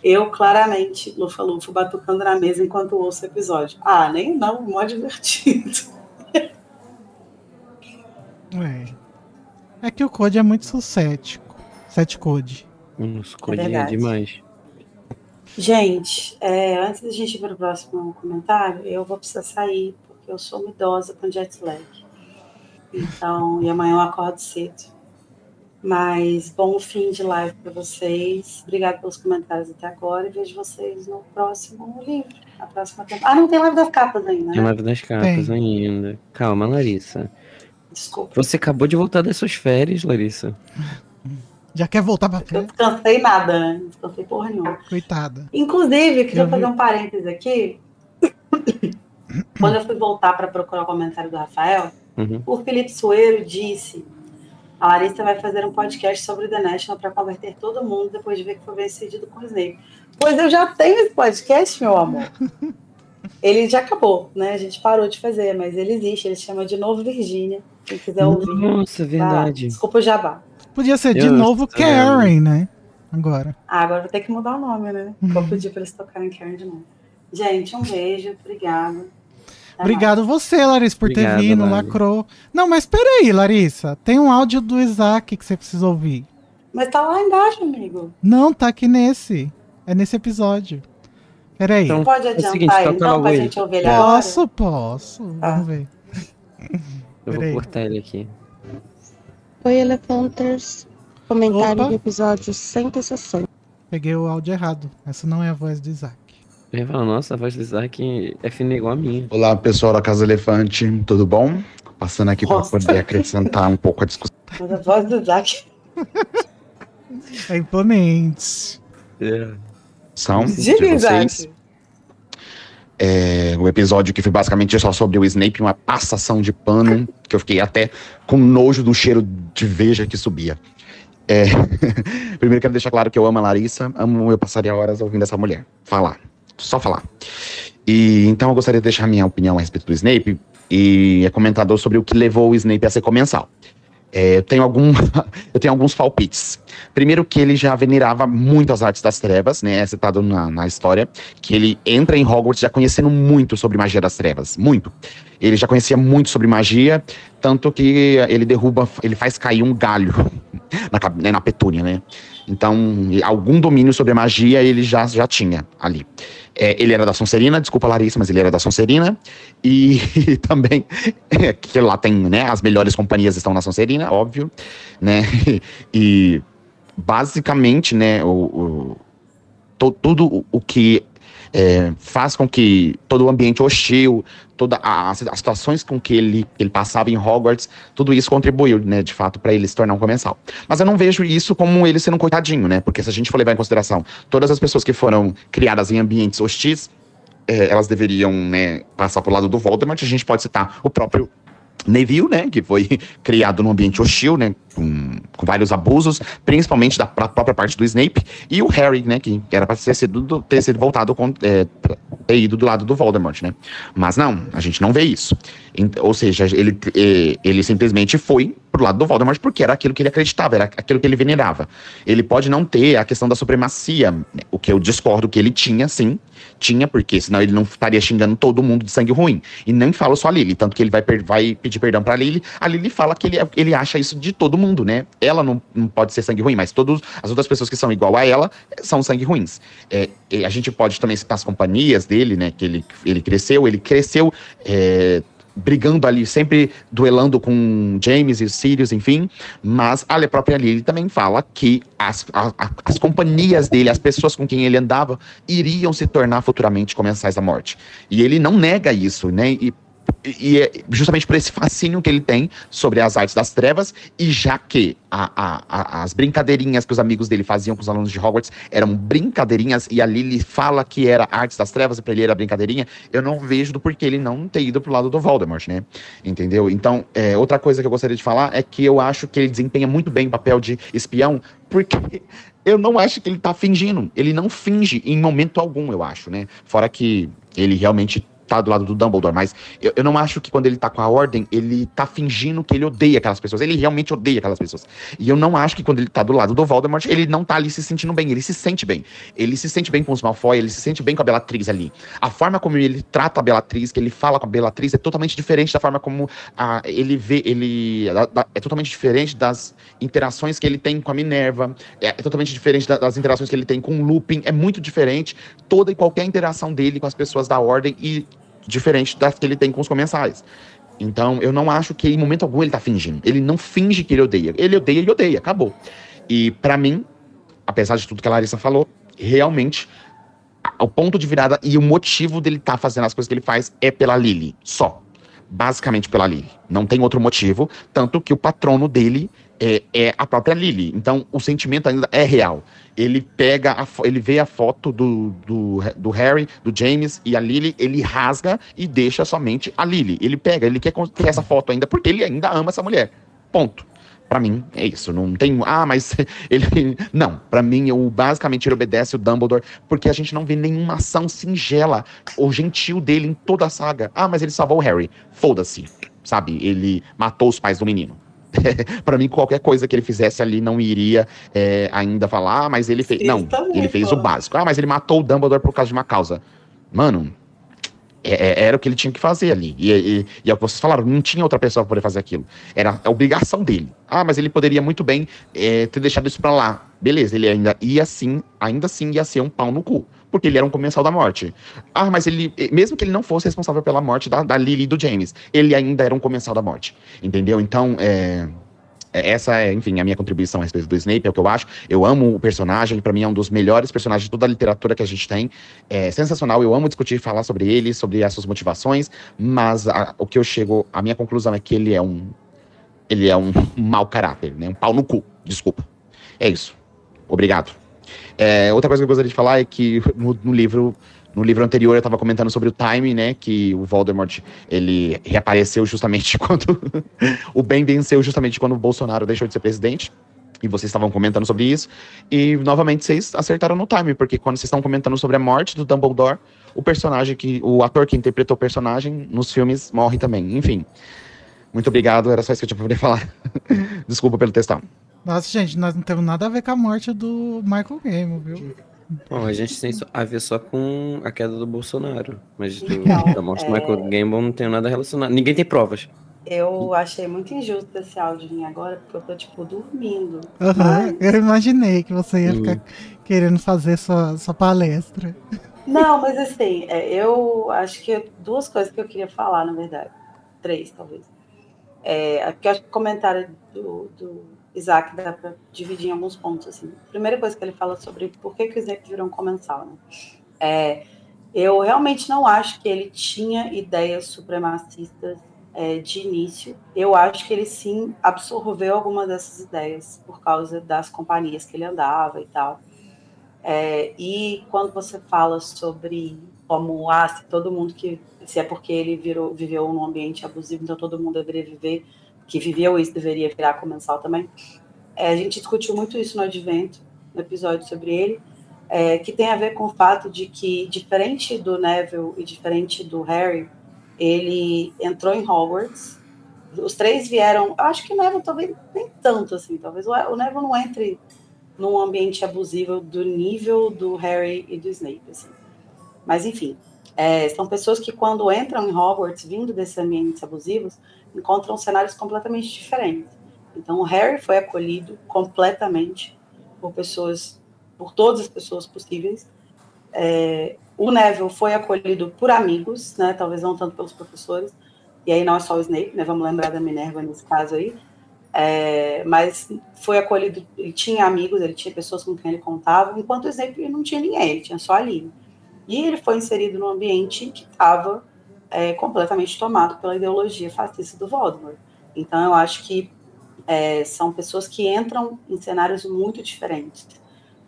Eu, claramente, Lufa-Lufa, batucando na mesa enquanto ouço o episódio. Ah, nem não, mó divertido. É. É que o Code é muito sucético. Sete Code. Uns Code é, demais. Gente, é, antes da gente ir para o próximo comentário, eu vou precisar sair, porque eu sou uma idosa com jet lag. Então, e amanhã eu acordo cedo. Mas bom fim de live para vocês. Obrigada pelos comentários até agora e vejo vocês no próximo livro. A próxima temporada. Ah, não tem live das capas ainda. Tem Né? live das capas Tem. ainda. Calma, Larissa. Desculpa. Você acabou de voltar das suas férias, Larissa. Já quer voltar pra Eu frente? descansei nada, né? Não descansei porra nenhuma. Coitada. Inclusive, eu queria Eu vi- fazer um parênteses aqui. Quando eu fui voltar para procurar o comentário do Rafael, Uhum. o Felipe Soeiro disse: a Larissa vai fazer um podcast sobre The National para converter todo mundo depois de ver que foi bem sucedido com o Snape. Pois eu já tenho esse podcast, meu amor. Ele já acabou, né? A gente parou de fazer, mas ele existe. Ele se chama de Novo Virgínia. Quem quiser ouvir. Nossa, tá? verdade. Desculpa o jabá. Podia ser de Eu novo vendo. Karen, né? Agora. Ah, agora vou ter que mudar o nome, né? Vou pedir para eles tocarem Karen de novo. Gente, um beijo. Obrigada. Até Obrigado você, Larissa, por ter Obrigado, vindo, Lari. lacrou. Não, mas peraí, Larissa. Tem um áudio do Isaac que você precisa ouvir. Mas tá lá embaixo, amigo. Não, tá aqui nesse. É nesse episódio. Peraí. Então, Pode é o adiantar seguinte, então, logo pra aí. gente ouvir ele agora? Posso, posso. Ah. Vamos ver. Eu vou Peraí. cortar ele aqui. Oi, Elefanters. Comentário Opa. do episódio 160. Peguei o áudio errado. Essa não é a voz do Isaac. Eu ia falar, nossa, a voz do Isaac é fina igual a minha. Olá, pessoal da Casa Elefante, tudo bom? Passando aqui para poder acrescentar um pouco a discussão. Mas a voz do Isaac. É imponente. É. de Diga, vocês. Isaac. É, o episódio que foi basicamente só sobre o Snape, uma passação de pano, que eu fiquei até com nojo do cheiro de veja que subia. É, primeiro quero deixar claro que eu amo a Larissa, amo, eu passaria horas ouvindo essa mulher falar, só falar. E então eu gostaria de deixar minha opinião a respeito do Snape e é comentador sobre o que levou o Snape a ser comensal. É, eu, tenho algum, eu tenho alguns palpites. Primeiro que ele já venerava muito as artes das trevas, né? É citado na, na história, que ele entra em Hogwarts já conhecendo muito sobre magia das trevas, muito. Ele já conhecia muito sobre magia, tanto que ele derruba, ele faz cair um galho na, na petúnia, né? Então, algum domínio sobre magia ele já, já tinha ali. É, ele era da Sonserina, desculpa Larissa, mas ele era da Sonserina. E, também, é, que lá tem, né, as melhores companhias estão na Sonserina, óbvio, né? E basicamente, né, o, o- to- tudo o que é, faz com que todo o ambiente hostil, todas as, situações com que ele, ele passava em Hogwarts, tudo isso contribuiu, né, de fato, para ele se tornar um comensal. Mas eu não vejo isso como ele sendo um coitadinho, né? Porque se a gente for levar em consideração todas as pessoas que foram criadas em ambientes hostis, é, elas deveriam, né, passar pro lado do Voldemort. A gente pode citar o próprio Neville, né, que foi criado num ambiente hostil, né, com, com vários abusos, principalmente da própria parte do Snape, e o Harry, né, que era para ter sido, do- ter sido voltado, com, é, ter ido do lado do Voldemort, né. Mas não, a gente não vê isso. Ou seja, ele, ele simplesmente foi pro lado do Voldemort porque era aquilo que ele acreditava, era aquilo que ele venerava. Ele pode não ter a questão da supremacia, o que eu discordo que ele tinha, sim, tinha, porque senão ele não estaria xingando todo mundo de sangue ruim. E nem fala só a Lily, tanto que ele vai, vai pedir perdão pra Lily. A Lily fala que ele, ele acha isso de todo mundo, né? Ela não, não pode ser sangue ruim, mas todas as outras pessoas que são igual a ela eh, são sangue ruins. É, a gente pode também citar as companhias dele, né? Que ele, ele cresceu, ele cresceu. é, brigando ali, sempre duelando com James e Sirius, enfim. Mas a própria Lily também fala que as, a- a- as companhias dele, as pessoas com quem ele andava, iriam se tornar futuramente comensais da morte. E ele não nega isso, né? E, e é justamente por esse fascínio que ele tem sobre as artes das trevas, e já que a- a- a- as brincadeirinhas que os amigos dele faziam com os alunos de Hogwarts eram brincadeirinhas, e a Lily fala que era artes das trevas, e pra ele era brincadeirinha, eu não vejo do porquê ele não ter ido pro lado do Voldemort, né? Entendeu? Então, é, outra coisa que eu gostaria de falar é que eu acho que ele desempenha muito bem o papel de espião, porque eu não acho que ele tá fingindo. Ele não finge em momento algum, eu acho, né? Fora que ele realmente tá do lado do Dumbledore, mas eu, eu não acho que quando ele tá com a ordem, ele tá fingindo que ele odeia aquelas pessoas. Ele realmente odeia aquelas pessoas. E eu não acho que quando ele tá do lado do Voldemort, ele não tá ali se sentindo bem. Ele se sente bem. Ele se sente bem com os Malfoy, ele se sente bem com a Bellatrix ali. A forma como ele trata a Bellatrix, que ele fala com a Bellatrix, é totalmente diferente da forma como ah, ele vê, ele da- da- é totalmente diferente das interações que ele tem com a Minerva, é, é totalmente diferente da- das interações que ele tem com o Lupin, é muito diferente toda e qualquer interação dele com as pessoas da Ordem e diferente das que ele tem com os comensais. Então, eu não acho que em momento algum ele tá fingindo. Ele não finge que ele odeia. Ele odeia e odeia, acabou. E pra mim, apesar de tudo que a Larissa falou, realmente o ponto de virada e o motivo dele estar fazendo as coisas que ele faz é pela Lily, só. Basicamente pela Lily. Não tem outro motivo, tanto que o patrono dele é, é a própria Lily. Então, o sentimento ainda é real. Ele pega, a ele vê a foto do, do, do Harry, do James e a Lily, ele rasga e deixa somente a Lily. Ele pega, ele quer ter essa foto ainda porque ele ainda ama essa mulher. Ponto. Pra mim, é isso. Não tem. Ah, mas ele. Não. Pra mim, eu, basicamente, ele obedece o Dumbledore porque a gente não vê nenhuma ação singela ou gentil dele em toda a saga. Ah, mas ele salvou o Harry. Foda-se. Sabe? Ele matou os pais do menino. Pra mim, qualquer coisa que ele fizesse ali não iria é, ainda falar, ah, mas ele fez. Não, ele fez o básico. Ah, mas ele matou o Dumbledore por causa de uma causa. Mano, é- é- era o que ele tinha que fazer ali. E, e, e é o que vocês falaram, não tinha outra pessoa pra poder fazer aquilo. Era a obrigação dele. Ah, mas ele poderia muito bem é, ter deixado isso pra lá. Beleza, ele ainda ia assim, ainda assim ia ser um pau no cu. Porque ele era um comensal da morte. Ah, mas ele, mesmo que ele não fosse responsável pela morte da, da Lily e do James, ele ainda era um comensal da morte. Entendeu? Então, é. é- Essa é, enfim, a minha contribuição a respeito do Snape, é o que eu acho. Eu amo o personagem, pra mim é um dos melhores personagens de toda a literatura que a gente tem. É sensacional, eu amo discutir e falar sobre ele, sobre as suas motivações, mas a- o que eu chego, a minha conclusão é que ele é um ele é um mau caráter, né? Um pau no cu, desculpa. É isso. Obrigado. É, outra coisa que eu gostaria de falar é que no, no livro no livro anterior eu estava comentando sobre o time, né? Que o Voldemort ele reapareceu justamente quando o bem venceu justamente quando o Bolsonaro deixou de ser presidente. E vocês estavam comentando sobre isso. E novamente vocês acertaram no time, porque quando vocês estão comentando sobre a morte do Dumbledore, o personagem que. O ator que interpretou o personagem nos filmes morre também. Enfim. Muito obrigado, era só isso que eu tinha pra poder falar. Desculpa pelo textão. Nossa, gente, nós não temos nada a ver com a morte do Michael Game, viu? Bom, a gente tem a ver só com a queda do Bolsonaro. Mas do, Então, da morte do é- Michael Gambon não tem nada relacionado. Ninguém tem provas. Eu achei muito injusto esse áudio vir agora, porque eu tô, tipo, dormindo. Aham, Eu imaginei que você ia ficar querendo fazer sua, sua palestra. Não, mas assim, é, eu acho que duas coisas que eu queria falar, na verdade. Três, talvez. É, porque eu acho que o comentário do, do Isaac dá para dividir em alguns pontos. Assim. Primeira coisa que ele fala sobre por que, que o Snape virou um comensal. Né? É, eu realmente não acho que ele tinha ideias supremacistas é, de início. Eu acho que ele sim absorveu algumas dessas ideias por causa das companhias que ele andava e tal. É, e quando você fala sobre como ah, todo mundo que se é porque ele virou, viveu num ambiente abusivo, então todo mundo deveria viver, que viveu isso deveria virar comensal também. É, a gente discutiu muito isso no Advento, no episódio sobre ele, é, que tem a ver com o fato de que, diferente do Neville e diferente do Harry, ele entrou em Hogwarts. Os três vieram. Acho que o Neville talvez nem tanto assim. Talvez o Neville não entre num ambiente abusivo do nível do Harry e do Snape. Assim. Mas enfim, é, são pessoas que quando entram em Hogwarts, vindo desses ambientes abusivos, encontram cenários completamente diferentes. Então o Harry foi acolhido completamente por pessoas, por todas as pessoas possíveis. É, o Neville foi acolhido por amigos, né? Talvez não tanto pelos professores. E aí não é só o Snape, né? Vamos lembrar da Minerva nesse caso aí. É, mas foi acolhido, ele tinha amigos, ele tinha pessoas com quem ele contava, enquanto o Snape não tinha ninguém, ele tinha só a Lily. E ele foi inserido num ambiente que estava é, completamente tomado pela ideologia fascista do Voldemort. Então eu acho que é, são pessoas que entram em cenários muito diferentes.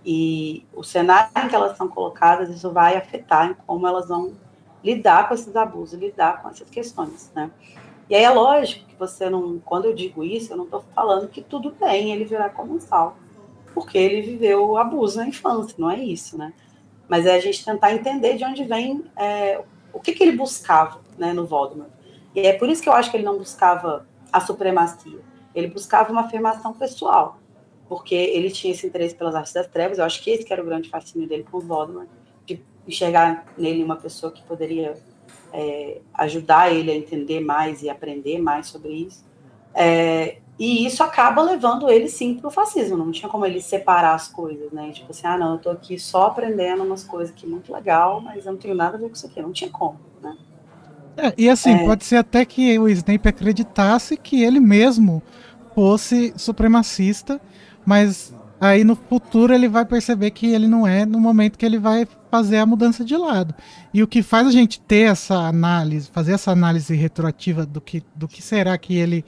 E o cenário em que elas são colocadas, isso vai afetar em como elas vão lidar com esses abusos, lidar com essas questões, né? E aí é lógico que você não, quando eu digo isso, eu não estou falando que tudo bem ele virar comensal, porque ele viveu abuso na infância, não é isso, né? Mas é a gente tentar entender de onde vem é, o que, que ele buscava, né, no Voldemort. E é por isso que eu acho que ele não buscava a supremacia. Ele buscava uma afirmação pessoal porque ele tinha esse interesse pelas artes das trevas. Eu acho que esse que era o grande fascínio dele com o Voldemort, de enxergar nele uma pessoa que poderia é, ajudar ele a entender mais e aprender mais sobre isso. É, e isso acaba levando ele sim para o fascismo. Não tinha como ele separar as coisas, né? Tipo assim, ah, não, eu tô aqui só aprendendo umas coisas aqui muito legal, mas eu não tenho nada a ver com isso aqui. Não tinha como, né? É, e assim, é... pode ser até que o Snape acreditasse que ele mesmo fosse supremacista mas aí no futuro ele vai perceber que ele não é no momento que ele vai fazer a mudança de lado. E o que faz a gente ter essa análise, fazer essa análise retroativa do que, do que será que ele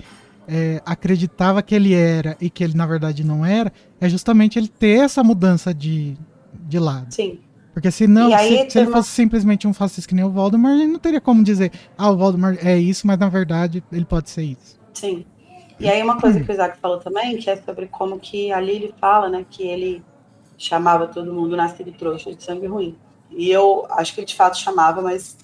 é, acreditava que ele era e que ele na verdade não era, é justamente ele ter essa mudança de, de lado. Sim. Porque senão, se, se ele fosse simplesmente um fascista que nem o Voldemort, ele não teria como dizer, ah, o Voldemort é isso, mas na verdade ele pode ser isso. Sim. E aí uma coisa que o Isaac falou também, que é sobre como que a Lily fala, né, que ele chamava todo mundo nascido trouxa de sangue ruim. E eu acho que ele de fato chamava, mas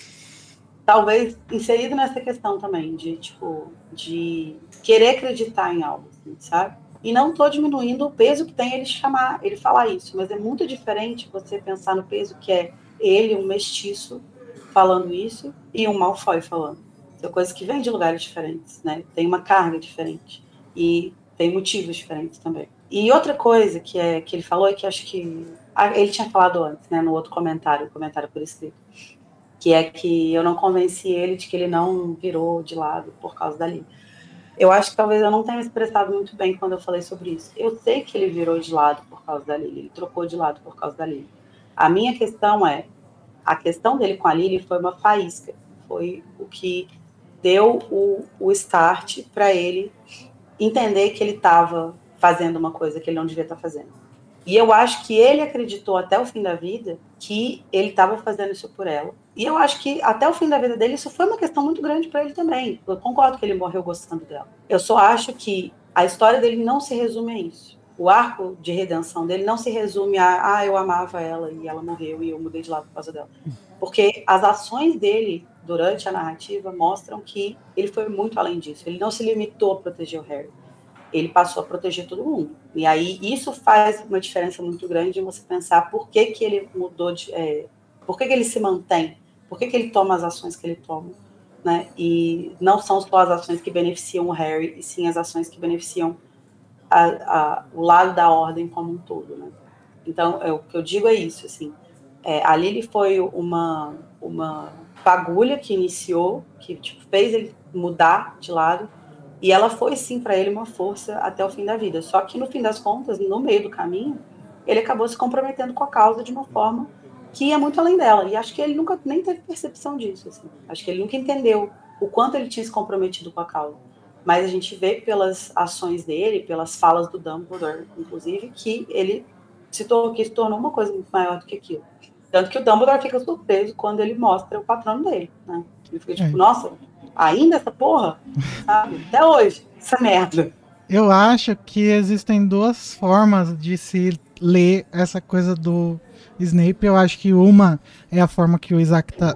talvez inserido nessa questão também de tipo de querer acreditar em algo, assim, sabe? E não estou diminuindo o peso que tem ele chamar, ele falar isso, mas é muito diferente você pensar no peso que é ele, um mestiço, falando isso, e um Malfoy falando. São coisas que vêm de lugares diferentes, né? Tem uma carga diferente e tem motivos diferentes também. E outra coisa que é que ele falou é que acho que ah, ele tinha falado antes, né, no outro comentário, comentário por escrito, que é que eu não convenci ele de que ele não virou de lado por causa dali. Eu acho que talvez eu não tenha me expressado muito bem quando eu falei sobre isso. Eu sei que ele virou de lado por causa da Lily, ele trocou de lado por causa da Lily. A minha questão é, a questão dele com a Lily foi uma faísca, foi o que deu o, o start para ele entender que ele estava fazendo uma coisa que ele não devia estar tá fazendo. E eu acho que ele acreditou até o fim da vida que ele estava fazendo isso por ela. E eu acho que até o fim da vida dele isso foi uma questão muito grande para ele também. Eu concordo que ele morreu gostando dela. Eu só acho que a história dele não se resume a isso. O arco de redenção dele não se resume a ah, eu amava ela e ela morreu e eu mudei de lado por causa dela. Porque as ações dele durante a narrativa mostram que ele foi muito além disso. Ele não se limitou a proteger o Harry. Ele passou a proteger todo mundo. E aí isso faz uma diferença muito grande em você pensar por que, que ele mudou de. É, por que, que ele se mantém? Por que, que ele toma as ações que ele toma? Né? E não são só as ações que beneficiam o Harry, e sim as ações que beneficiam a, a, o lado da ordem como um todo. Né? Então, é, o que eu digo é isso. Assim, é, a Lily foi uma, uma fagulha que iniciou, que tipo, fez ele mudar de lado, e ela foi sim para ele uma força até o fim da vida. Só que no fim das contas, no meio do caminho, ele acabou se comprometendo com a causa de uma forma que ia muito além dela. E acho que ele nunca nem teve percepção disso. Assim. Acho que ele nunca entendeu o quanto ele tinha se comprometido com a causa. Mas a gente vê pelas ações dele, pelas falas do Dumbledore, inclusive, que ele se, tor que se tornou uma coisa muito maior do que aquilo. Tanto que o Dumbledore fica surpreso quando ele mostra o patrono dele, né? Ele fica tipo, É. nossa, ainda essa porra? Até hoje, essa merda. Eu acho que existem duas formas de se ler essa coisa do Snape. Eu acho que uma é a forma que o Isaac tá.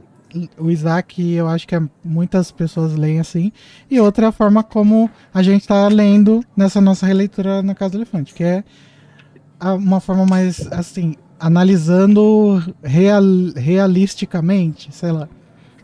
O Isaac, eu acho que é- muitas pessoas leem assim. E outra é a forma como a gente tá lendo nessa nossa releitura na Casa do Elefante, que é uma forma mais assim, analisando real, realisticamente, sei lá.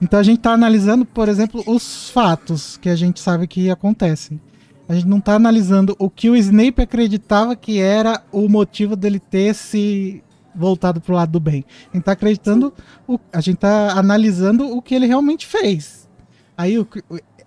Então a gente tá analisando, por exemplo, os fatos que a gente sabe que acontecem. A gente não tá analisando o que o Snape acreditava que era o motivo dele ter se voltado pro lado do bem. A gente tá acreditando, o, a gente tá analisando o que ele realmente fez. Aí o,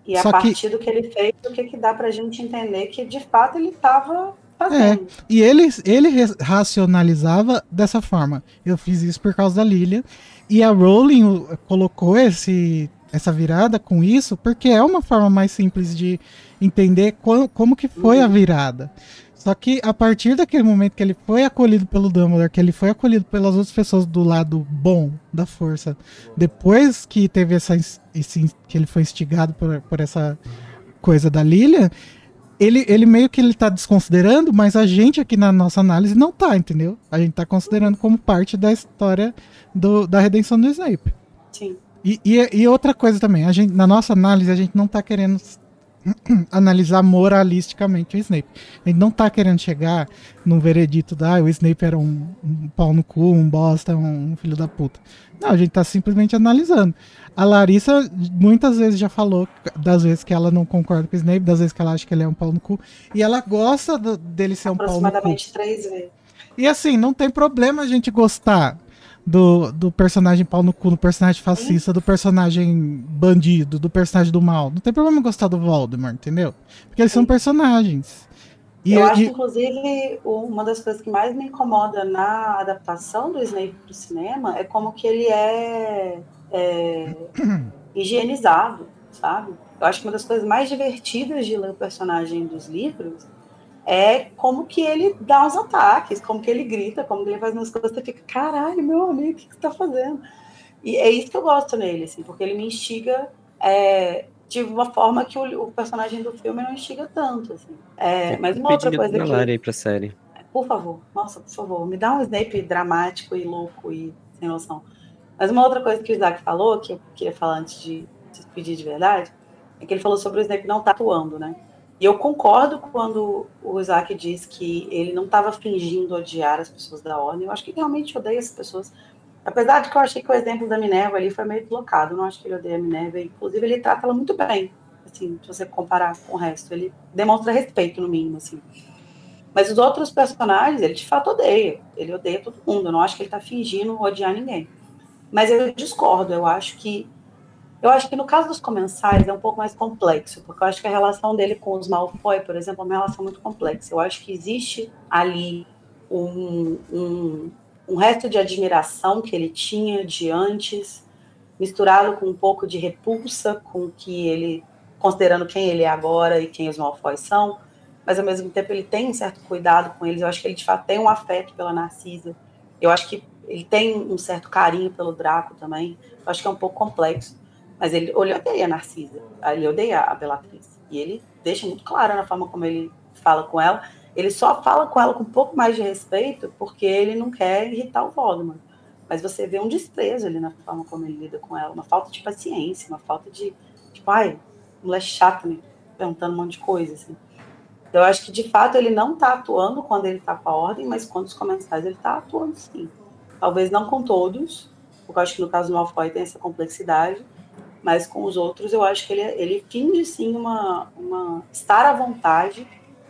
E a Só que- partir do que ele fez, o que, que dá pra gente entender que de fato ele estava É, fazendo. e ele, ele racionalizava dessa forma. Eu fiz isso por causa da Lilia. E a Rowling colocou esse, essa virada com isso porque é uma forma mais simples de entender co- como que foi a virada. Só que a partir daquele momento que ele foi acolhido pelo Dumbledore, que ele foi acolhido pelas outras pessoas do lado bom da força, depois que teve essa esse, que ele foi instigado por, por essa coisa da Lilia, ele, ele meio que ele tá desconsiderando, mas a gente aqui na nossa análise não tá, entendeu? A gente tá considerando como parte da história do, da redenção do Snape. Sim. E, e, e outra coisa também, a gente, na nossa análise, a gente não tá querendo analisar moralisticamente o Snape. A gente não tá querendo chegar num veredito da ah, o Snape era um, um pau no cu, um bosta, um, filho da puta. Não, a gente tá simplesmente analisando. A Larissa muitas vezes já falou das vezes que ela não concorda com o Snape, das vezes que ela acha que ele é um pau no cu, e ela gosta do- dele ser um pau no cu. Aproximadamente três vezes. E assim, não tem problema a gente gostar do, do personagem pau no cu, do personagem fascista, do personagem bandido, do personagem do mal. Não tem problema gostar do Voldemort, entendeu? Porque eles são personagens. E, eu acho que, e- inclusive, uma das coisas que mais me incomoda na adaptação do Snape para o cinema é como que ele é, é, higienizado, sabe? Eu acho que uma das coisas mais divertidas de ler o personagem dos livros é como que ele dá uns ataques, como que ele grita, como que ele faz umas coisas, você fica, caralho, meu amigo, o que que você tá fazendo? E é isso que eu gosto nele, assim, porque ele me instiga é, de uma forma que o, o personagem do filme não instiga tanto, assim. É, mas uma outra coisa que... Lari aí pra série. Por favor, nossa, por favor, me dá um Snape dramático e louco e sem noção. Mas uma outra coisa que o Isaac falou, que eu queria falar antes de se pedir de verdade, é que ele falou sobre o Snape não estar atuando, né? E eu concordo quando o Isaac diz que ele não estava fingindo odiar as pessoas da ordem. Eu acho que realmente odeia as pessoas. Apesar de que eu achei que o exemplo da Minerva ali foi meio deslocado. Eu não acho que ele odeia a Minerva. Inclusive, ele trata ela muito bem. Assim, se você comparar com o resto. Ele demonstra respeito, no mínimo, assim. Mas os outros personagens, ele de fato odeia. Ele odeia todo mundo. Eu não acho que ele está fingindo odiar ninguém. Mas eu discordo. Eu acho que eu acho que no caso dos comensais é um pouco mais complexo, porque eu acho que a relação dele com os Malfoy, por exemplo, é uma relação muito complexa. Eu acho que existe ali um, um, um resto de admiração que ele tinha de antes, misturado com um pouco de repulsa com que ele, considerando quem ele é agora e quem os Malfoy são, mas ao mesmo tempo ele tem um certo cuidado com eles. Eu acho que ele de fato tem um afeto pela Narcisa. Eu acho que ele tem um certo carinho pelo Draco também. Eu acho que é um pouco complexo. Mas ele, odeia a Narcisa, ele odeia a Bellatrix. E ele deixa muito claro na forma como ele fala com ela. Ele só fala com ela com um pouco mais de respeito porque ele não quer irritar o Voldemort. Mas você vê um desprezo ali na forma como ele lida com ela, uma falta de paciência, uma falta de, tipo, ai, mulher chata me perguntando um monte de coisa, assim. Então, eu acho que, de fato, ele não está atuando quando ele está com a ordem, mas quando os comensais ele está atuando, sim. Talvez não com todos, porque eu acho que no caso do Malfoy tem essa complexidade, mas com os outros eu acho que ele, ele finge sim uma, uma estar à vontade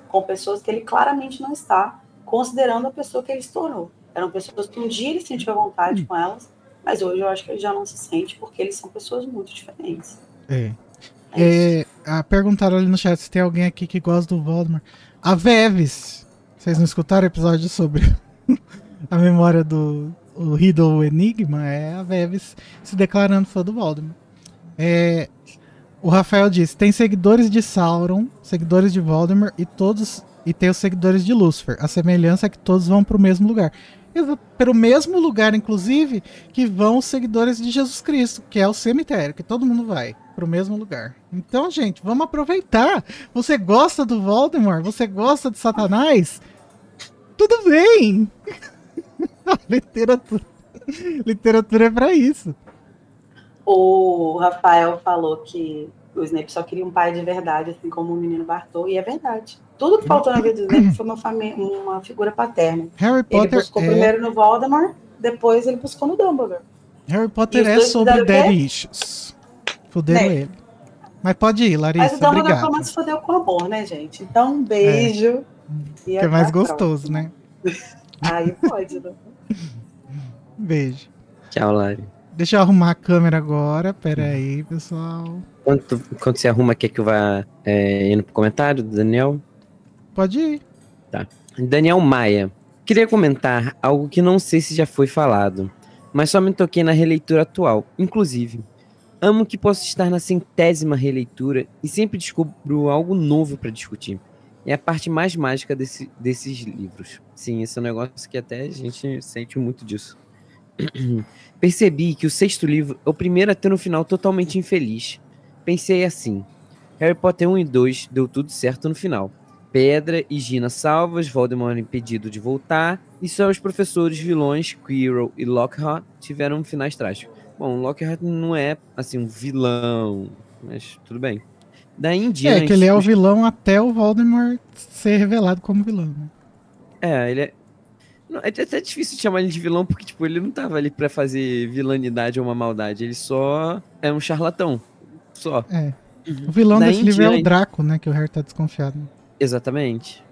com pessoas que ele claramente não está, considerando a pessoa que ele se tornou. Eram pessoas que um dia ele sentiu à vontade com elas, mas hoje eu acho que ele já não se sente porque eles são pessoas muito diferentes. É. É, ah, perguntaram ali no chat se tem alguém aqui que gosta do Voldemort. A Veves. Vocês não escutaram o episódio sobre a memória do o Riddle Enigma? É a Veves se declarando fã do Voldemort. É, o Rafael disse: tem seguidores de Sauron, seguidores de Voldemort e todos e tem os seguidores de Lúcifer. A semelhança é que todos vão para o mesmo lugar. Pelo mesmo lugar, inclusive, que vão os seguidores de Jesus Cristo, que é o cemitério, que todo mundo vai para o mesmo lugar. Então, gente, vamos aproveitar. Você gosta do Voldemort? Você gosta de Satanás? Tudo bem. Literatura, literatura é para isso. O Rafael falou que o Snape só queria um pai de verdade, assim como o menino Bartol, e é verdade. Tudo que faltou na vida do Snape foi uma, uma figura paterna. Harry Ele Potter buscou é, primeiro no Voldemort, depois ele buscou no Dumbledore. Harry Potter é sobre daddy issues. Fuderam Né? ele. Mas pode ir, Mas o Larissa, Dumbledore pelo menos fodeu com amor, né, gente? Então, um beijo. E Que é mais gostoso, próxima. né? Aí pode, né? Beijo. Tchau, Lari. Deixa eu arrumar a câmera agora. Pera aí, pessoal. Enquanto, enquanto você arruma, quer que eu vá é, indo pro comentário do Daniel? Pode ir. Tá. Daniel Maia. Queria comentar algo que não sei se já foi falado, mas só me toquei na releitura atual. Inclusive, amo que posso estar na centésima releitura e sempre descubro algo novo para discutir. É a parte mais mágica desse- desses livros. Sim, esse é um negócio que até a gente sente muito disso. Percebi que o sexto livro é o primeiro a ter um final totalmente infeliz. Pensei assim: Harry Potter 1 e 2 deu tudo certo no final. Pedra e Gina salvas, Voldemort impedido de voltar, e só os professores vilões, Quirrell e Lockhart, tiveram finais trágicos. Bom, Lockhart não é, assim, um vilão, mas tudo bem. Daí em diante... É, que ele é o vilão até o Voldemort ser revelado como vilão. Né? É, ele é... Não, é até difícil chamar ele de vilão, porque, tipo, ele não tava ali pra fazer vilanidade ou uma maldade, ele só é um charlatão, só. É. O vilão Daí desse livro é o diante- Draco, né? Que o Harry tá desconfiado. Exatamente.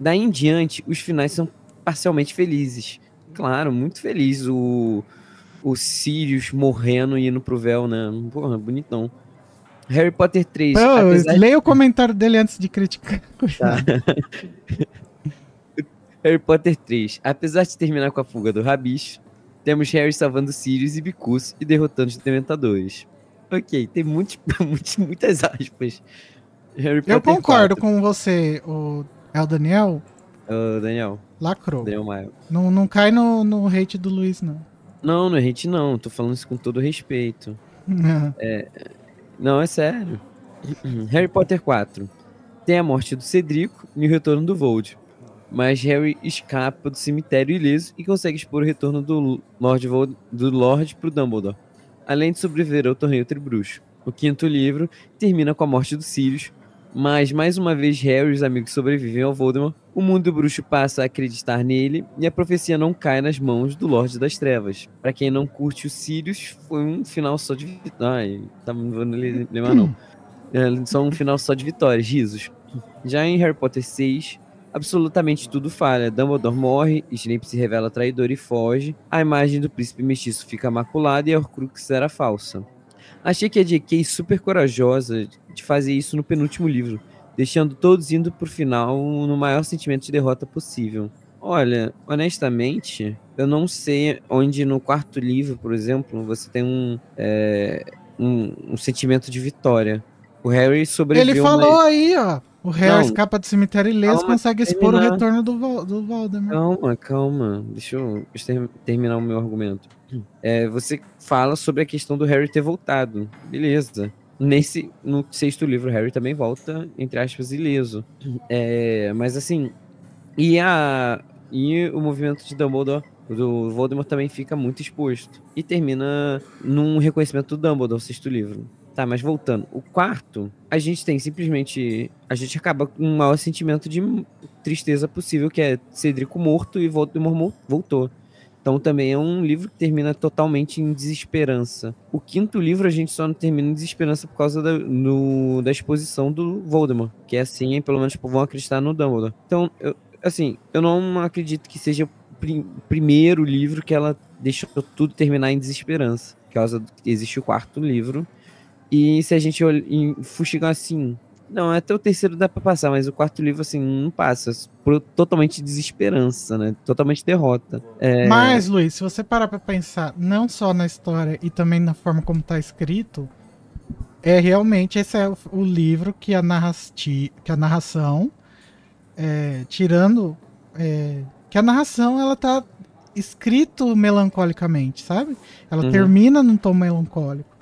Daí em diante, os finais são parcialmente felizes. Claro, muito feliz. O, o Sirius morrendo e indo pro véu, né? Porra, bonitão. Harry Potter 3. Pô, de- leia o comentário dele antes de criticar. Tá. Harry Potter 3. Apesar de terminar com a fuga do Rabicho, temos Harry salvando Sirius e Bicus e derrotando os Dementadores. Ok, tem muitos, muitos, muitas aspas. Harry Eu Potter concordo 4. com você, o, é o Daniel. Ô, Daniel, Lacrou. Daniel Maia. Não, não cai no, no hate do Luiz, não. Não, não é hate não, tô falando isso com todo respeito. Não, é sério. Harry Potter 4. Tem a morte do Cedrico e o retorno do Vold. Mas Harry escapa do cemitério ileso e consegue expor o retorno do Lord, do Lord pro Dumbledore. Além de sobreviver ao torneio Tribruxo. O quinto livro termina com a morte do Sirius, mas mais uma vez Harry e os amigos sobrevivem ao Voldemort, o mundo bruxo passa a acreditar nele e a profecia não cai nas mãos do Lorde das Trevas. Pra quem não curte o Sirius, foi um final só de vitória. Ai, tá, não vou le- lembrar não. É só um final só de vitórias, risos. Já em Harry Potter 6, absolutamente tudo falha. Dumbledore morre, Snape se revela traidor e foge, a imagem do príncipe mestiço fica maculada e a Horcrux era falsa. Achei que a J.K. super corajosa de fazer isso no penúltimo livro, deixando todos indo pro final no maior sentimento de derrota possível. Olha, honestamente, eu não sei onde no quarto livro, por exemplo, você tem um, é, um, um sentimento de vitória. O Harry sobreviveu. Ele falou aí, ó. O Harry escapa do cemitério ileso Calma, consegue expor o terminar. retorno do, Val- do Voldemort. Calma, calma. Deixa eu, terminar o meu argumento. É, você fala sobre a questão do Harry ter voltado. Beleza. Nesse, no sexto livro, o Harry também volta, entre aspas, ileso. É, mas assim, e, a, e o movimento de Dumbledore, do Voldemort, também fica muito exposto. E termina num reconhecimento do Dumbledore, o sexto livro. Tá, mas voltando. O quarto, a gente tem simplesmente. A gente acaba com o maior sentimento de tristeza possível, que é Cedrico morto e Voldemort mo- voltou. Então também é um livro que termina totalmente em desesperança. O quinto livro a gente só não termina em desesperança por causa da, no- da exposição do Voldemort. Que é assim, pelo menos vão acreditar no Dumbledore. Então, eu- assim, eu não acredito que seja o prim- primeiro livro que ela deixou tudo terminar em desesperança. Por causa do existe o quarto livro. E se a gente fuxigar assim. Não, até o terceiro dá pra passar, mas o quarto livro, assim, não passa. Por totalmente desesperança, né? Totalmente derrota. É, Mas, Luiz, se você parar pra pensar, não só na história e também na forma como tá escrito, é realmente esse é o, o livro que a, narrati que a narração é, tirando é, que a narração ela tá escrito melancolicamente, sabe? Ela Uhum. termina num tom melancólico.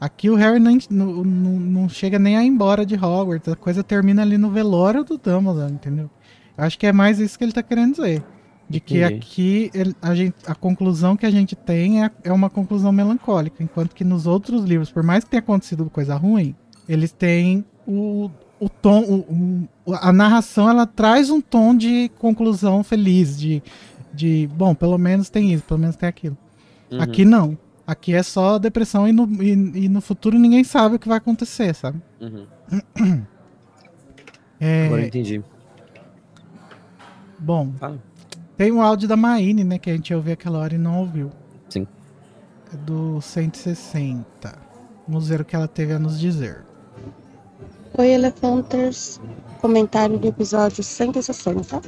Aqui o Harry nem, não, não, não chega nem a ir embora de Hogwarts, a coisa termina ali no velório do Dumbledore, entendeu? Eu acho que é mais isso que ele tá querendo dizer. De que Entendi. aqui ele- a, gente, a conclusão que a gente tem é, é uma conclusão melancólica, enquanto que nos outros livros, por mais que tenha acontecido coisa ruim, eles têm o, o tom, o- o- a narração ela traz um tom de conclusão feliz, de, de bom, pelo menos tem isso, pelo menos tem aquilo. Uhum. Aqui não. Aqui é só depressão e no, e, e no futuro ninguém sabe o que vai acontecer, sabe? Uhum. É, Agora eu entendi. bom, Fala. tem um áudio da Maine, né, que a gente ouviu aquela hora e não ouviu. Sim. É do 160. Vamos ver o que ela teve a nos dizer. Oi, Elefanters. Comentário do episódio 160.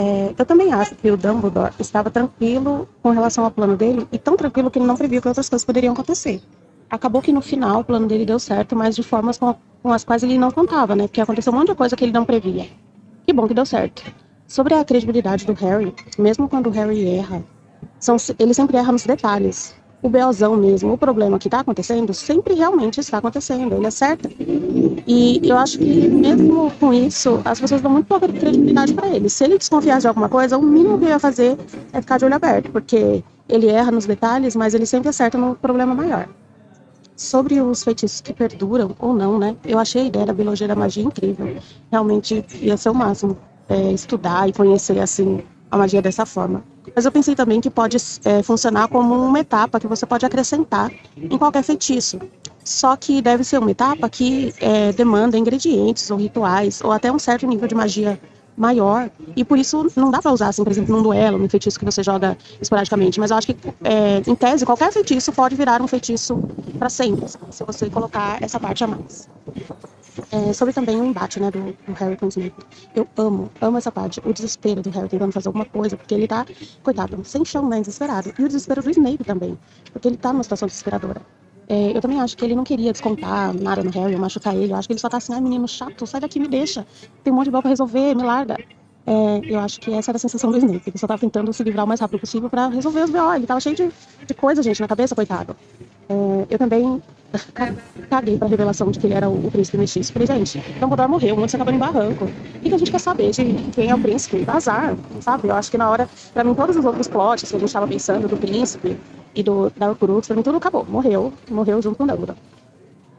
É, eu também acho que o Dumbledore estava tranquilo com relação ao plano dele, e tão tranquilo que ele não previu que outras coisas poderiam acontecer. Acabou que no final o plano dele deu certo, mas de formas com, com as quais ele não contava, né? Porque aconteceu um monte de coisa que ele não previa. Que bom que deu certo. Sobre a credibilidade do Harry, mesmo quando o Harry erra, são, ele sempre erra nos detalhes. O Belzão mesmo, o problema que está acontecendo, sempre realmente está acontecendo. Ele acerta. E eu acho que, mesmo com isso, as pessoas dão muito pouca credibilidade para ele. Se ele desconfiar de alguma coisa, o mínimo que ele ia fazer é ficar de olho aberto, porque ele erra nos detalhes, mas ele sempre acerta no problema maior. Sobre os feitiços que perduram ou não, né? Eu achei a ideia da biologia da magia incrível. Realmente ia ser o máximo é, estudar e conhecer assim a magia dessa forma. Mas eu pensei também que pode é, funcionar como uma etapa que você pode acrescentar em qualquer feitiço. Só que deve ser uma etapa que é, demanda ingredientes ou rituais, ou até um certo nível de magia maior. E por isso não dá pra usar, assim, por exemplo, num duelo, num feitiço que você joga esporadicamente. Mas eu acho que, é, em tese, qualquer feitiço pode virar um feitiço para sempre, se você colocar essa parte a mais. É, sobre também o embate, né, do, do Harry com o Snape. Eu amo, amo essa parte. O desespero do Harry tentando fazer alguma coisa, porque ele tá, coitado, sem chão, né, desesperado. E o desespero do Snape também, porque ele tá numa situação desesperadora. É, eu também acho que ele não queria descontar nada no Harry, ou machucar ele. Eu acho que ele só tá assim, ai menino chato, sai daqui, me deixa. Tem um monte de bola pra resolver, me larga. É, eu acho que essa era a sensação do Snape. Ele só tava tentando se livrar o mais rápido possível pra resolver os B.O. Ele tava cheio de, de coisa, gente, na cabeça, coitado. É, eu também ca- caguei pra revelação de que ele era o, o príncipe mestiço. Falei, gente, Dumbledore morreu, o mundo se acabou em barranco. O que, a gente quer saber de quem é o príncipe? Azar, sabe? Eu acho que na hora, pra mim, todos os outros plots que a gente tava pensando do príncipe e do, da Horcrux, pra mim tudo acabou. Morreu, morreu junto com o Dumbledore.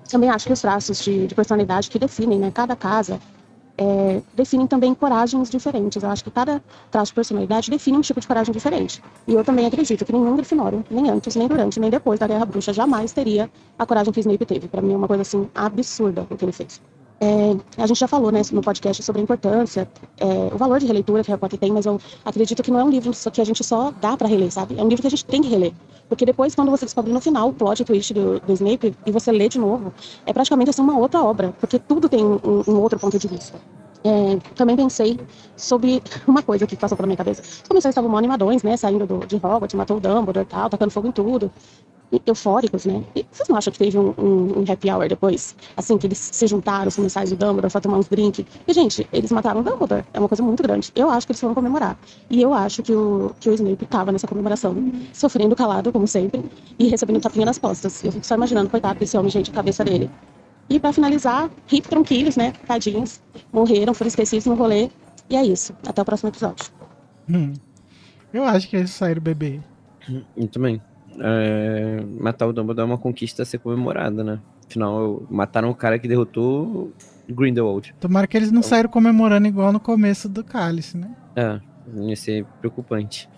Também acho que os traços de, de personalidade que definem, né, cada casa, é, definem também coragens diferentes. Eu acho que cada traço de personalidade define um tipo de coragem diferente. E eu também acredito que nenhum Grifinório, nem antes, nem durante, nem depois da Guerra Bruxa, jamais teria a coragem que Snape teve. Pra mim é uma coisa assim absurda o que ele fez. É, a gente já falou né, no podcast sobre a importância, é, o valor de releitura que Harry Potter tem, mas eu acredito que não é um livro que a gente só dá pra reler, sabe? É um livro que a gente tem que reler. Porque depois, quando você descobre no final o plot twist do, do Snape e você lê de novo, é praticamente assim uma outra obra, porque tudo tem um, um outro ponto de vista. É, também pensei sobre uma coisa que passou pela minha cabeça. Os comerciais estavam mó animadões, né? Saindo do, de Hogwarts, matou o Dumbledore e tal, tacando fogo em tudo. Eufóricos, né? E vocês não acham que teve um, um, um happy hour depois? Assim, que eles se juntaram, os comerciais do Dumbledore, pra tomar uns drinks. E, gente, eles mataram o Dumbledore. É uma coisa muito grande. Eu acho que eles foram comemorar. E eu acho que o, que o Snape tava nessa comemoração, sofrendo calado, como sempre, e recebendo tapinha nas costas. Eu fico só imaginando, coitado desse homem, gente, a cabeça dele. E pra finalizar, hip tranquilos, né? Tadinhos. Morreram, foram esquecidos no rolê. E é isso. Até o próximo episódio. Hum. Eu acho que eles saíram bebê. Eu também. É, matar o Dumbledore é uma conquista a ser comemorada, né? Afinal, mataram o cara que derrotou Grindelwald. Tomara que eles não saíram comemorando igual no começo do Cálice, né? É, ia ser preocupante.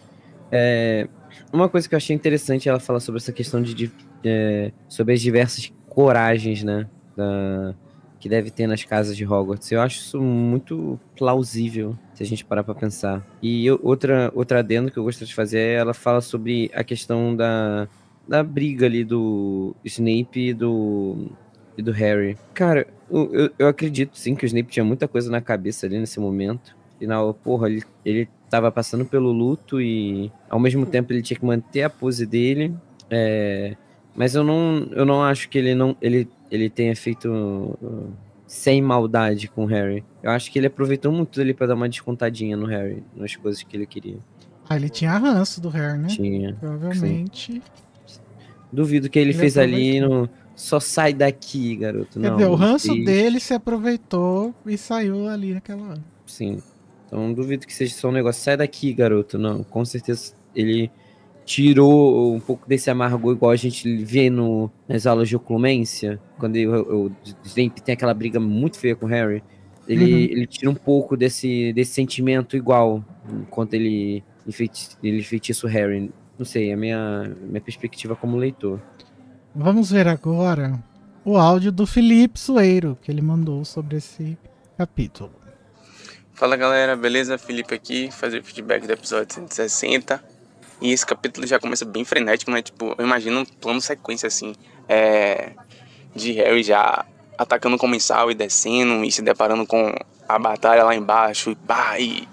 É, uma coisa que eu achei interessante, ela fala sobre essa questão de, de- é, sobre as diversas coragens, né, da- que deve ter nas casas de Hogwarts. Eu acho isso muito plausível, se a gente parar pra pensar. E eu- outra, outra adendo que eu gostaria de fazer, é ela fala sobre a questão da, da briga ali do Snape e do, e do Harry. Cara, eu, eu, acredito sim que o Snape tinha muita coisa na cabeça ali nesse momento. Afinal, porra, ele, ele tava passando pelo luto e ao mesmo tempo ele tinha que manter a pose dele. É, mas eu não, eu não acho que ele não ele, ele tenha feito, uh, sem maldade com o Harry. Eu acho que ele aproveitou muito ali pra dar uma descontadinha no Harry, nas coisas que ele queria. Ah, ele tinha ranço do Harry, né? Tinha. Provavelmente. Duvido que ele, Ele fez ali no. Só sai daqui, garoto. Quer Não, dizer, o ranço fez. dele se aproveitou e saiu ali naquela hora. Sim. Então duvido que seja só um negócio. Sai daqui, garoto. Não, com certeza ele tirou um pouco desse amargor, igual a gente vê no, nas aulas de oclumência, quando ele- o, o Snape tem aquela briga muito feia com o Harry. Ele, Uhum. ele tira um pouco desse, desse sentimento igual enquanto ele, enfeiti, ele enfeitiça o Harry. Não sei, é a minha, minha perspectiva como leitor. Vamos ver agora o áudio do Felipe Sueiro, que ele mandou sobre esse capítulo. Fala galera, beleza? Felipe aqui, fazer o feedback do episódio 160. E esse capítulo já começa bem frenético, né? Tipo, eu imagino um plano sequência assim. É. De Harry já atacando o comensal e descendo e se deparando com a batalha lá embaixo. E, pá, e,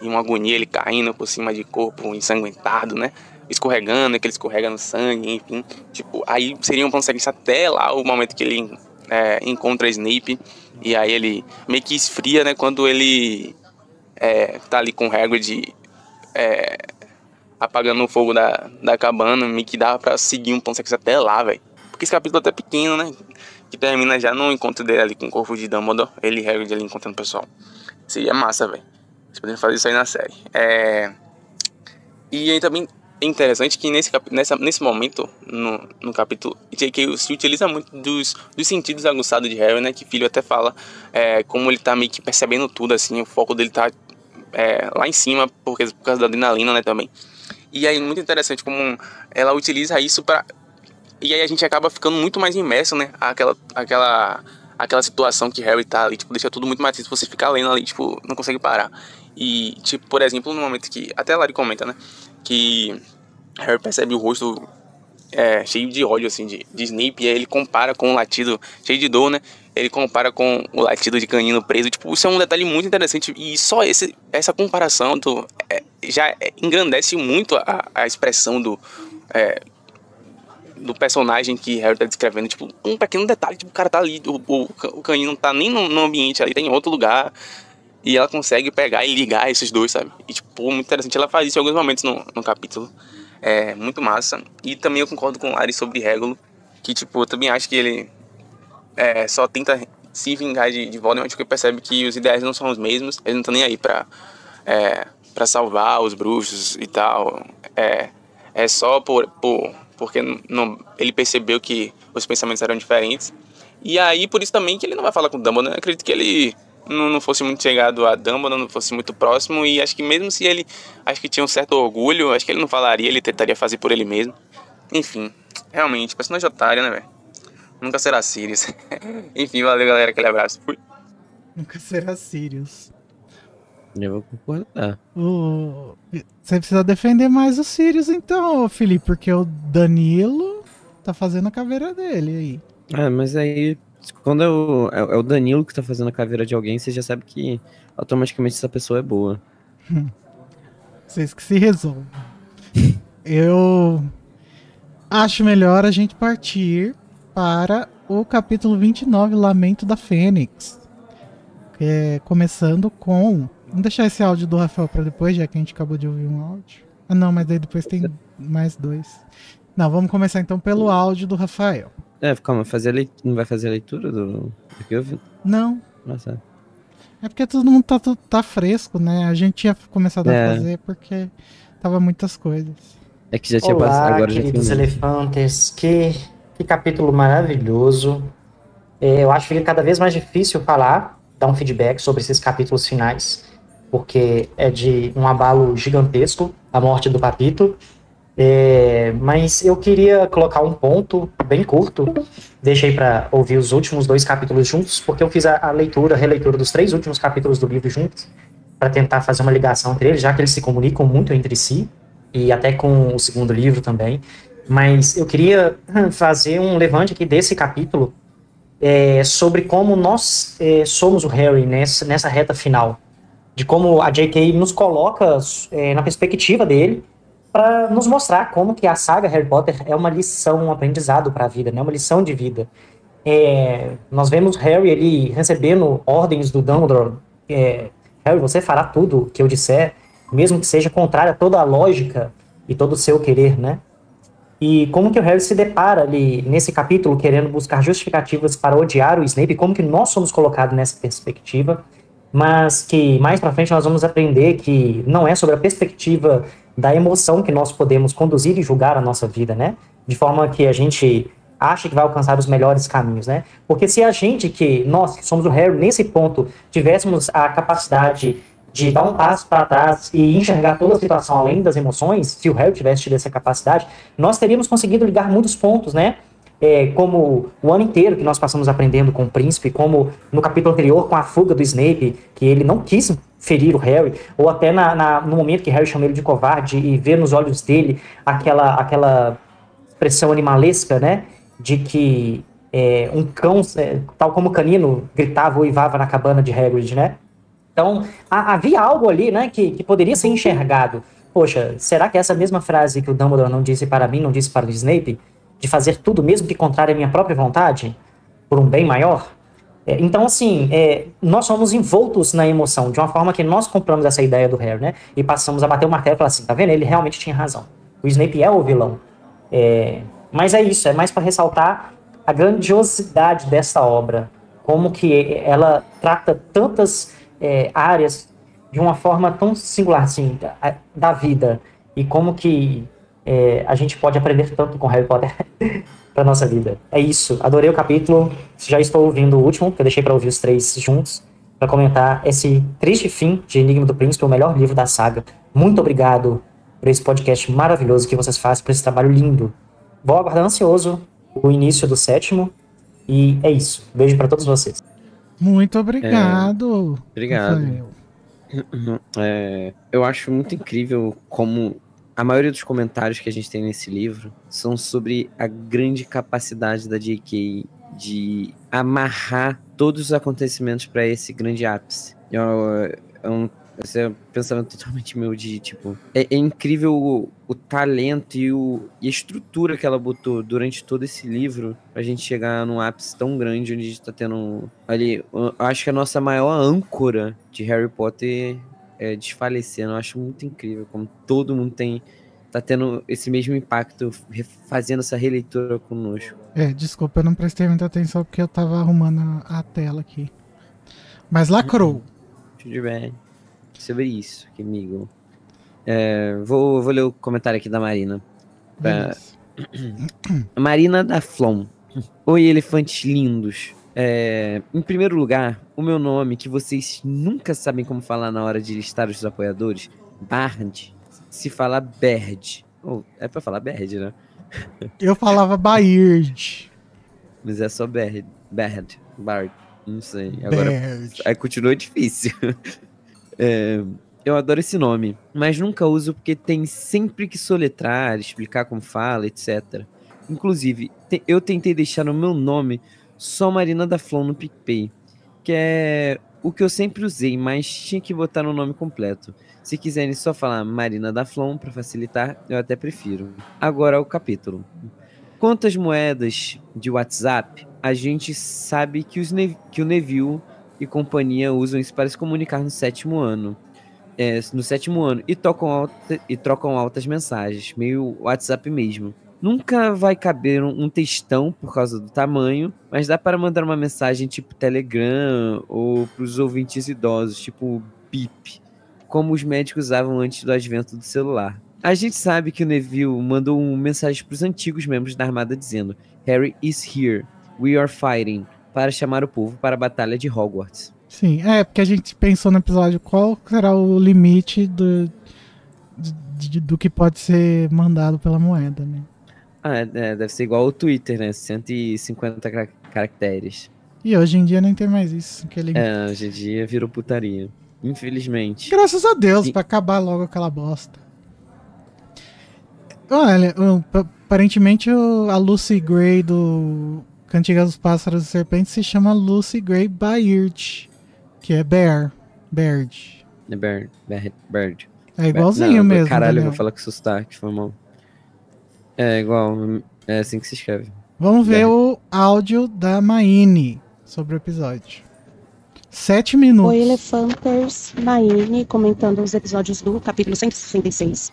e uma agonia, ele caindo por cima de corpo ensanguentado, né? Escorregando, que ele escorrega no sangue, enfim. Tipo, aí seria um plano sequência até lá o momento que ele é, encontra Snape. E aí ele meio que esfria, né? Quando ele é, tá ali com o Hagrid é, apagando o fogo da, da cabana, meio que dá pra seguir um plano sequência até lá, velho. Porque esse capítulo é até pequeno, né? Que termina já no encontro dele ali com o corpo de Dumbledore. Ele e Hagrid ali encontrando o pessoal. Seria massa, velho. Eles poderiam fazer isso aí na série. É... E aí também é interessante que nesse, capi- nessa, nesse momento, no, no capítulo, J.K. se utiliza muito dos, dos sentidos aguçados de Harry, né? Que filho até fala é, como ele tá meio que percebendo tudo, assim, o foco dele tá é, lá em cima, porque, por causa da adrenalina, né, também. E aí, muito interessante como ela utiliza isso para E aí a gente acaba ficando muito mais imerso, né? Aquela, aquela, aquela situação que Harry tá ali, tipo, deixa tudo muito mais difícil você ficar lendo ali, tipo, não consegue parar. E, tipo, por exemplo, no momento que. Até a Lari comenta, né? Que Harry percebe o rosto é, cheio de ódio, assim, de, de Snape, e aí ele compara com o latido cheio de dor, né? Ele compara com o latido de canino preso. Tipo, isso é um detalhe muito interessante. E só esse, essa comparação do, é, já engrandece muito a, a expressão do. é, do personagem que Harry tá descrevendo, tipo, um pequeno detalhe, tipo, o cara tá ali, o, o, o canino não tá nem no, no ambiente ali, tá em outro lugar, e ela consegue pegar e ligar esses dois, sabe? E, tipo, muito interessante, ela faz isso em alguns momentos no, no capítulo, é muito massa, e também eu concordo com o Larry sobre Regulo, que, tipo, eu também acho que ele é, só tenta se vingar de, de Voldemort porque percebe que os ideais não são os mesmos, ele não tá nem aí pra, é, pra salvar os bruxos e tal, é, é só por, por porque não, ele percebeu que os pensamentos eram diferentes. E aí, por isso também que ele não vai falar com o Dumbledore. né? Eu acredito que ele não, não fosse muito chegado a Dumbledore, não fosse muito próximo. E acho que mesmo se ele acho que tinha um certo orgulho, acho que ele não falaria, ele tentaria fazer por ele mesmo. Enfim, realmente, personagem otário, né, velho? Nunca será Sirius. Enfim, valeu, galera. Aquele abraço. Fui. Nunca será Sirius. Eu vou concordar. O... Você precisa defender mais o Sirius, então, Felipe, porque o Danilo tá fazendo a caveira dele aí. Ah, mas aí, quando é o, é, é o Danilo que tá fazendo a caveira de alguém, você já sabe que automaticamente essa pessoa é boa. Vocês que se resolvam. Eu acho melhor a gente partir para o capítulo 29, Lamento da Fênix. É começando com. Vamos deixar esse áudio do Rafael para depois, já que a gente acabou de ouvir um áudio. Ah, não, mas daí depois tem mais dois. Não, vamos começar então pelo áudio do Rafael. É, calma, fazer leit- não vai fazer a leitura do, do que eu vi? Não, Nossa, é porque todo mundo tá, tá fresco, né? A gente tinha começado É. a fazer porque tava muitas coisas. é que já tinha Olá, passado, agora já queridos terminou. elefantes, que, que capítulo maravilhoso. É, eu acho que fica cada vez mais difícil falar, dar um feedback sobre esses capítulos finais, porque é de um abalo gigantesco a morte do Papito. É, mas eu queria colocar um ponto bem curto, deixei para ouvir os últimos dois capítulos juntos, porque eu fiz a, a leitura, a releitura dos três últimos capítulos do livro juntos, para tentar fazer uma ligação entre eles, já que eles se comunicam muito entre si e até com o segundo livro também. Mas eu queria fazer um levante aqui desse capítulo é, sobre como nós é, somos o Harry nessa, nessa reta final. De como a J.K. nos coloca é, na perspectiva dele para nos mostrar como que a saga Harry Potter é uma lição, um aprendizado para a vida, né? uma lição de vida. é, nós vemos Harry ele recebendo ordens do Dumbledore. É, Harry, você fará tudo que eu disser, mesmo que seja contrário a toda a lógica e todo o seu querer, né? E como que o Harry se depara ali nesse capítulo querendo buscar justificativas para odiar o Snape, como que nós somos colocados nessa perspectiva, mas que mais para frente nós vamos aprender que não é sobre a perspectiva da emoção que nós podemos conduzir e julgar a nossa vida, né? De forma que a gente acha que vai alcançar os melhores caminhos, né? Porque se a gente, que nós que somos o Harry, nesse ponto, tivéssemos a capacidade de dar um passo para trás e enxergar toda a situação além das emoções, se o Harry tivesse tido essa capacidade, nós teríamos conseguido ligar muitos pontos, né? É, como o ano inteiro que nós passamos aprendendo com o príncipe, como no capítulo anterior com a fuga do Snape, que ele não quis ferir o Harry, ou até na, na, no momento que Harry chama ele de covarde e vê nos olhos dele aquela, aquela expressão animalesca, né? De que é, um cão, é, tal como o canino, gritava ou uivava na cabana de Hagrid, né? Então, havia algo ali, né, que, que poderia ser enxergado. Poxa, será que essa mesma frase que o Dumbledore não disse para mim, não disse para o Snape, de fazer tudo mesmo que contrário à minha própria vontade, por um bem maior? É, então, assim, é, nós somos envoltos na emoção, de uma forma que nós compramos essa ideia do Harry, né? E passamos a bater o martelo e falar assim, tá vendo? Ele realmente tinha razão. O Snape é o vilão. É, mas é isso, é mais para ressaltar a grandiosidade dessa obra, como que ela trata tantas é, áreas de uma forma tão singular assim da, da vida e como que é, a gente pode aprender tanto com Harry Potter para nossa vida. É isso. Adorei o capítulo. Já estou ouvindo o último, que eu deixei para ouvir os três juntos, para comentar esse triste fim de Enigma do Príncipe, o melhor livro da saga. Muito obrigado por esse podcast maravilhoso que vocês fazem, por esse trabalho lindo. Vou aguardar ansioso o início do sétimo. E é isso. Beijo para todos vocês. Muito obrigado. É, obrigado. É, eu acho muito incrível como a maioria dos comentários que a gente tem nesse livro são sobre a grande capacidade da J.K. de amarrar todos os acontecimentos para esse grande ápice. É, é um esse é um pensamento totalmente meu de, tipo... É, é incrível o, o talento e, o, e a estrutura que ela botou durante todo esse livro pra gente chegar num ápice tão grande onde a gente tá tendo... Ali, eu acho que a nossa maior âncora de Harry Potter é desfalecendo. Eu acho muito incrível como todo mundo tem tá tendo esse mesmo impacto, fazendo essa releitura conosco. É, desculpa, eu não prestei muita atenção porque eu tava arrumando a, a tela aqui. Mas lacrou. Tudo bem sobre isso, amigo. É, vou, vou ler o comentário aqui da Marina. É, Marina da Flom. Oi, elefantes lindos. É, em primeiro lugar, o meu nome, que vocês nunca sabem como falar na hora de listar os apoiadores, Bard, se fala Berd. Oh, é pra falar Berd, né? Eu falava Baird. Mas é só Berd. Berd. Bard. Não sei. Agora aí continua difícil. É, eu adoro esse nome, mas nunca uso porque tem sempre que soletrar, explicar como fala, etc. Inclusive, te, eu tentei deixar no meu nome só Marina da Flon no PicPay, que é o que eu sempre usei, mas tinha que botar no nome completo. Se quiserem só falar Marina da Flon para facilitar, eu até prefiro. Agora o capítulo. Quantas moedas de WhatsApp a gente sabe que, os que o Neville e companhia usam isso para se comunicar no sétimo ano. É, no sétimo ano. E, tocam alta, e trocam altas mensagens, meio WhatsApp mesmo. Nunca vai caber um, textão por causa do tamanho, mas dá para mandar uma mensagem tipo Telegram ou para os ouvintes idosos, tipo BIP, como os médicos usavam antes do advento do celular. A gente sabe que o Neville mandou uma mensagem para os antigos membros da armada dizendo: Harry is here, we are fighting para chamar o povo para a Batalha de Hogwarts. Sim, é, porque a gente pensou no episódio qual será o limite do, de, do que pode ser mandado pela moeda, né? Ah, é, deve ser igual o Twitter, né? 150 caracteres. E hoje em dia nem tem mais isso. Aquele... É, hoje em dia virou putaria. Infelizmente. Graças a Deus, para acabar logo aquela bosta. Olha, aparentemente a Lucy Gray do Cantiga dos Pássaros e Serpentes se chama Lucy Gray Baird, que é Bear. Bird. É Bird. Bird. É igualzinho Não, mesmo. Caralho, eu vou falar com sotaque, foi mal. É igual. É assim que se escreve. Vamos ver o, áudio da Maine sobre o episódio. Sete minutos. Oi, Elefanters, Naine, comentando os episódios do capítulo 166.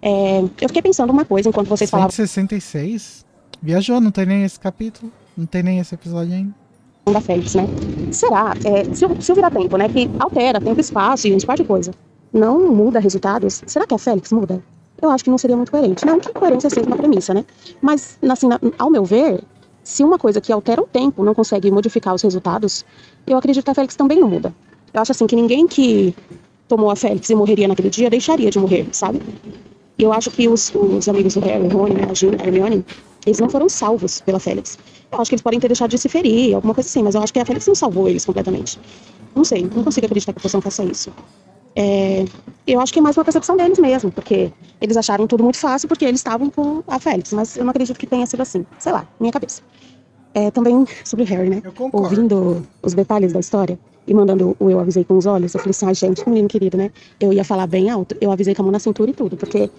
É, eu fiquei pensando uma coisa enquanto vocês falavam 166? Viajou, não tem nem esse capítulo, não tem nem esse episódio ainda. da Félix, né? Será, é, se, o- se o virar-tempo, né, que altera tempo espaço e um par de coisa, não muda resultados, será que a Félix muda? Eu acho que não seria muito coerente. Não que coerência seja uma premissa, né? Mas, assim, na- ao meu ver, se uma coisa que altera o tempo não consegue modificar os resultados, eu acredito que a Félix também não muda. Eu acho assim que ninguém que tomou a Félix e morreria naquele dia deixaria de morrer, sabe? Eu acho que os, os amigos do Harry, Rony, né, a Gina, a Hermione, eles não foram salvos pela Félix. Eu acho que eles podem ter deixado de se ferir, alguma coisa assim, mas eu acho que a Félix não salvou eles completamente. Não sei, não consigo acreditar que a poção faça isso. É, eu acho que é mais uma percepção deles mesmo, porque eles acharam tudo muito fácil porque eles estavam com a Félix, mas eu não acredito que tenha sido assim. Sei lá, minha cabeça. É, também sobre o Harry, né? Ouvindo os detalhes da história e mandando o eu avisei com os olhos, eu falei assim, ai gente, menino querido, né? Eu ia falar bem alto, eu avisei com a mão na cintura e tudo, porque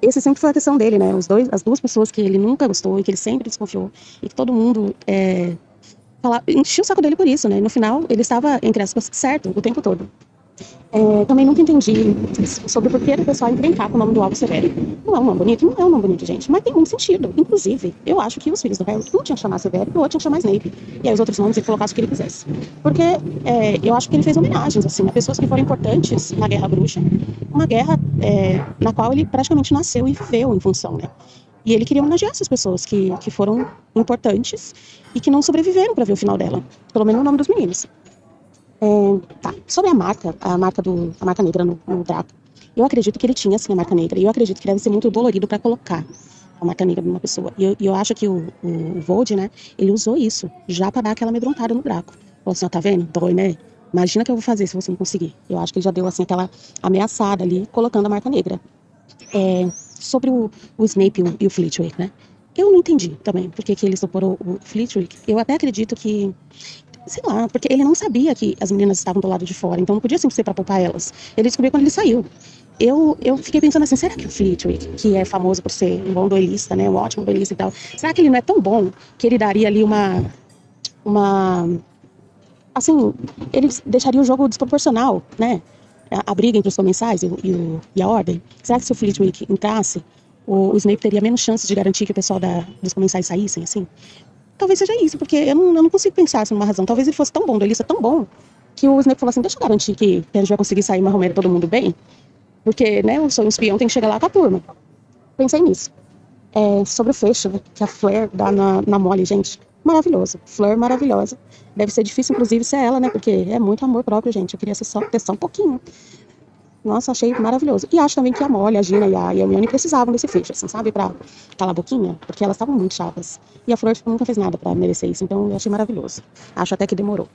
esse sempre foi a questão dele, né? Os dois, as duas pessoas que ele nunca gostou e que ele sempre desconfiou e que todo mundo é, fala, enchia o saco dele por isso, né? No final, ele estava, entre aspas, certo o tempo todo. É, também nunca entendi sobre por que o pessoal encrencar com o nome do Alvo Severo. Não é um nome bonito? Não é um nome bonito, gente. Mas tem muito sentido. Inclusive, eu acho que os filhos do Harry, um tinha que chamar Severo e o outro tinha que chamar Snape. E aí os outros nomes ele colocasse o que ele quisesse. Porque é, eu acho que ele fez homenagens, assim, a pessoas que foram importantes na Guerra Bruxa. Uma guerra é, na qual ele praticamente nasceu e viveu em função, né? E ele queria homenagear essas pessoas que, que foram importantes e que não sobreviveram para ver o final dela. Pelo menos o nome dos meninos. É, tá. Sobre a marca, a marca do, a marca negra no, no eu acredito que ele tinha sim a marca negra. E eu acredito que deve ser muito dolorido para colocar a marca negra numa pessoa. E eu, eu acho que o, o, Vold, né, ele usou isso já para dar aquela amedrontada no Draco. Falou assim, ó, tá vendo? Dói, né? Imagina o que eu vou fazer se você não conseguir. Eu acho que ele já deu assim aquela ameaçada ali, colocando a marca negra. É, sobre o, o Snape e o, e o Flitwick, né? Eu não entendi também por que, ele socorou o Flitwick. Eu até acredito que sei lá, porque ele não sabia que as meninas estavam do lado de fora, então não podia sempre ser para poupar elas. Ele descobriu quando ele saiu. Eu, eu fiquei pensando assim, será que o Flitwick, que é famoso por ser um bom duelista, né, um ótimo duelista e tal, será que ele não é tão bom que ele daria ali uma, uma, assim, ele deixaria o jogo desproporcional, né, a, a briga entre os comensais e, e, o- e a ordem? Será que se o Flitwick entrasse, o, o Snape teria menos chances de garantir que o pessoal da, dos comensais saíssem, assim? Talvez seja isso, porque eu não, eu não consigo pensar assim, numa razão. Talvez ele fosse tão bom, duelista tão bom, que o Snape falou assim, deixa eu garantir que a gente vai conseguir sair marromeiro todo mundo bem, porque, né, eu sou um espião, tem que chegar lá com a turma. Pensei nisso. É, sobre o fecho, né, que a Fleur dá na, na mole, gente, maravilhoso. Fleur maravilhosa. Deve ser difícil, inclusive, ser ela, né, porque é muito amor próprio, gente. Eu queria ser só, ter só um pouquinho. Nossa, achei maravilhoso. E acho também que a Molly, a Gina e a Hermione precisavam desse fecho, assim, sabe? Pra calar a boquinha, porque elas estavam muito chatas. E a Flor tipo, nunca fez nada pra merecer isso, então eu achei maravilhoso. Acho até que demorou.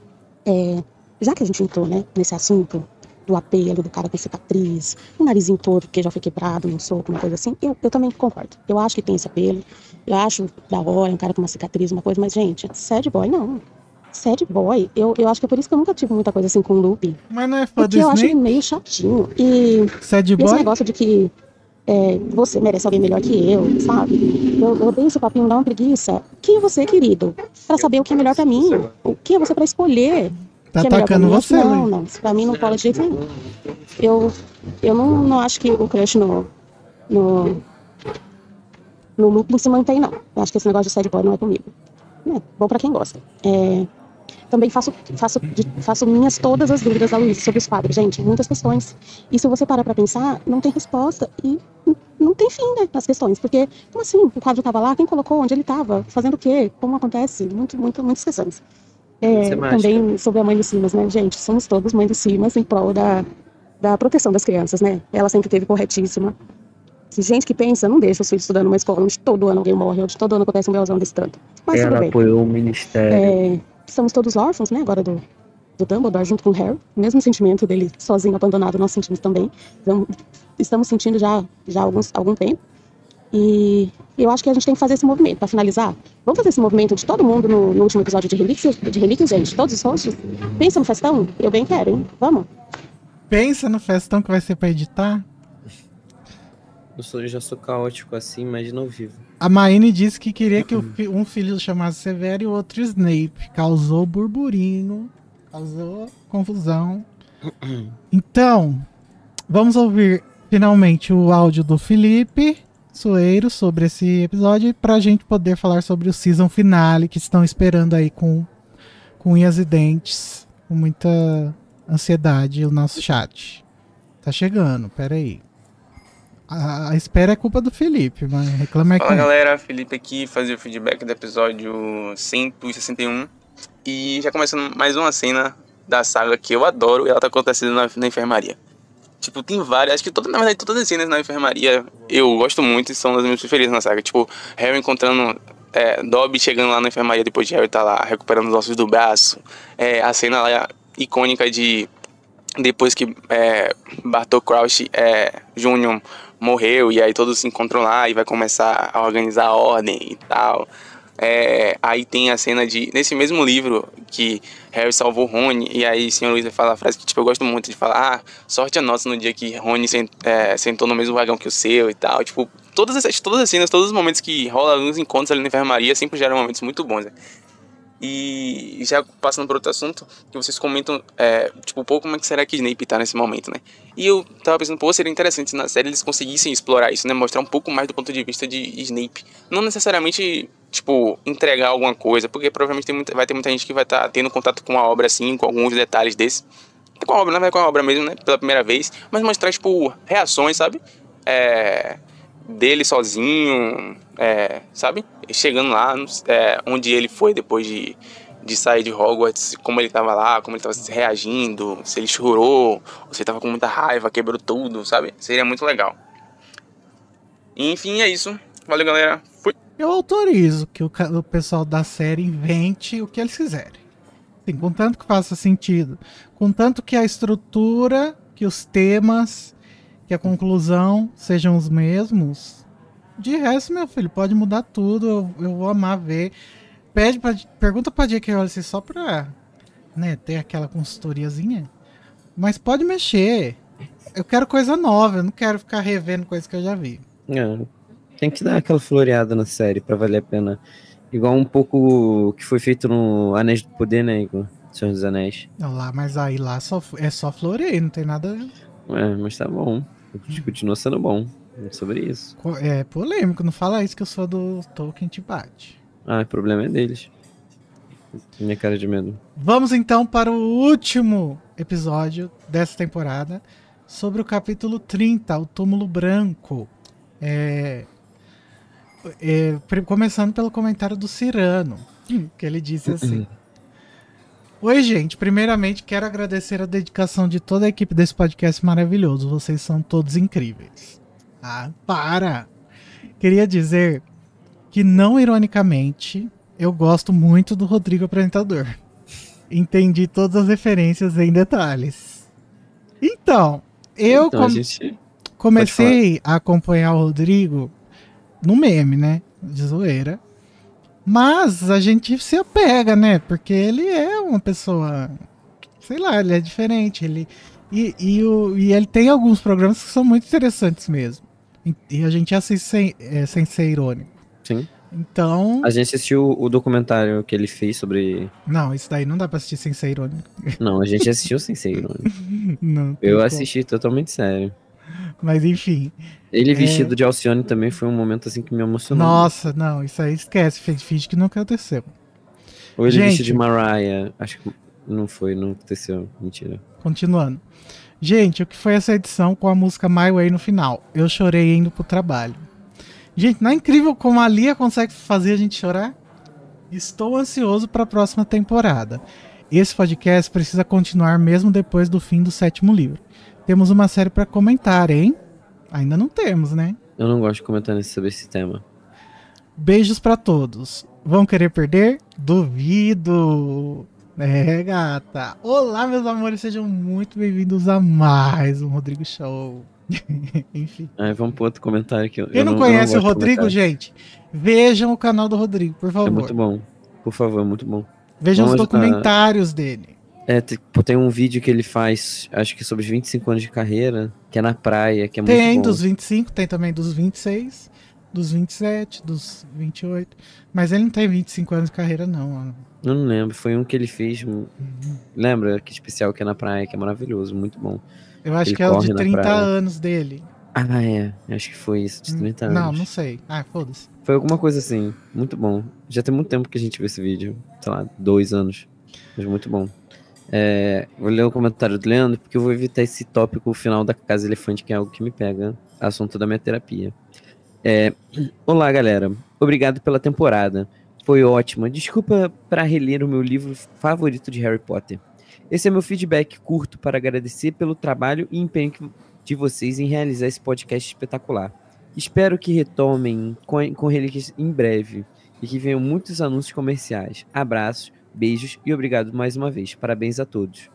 É, já que a gente entrou, né, nesse assunto do apelo, do cara com cicatriz, o narizinho todo porque já foi quebrado num soco, uma coisa assim, eu, eu também concordo. Eu acho que tem esse apelo. Eu acho da hora um cara com uma cicatriz, uma coisa, mas, gente, sad boy, não. Sad boy, eu, eu acho que é por isso que eu nunca tive muita coisa assim com o Lupe. Mas não é fã do Porque eu acho ele meio chatinho. E Sad e esse boy? negócio de que é, você merece alguém melhor que eu, sabe? Eu, eu odeio esse papinho, dá uma preguiça. Quem é você, querido? Pra saber o que é melhor pra mim. O que é você pra escolher? Tá é atacando mim? você, Não, Luiz. não. Pra mim não cola de jeito nenhum. Eu, eu não, não acho que o crush no, no, no lúpulo se mantém, não. Eu acho que esse negócio de sad boy não é comigo. É bom pra quem gosta. É, também faço, faço, faço minhas todas as dúvidas da Luísa sobre os quadros. Gente, muitas questões. E se você parar pra pensar, não tem resposta. E não tem fim, né, nas questões. Porque, como assim? O quadro tava lá, quem colocou, onde ele tava, fazendo o quê, como acontece? Muito, muito, muitas questões. É, também sobre a mãe do Simas, né? Gente, somos todos mãe do Simas em prol da, da proteção das crianças, né? Ela sempre teve corretíssima. Se gente que pensa, não deixa os filhos estudando numa escola onde todo ano alguém morre, onde todo ano acontece um belzão desse tanto. Mas Ela apoiou o ministério. É, estamos todos órfãos, né, agora do, do Dumbledore, junto com o Harry. O mesmo sentimento dele sozinho, abandonado, nós sentimos também. Então, estamos sentindo já, já há alguns, algum tempo. E eu acho que a gente tem que fazer esse movimento. Para finalizar, vamos fazer esse movimento de todo mundo no, no último episódio de Relíquias, de Relíquias, gente? Todos os hosts? Pensa no festão? Eu bem quero, hein? Vamos? Pensa no festão que vai ser pra editar. Eu sou, já sou caótico assim, imagina ao vivo. A Maine disse que queria que um filho chamasse Severo e o outro Snape. Causou burburinho, causou confusão. Então, vamos ouvir finalmente o áudio do Felipe Soeiro sobre esse episódio pra gente poder falar sobre o season finale que estão esperando aí com, com unhas e dentes, com muita ansiedade o nosso chat. Tá chegando, peraí. A, a espera é culpa do Felipe, mas reclama é Fala galera, Felipe aqui, fazer o feedback do episódio 161. E já começando mais uma cena da saga que eu adoro e ela tá acontecendo na, na enfermaria. Tipo, tem várias, acho que toda, na verdade todas as cenas na enfermaria eu gosto muito e são das minhas preferidas na saga. Tipo, Harry encontrando é, Dobby chegando lá na enfermaria depois de Harry tá lá recuperando os ossos do braço. É, a cena lá icônica de depois que é, Bartol Crouch é, Jr. morreu e aí todos se encontram lá e vai começar a organizar a ordem e tal. É, aí tem a cena de nesse mesmo livro que Harry salvou Rony e aí o Sr. Luiz fala a frase que tipo eu gosto muito de falar ah sorte a nossa no dia que Rony sent, é, sentou no mesmo vagão que o seu e tal tipo todas as todas as cenas todos os momentos que rola nos encontros ali na enfermaria sempre geram momentos muito bons né? E já passando por outro assunto, que vocês comentam, é, tipo, pô, como é que será que Snape tá nesse momento, né? E eu tava pensando, pô, seria interessante se na série eles conseguissem explorar isso, né? Mostrar um pouco mais do ponto de vista de Snape. Não necessariamente, tipo, entregar alguma coisa, porque provavelmente tem muita, vai ter muita gente que vai estar tá tendo contato com a obra, assim, com alguns detalhes desse. Com a obra, não vai com a obra mesmo, né? Pela primeira vez. Mas mostrar, tipo, reações, sabe? É, dele sozinho, é, sabe? Chegando lá, é, onde ele foi depois de, de sair de Hogwarts, como ele tava lá, como ele tava reagindo, se ele chorou, ou se ele tava com muita raiva, quebrou tudo, sabe? Seria muito legal. Enfim, é isso. Valeu, galera. Fui. Eu autorizo que o, o pessoal da série invente o que eles quiserem. Sim, contanto que faça sentido. Contanto que a estrutura, que os temas, que a conclusão sejam os mesmos. De resto, meu filho, pode mudar tudo. Eu, eu vou amar ver. Pede pra, pergunta pra J.K. Rowling só pra né, ter aquela consultoriazinha. Mas pode mexer. Eu quero coisa nova, eu não quero ficar revendo coisas que eu já vi. É, tem que dar aquela floreada na série pra valer a pena. Igual um pouco que foi feito no Anéis do Poder, né, Igor? Senhor dos Anéis. Não, lá, mas aí lá só, é só floreio, não tem nada. É, mas tá bom. Continua sendo bom. Sobre isso. É polêmico, não fala isso que eu sou do Tolkien te bate. Ah, o problema é deles. Minha cara de medo. Vamos então para o último episódio dessa temporada sobre o capítulo 30, o túmulo branco. É, é, começando pelo comentário do Cirano, que ele disse assim. Oi, gente. Primeiramente, quero agradecer a dedicação de toda a equipe desse podcast maravilhoso. Vocês são todos incríveis. Ah, para! Queria dizer que, não ironicamente, eu gosto muito do Rodrigo apresentador. Entendi todas as referências em detalhes. Então, eu Então, com- gente- comecei a acompanhar o Rodrigo no meme, né? De zoeira. Mas a gente se apega, né? Porque ele é uma pessoa. Sei lá, ele é diferente. Ele, e, e, o, e ele tem alguns programas que são muito interessantes mesmo. E, a gente assiste sem, é, sem ser irônico. Sim. Então. A gente assistiu o documentário que ele fez sobre. Não, isso daí não dá pra assistir sem ser irônico. Não, a gente assistiu sem ser irônico. Não, Eu assisti totalmente sério. Mas enfim. Ele É. vestido de Alcione também foi um momento assim que me emocionou. Nossa, não, isso aí esquece. Finge que não aconteceu. Ou ele Gente. vestido de Mariah. Acho que não foi, não aconteceu. Mentira. Continuando. Gente, o que foi essa edição com a música My Way no final? Eu chorei indo pro trabalho. Gente, não é incrível como a Lia consegue fazer a gente chorar? Estou ansioso para a próxima temporada. Esse podcast precisa continuar mesmo depois do fim do sétimo livro. Temos uma série para comentar, hein? Ainda não temos, né? Eu não gosto de comentar sobre esse tema. Beijos pra todos. Vão querer perder? Duvido. É, gata. Olá, meus amores, sejam muito bem-vindos a mais um Rodrigo Show. Enfim. Aí vamos pro outro comentário eu. Quem não, eu conhece o gosto de Rodrigo, gente, vejam o canal do Rodrigo, por favor. É muito bom. Por favor, é muito bom. Vejam os Vamos, ah, documentários dele. É, tipo, tem um vídeo que ele faz, acho que sobre os 25 anos de carreira, que é na praia, que é muito Tem bom. dos 25, tem também dos 26, dos 27, dos 28. Mas ele não tem 25 anos de carreira, não. Eu não lembro, foi um que ele fez. um- Lembra que especial que é na praia, que é maravilhoso, muito bom. Eu acho Ele que é o de na 30 praia. anos dele. Ah, é. Acho que foi isso, de 30 anos. Não, não sei. Ah, foda-se. Foi alguma coisa assim, muito bom. Já tem muito tempo que a gente viu esse vídeo, sei lá, dois anos. Mas muito bom. É, vou ler o comentário do Leandro, porque eu vou evitar esse tópico final da Casa Elefante, que é algo que me pega, assunto da minha terapia. É, Olá, galera. Obrigado pela temporada. Foi ótima. Desculpa para reler o meu livro favorito de Harry Potter. Esse é meu feedback curto para agradecer pelo trabalho e empenho de vocês em realizar esse podcast espetacular. Espero que retomem com, com relíquias em breve e que venham muitos anúncios comerciais. Abraços, beijos e obrigado mais uma vez. Parabéns a todos.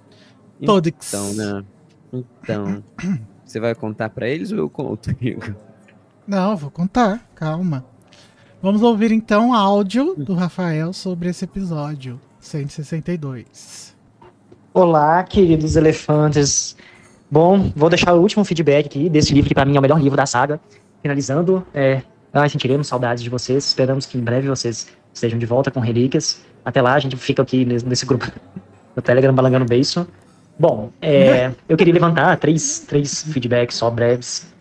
Todos. Então, né? Então, você vai contar para eles ou eu conto, amigo? Não, vou contar, calma. Vamos ouvir então o áudio do Rafael sobre esse episódio 162. Olá, queridos elefantes. Bom, vou deixar o último feedback aqui desse livro que pra mim é o melhor livro da saga. Finalizando, é, ai, sentiremos saudades de vocês. Esperamos que em breve vocês estejam de volta com relíquias. Até lá, a gente fica aqui nesse, grupo do Telegram balangando beiço. Bom, é, eu queria levantar três, três feedbacks só breves.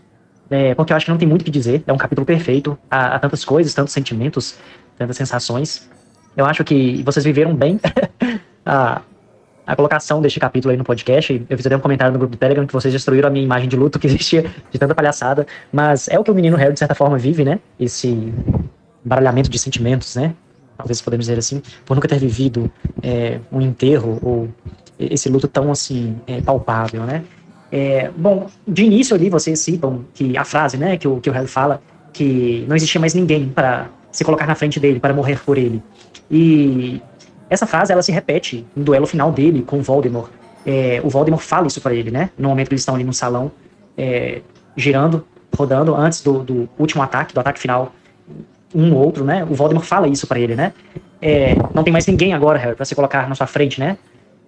É, porque eu acho que não tem muito o que dizer. É um capítulo perfeito. Há, há tantas coisas, tantos sentimentos, tantas sensações. Eu acho que vocês viveram bem a, a colocação deste capítulo aí no podcast. Eu fiz até um comentário no grupo do Telegram que vocês destruíram a minha imagem de luto que existia de tanta palhaçada. Mas é o que o menino Harry, de certa forma, vive, né? Esse baralhamento de sentimentos, né? Talvez podemos dizer assim, por nunca ter vivido é, um enterro ou esse luto tão assim é, palpável, né? É, bom, de início ali vocês citam que a frase, né, que o, que o Harry fala, que não existia mais ninguém para se colocar na frente dele, para morrer por ele. E essa frase, ela se repete no duelo final dele com Voldemort. É, o Voldemort fala isso para ele, né, no momento que eles estão ali no salão, é, girando, rodando, antes do, do último ataque, do ataque final, um ou outro, né, o Voldemort fala isso para ele, né, é, não tem mais ninguém agora, Harry, para se colocar na sua frente, né,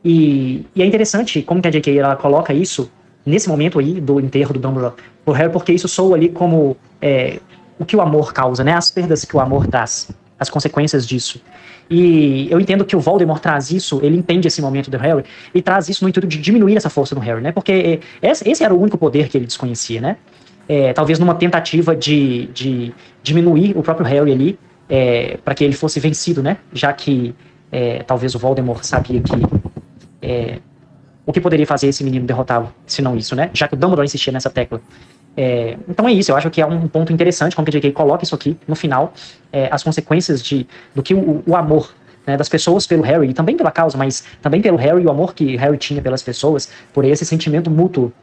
e, e é interessante como que a J.K. ela coloca isso nesse momento aí do enterro do Dumbledore pro Harry, porque isso soa ali como é, o que o amor causa, né? As perdas que o amor traz, as consequências disso. E eu entendo que o Voldemort traz isso, ele entende esse momento do Harry e traz isso no intuito de diminuir essa força do Harry, né? Porque é, esse era o único poder que ele desconhecia, né? É, talvez numa tentativa de, de diminuir o próprio Harry ali, é, para que ele fosse vencido, né? Já que é, talvez o Voldemort sabia que é, o que poderia fazer esse menino derrotá-lo, se não isso, né? Já que o Dumbledore insistia nessa tecla. É, então é isso, eu acho que é um ponto interessante como que a J.K. coloca isso aqui no final, é, as consequências de, do que o, o amor né, das pessoas pelo Harry, e também pela causa, mas também pelo Harry o amor que Harry tinha pelas pessoas, por esse sentimento mútuo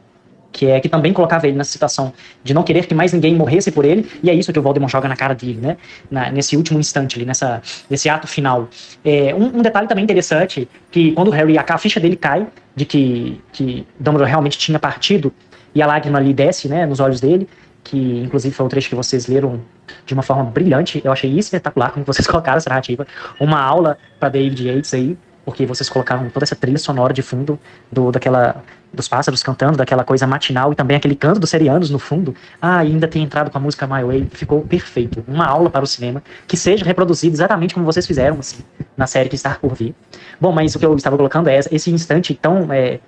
que é que também colocava ele nessa situação de não querer que mais ninguém morresse por ele, e é isso que o Voldemort joga na cara dele, né? Na, nesse último instante ali, nessa, nesse ato final. É, um, um detalhe também interessante, que quando o Harry, a, a ficha dele cai, de que, que Dumbledore realmente tinha partido, e a lágrima ali desce, né, nos olhos dele, que inclusive foi um trecho que vocês leram de uma forma brilhante, eu achei espetacular como vocês colocaram essa narrativa, uma aula para David Yates aí, porque vocês colocaram toda essa trilha sonora de fundo do, daquela dos pássaros cantando, daquela coisa matinal e também aquele canto dos serianos no fundo. Ah, ainda tem entrado com a música My Way, ficou perfeito. Uma aula para o cinema que seja reproduzida exatamente como vocês fizeram assim, na série que está por vir. Bom, mas o que eu estava colocando é esse instante tão é,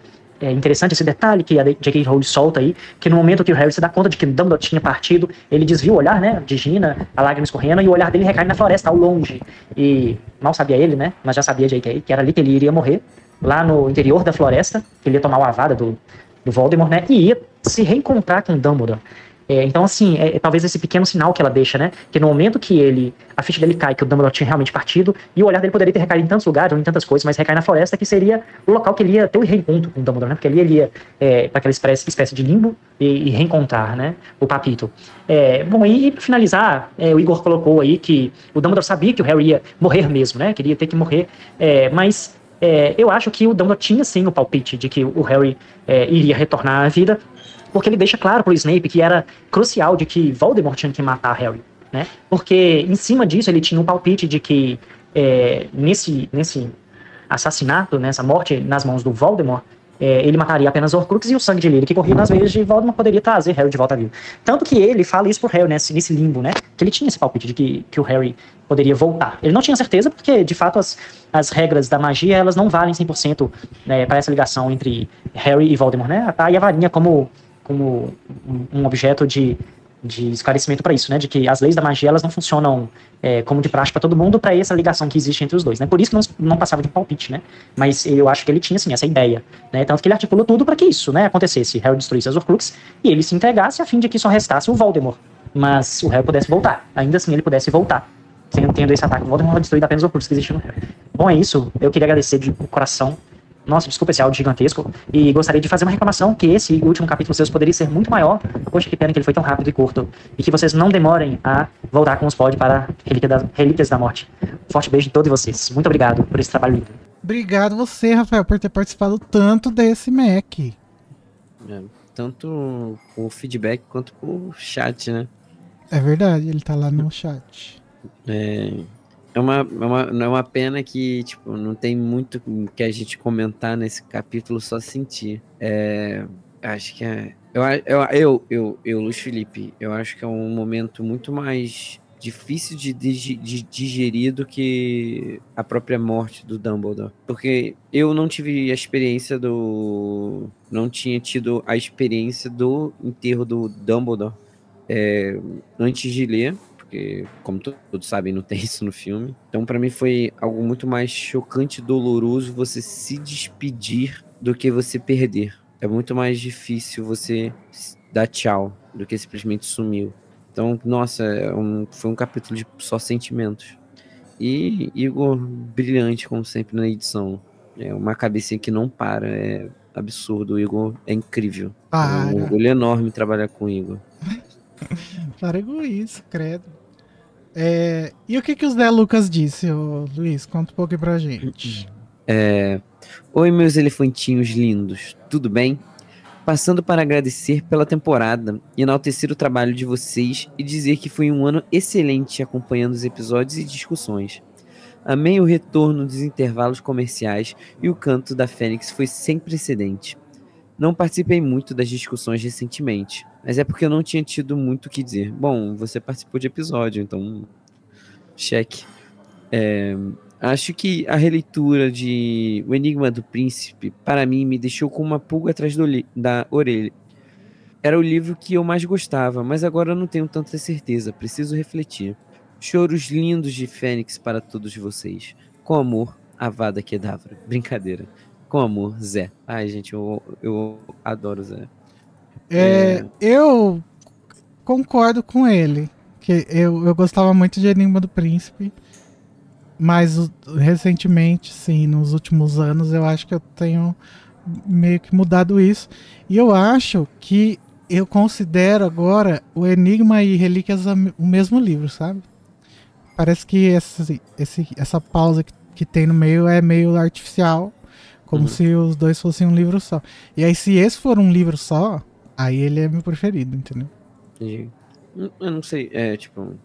é interessante, esse detalhe que a J.K. Rowling solta aí, que no momento que o Harry se dá conta de que Dumbledore tinha partido, ele desvia o olhar, né, de Gina, a lágrima escorrendo, e o olhar dele recai na floresta, ao longe. E mal sabia ele, né, mas já sabia J.K., que era ali que ele iria morrer, lá no interior da floresta, que ele ia tomar o avada do, do Voldemort, né, e ia se reencontrar com Dumbledore. É, então, assim, é, é talvez esse pequeno sinal que ela deixa, né? Que no momento que ele, a ficha dele cai, que o Dumbledore tinha realmente partido, e o olhar dele poderia ter recaído em tantos lugares, ou em tantas coisas, mas recai na floresta, que seria o local que ele ia ter o reencontro com o Dumbledore, né? Porque ali ele ia é, para aquela espécie, espécie de limbo e, e reencontrar, né? O Papito. É, bom, e, pra finalizar, é, o Igor colocou aí que o Dumbledore sabia que o Harry ia morrer mesmo, né? Que ele ia ter que morrer, é, mas é, eu acho que o Dumbledore tinha sim o palpite de que o Harry é, iria retornar à vida, porque ele deixa claro pro Snape que era crucial de que Voldemort tinha que matar Harry, né? Porque em cima disso ele tinha um palpite de que é, nesse, nesse assassinato, né, essa morte nas mãos do Voldemort, é, ele mataria apenas Horcrux e o sangue de Lily que corria nas veias de Voldemort poderia trazer Harry de volta à vida. Tanto que ele fala isso pro Harry nesse, nesse limbo, né? Que ele tinha esse palpite de que, que o Harry poderia voltar. Ele não tinha certeza porque, de fato, as, as regras da magia, elas não valem 100% né, para essa ligação entre Harry e Voldemort, né? Tá a varinha como, como um, objeto de de esclarecimento para isso, né? De que as leis da magia elas não funcionam é, como de praxe para todo mundo para essa ligação que existe entre os dois, né? Por isso que não, não passava de palpite, né? Mas eu acho que ele tinha assim essa ideia, né? Tanto que ele articulou tudo para que isso, né, acontecesse, Harry destruísse as Horcruxes e ele se entregasse a fim de que só restasse o Voldemort, mas o Harry pudesse voltar, ainda assim ele pudesse voltar. Tendo esse ataque, o Voldemort destruído apenas os Horcruxes que existiam no Harry. Bom, é isso. Eu queria agradecer de coração nossa, desculpa esse áudio gigantesco. E gostaria de fazer uma reclamação que esse último capítulo seus poderia ser muito maior. Poxa, que pena que ele foi tão rápido e curto. E que vocês não demorem a voltar com os pod para Relíquia da, Relíquias da Morte. forte beijo de todos vocês. Muito obrigado por esse trabalho lindo. Obrigado você, Rafael, por ter participado tanto desse Mac. É, tanto o feedback quanto o chat, né? É verdade, ele tá lá no chat. É, é uma, é uma, é uma pena que, tipo, não tem muito que a gente comentar nesse capítulo, só sentir. É, acho que é. Eu, eu, eu, eu, eu, Luiz Felipe, eu acho que é um momento muito mais difícil de, digerir do que a própria morte do Dumbledore. Porque eu não tive a experiência do. Não tinha tido a experiência do enterro do Dumbledore é, antes de ler porque, como todos sabem, não tem isso no filme. Então, para mim, foi algo muito mais chocante e doloroso você se despedir do que você perder. É muito mais difícil você dar tchau do que simplesmente sumiu. Então, nossa, é um, foi um capítulo de só sentimentos. E Igor, brilhante, como sempre, na edição. É uma cabecinha que não para, é absurdo. O Igor é incrível. Para. É um orgulho enorme trabalhar com o Igor. Com isso, credo. É, e o que, que o Zé Lucas disse, ô, Luiz? Conta um pouco pra gente. É, Oi, meus elefantinhos lindos, tudo bem? Passando para agradecer pela temporada, enaltecer o trabalho de vocês e dizer que foi um ano excelente acompanhando os episódios e discussões. Amei o retorno dos intervalos comerciais e o canto da Fênix foi sem precedente. Não participei muito das discussões recentemente, mas é porque eu não tinha tido muito o que dizer. Bom, você participou de episódio, então. Cheque. É, acho que a releitura de O Enigma do Príncipe, para mim, me deixou com uma pulga atrás da orelha. Era o livro que eu mais gostava, mas agora eu não tenho tanta certeza, preciso refletir. Choros lindos de Fênix para todos vocês. Com amor, Avada Kedavra. Brincadeira. Com amor, Zé. Ai, gente, eu, eu adoro Zé. É, é... Eu concordo com ele. Que eu, eu gostava muito de Enigma do Príncipe. Mas recentemente, sim, nos últimos anos, eu acho que eu tenho meio que mudado isso. E eu acho que eu considero agora o Enigma e Relíquias o mesmo livro, sabe? Parece que esse, esse, essa pausa que, que tem no meio é meio artificial. Como uhum. se os dois fossem um livro só. E aí, se esse for um livro só, aí ele é meu preferido, entendeu? Entendi. Eu não sei, é tipo.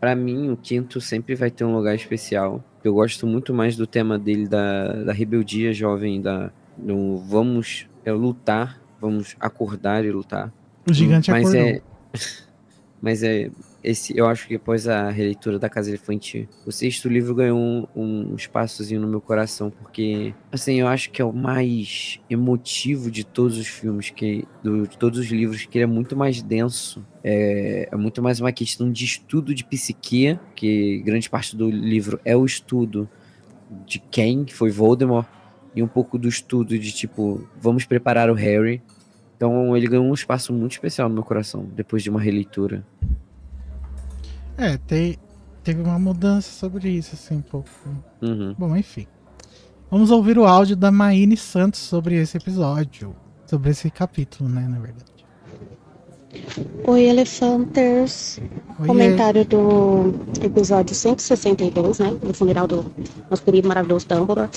Pra mim, o quinto sempre vai ter um lugar especial. Eu gosto muito mais do tema dele, da, da rebeldia jovem, da, do vamos é, lutar, vamos acordar e lutar. O gigante mas acordou. É, mas é esse, eu acho que após a releitura da Casa Elefante, o sexto livro ganhou um, um espaçozinho no meu coração, porque, assim, eu acho que é o mais emotivo de todos os filmes, que, do, de todos os livros, que ele é muito mais denso. É, é muito mais uma questão de estudo de psique, que grande parte do livro é o estudo de quem que foi Voldemort, e um pouco do estudo de, tipo, vamos preparar o Harry. Então ele ganhou um espaço muito especial no meu coração, depois de uma releitura. É, tem, teve uma mudança sobre isso, assim, um pouco. Uhum. Bom, enfim. Vamos ouvir o áudio da Maine Santos sobre esse episódio. Sobre esse capítulo, né, na verdade. Oi, Elefanters. Oiê. Comentário do episódio 162, né? Do funeral do nosso querido maravilhoso Dumbledore.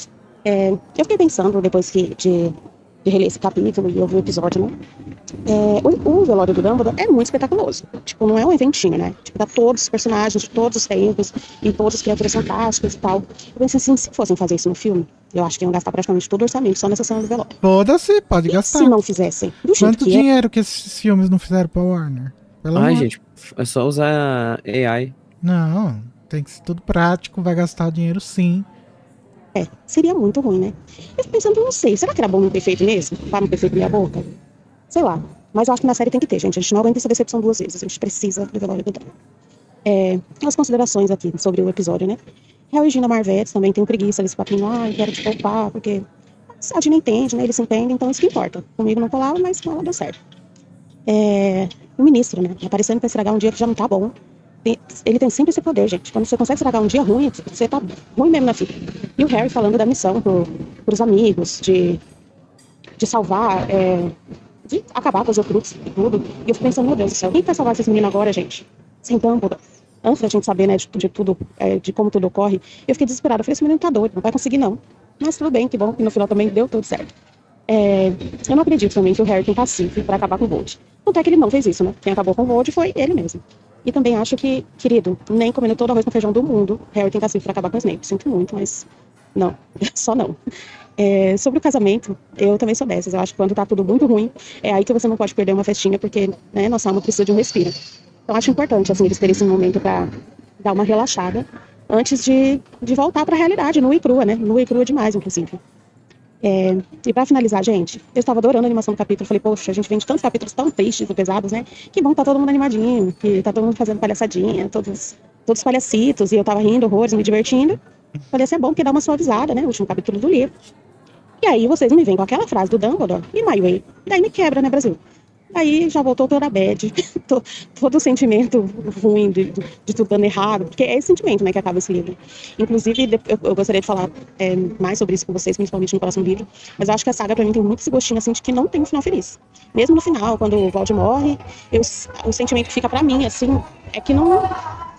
É, eu fiquei pensando, depois que, de de reler esse capítulo e ouvir o episódio, né? É, o, o velório do Dumbledore é muito espetaculoso. Tipo, não é um eventinho, né? Tipo, tá todos os personagens de todos os tempos e todas as criaturas fantásticas e tal. Eu pensei assim, se fossem fazer isso no filme, eu acho que iam gastar praticamente todo o orçamento só nessa cena do velório. Foda-se, pode E gastar. se não fizessem do jeito Quanto que é, dinheiro que esses filmes não fizeram pra Warner? Pelo Ai, amor- gente, é só usar AI. Não, tem que ser tudo prático, vai gastar dinheiro sim. É, seria muito ruim, né? Eu fico pensando, não sei, será que era bom não ter feito mesmo? Para não ter feito meia boca? Sei lá. Mas eu acho que na série tem que ter, gente. A gente não aguenta essa decepção duas vezes. A gente precisa do velório do Dumbledore. É, as considerações aqui sobre o episódio, né? A Regina Marvettes também tem preguiça desse papinho, eu quero te poupar, porque a Dina entende, né? Eles se entendem, então isso que importa. Comigo não colava, mas com ela deu certo. É, o ministro, né? Aparecendo pra estragar um dia que já não tá bom. Tem- ele tem sempre esse poder, gente. Quando você consegue estragar um dia ruim, você tá ruim mesmo na fita. E o Harry falando da missão pro, pros amigos, de, de salvar, é, de acabar com os Horcruxes e tudo. E eu fico pensando, meu Deus do céu, quem vai salvar esses meninos agora, gente? Sem Dumbledore. Antes da gente saber, né, de, de tudo, é, de como tudo ocorre, eu fiquei desesperada. Eu falei, esse menino tá doido, não vai conseguir não. Mas tudo bem, que bom, que no final também deu tudo certo. É, eu não acredito também que o Harry tem pacife para acabar com o Vold. Tanto é que ele não fez isso, né? Quem acabou com o Vold foi ele mesmo. E também acho que, querido, nem comendo todo arroz com feijão do mundo, Harry tem cacife para acabar com o Snape. Sinto muito, mas não, só não. É, sobre o casamento, eu também sou dessas. Eu acho que quando tá tudo muito ruim, é aí que você não pode perder uma festinha, porque né, nossa alma precisa de um respiro. Então acho importante, assim, eles terem esse momento para dar uma relaxada antes de, de voltar para a realidade, nua e crua, né? Nua e crua demais, inclusive. É, e para finalizar, gente, eu estava adorando a animação do capítulo. Falei, poxa, a gente vem de tantos capítulos tão tristes e pesados, né? Que bom que tá todo mundo animadinho, que tá todo mundo fazendo palhaçadinha, todos, todos palhacitos, e eu tava rindo horrores, me divertindo. Falei, assim, é bom porque dá uma suavizada, né? O último capítulo do livro. E aí vocês me vêm com aquela frase do Dumbledore e My Way. Daí me quebra, né, Brasil? Aí já voltou toda a bad, to- todo o sentimento ruim de, de, tudo dando errado, porque é esse sentimento né, que acaba esse livro. Inclusive, eu, gostaria de falar é, mais sobre isso com vocês, principalmente no próximo livro, mas eu acho que a saga pra mim tem muito esse gostinho assim de que não tem um final feliz. Mesmo no final, quando o Vold morre, eu, o sentimento que fica pra mim, assim, é que não,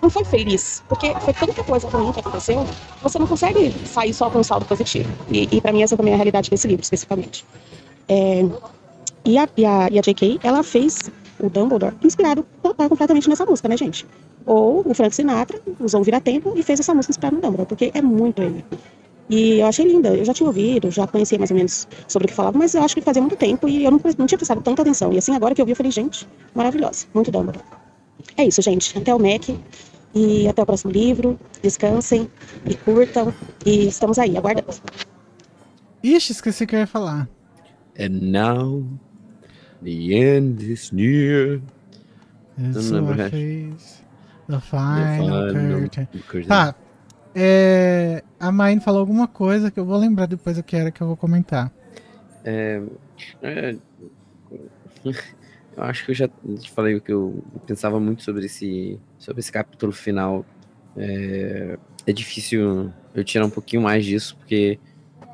não foi feliz, porque foi tanta coisa ruim que aconteceu, você não consegue sair só com um saldo positivo. E, e para mim essa também é a realidade desse livro, especificamente. É, e a, e, a, e a J.K., ela fez o Dumbledore inspirado total, completamente nessa música, né, gente? Ou o Frank Sinatra usou o Vira-Tempo e fez essa música inspirada no Dumbledore, porque é muito ele. E eu achei linda, eu já tinha ouvido, já conhecia mais ou menos sobre o que falava, mas eu acho que fazia muito tempo e eu não, não tinha prestado tanta atenção. E assim, agora que eu vi, eu falei, gente, maravilhosa, muito Dumbledore. É isso, gente. Até o Mac e até o próximo livro. Descansem e curtam. E estamos aí, aguardando. Ixi, esqueci o que eu ia falar. And now, the end is near. Não lembro o resto. fez The final, The final curtain. curtain. Tá. É, a Mine falou alguma coisa que eu vou lembrar depois o que era que eu vou comentar. É, é, eu acho que eu já falei o que eu pensava muito sobre esse, sobre esse capítulo final. É, é difícil eu tirar um pouquinho mais disso, porque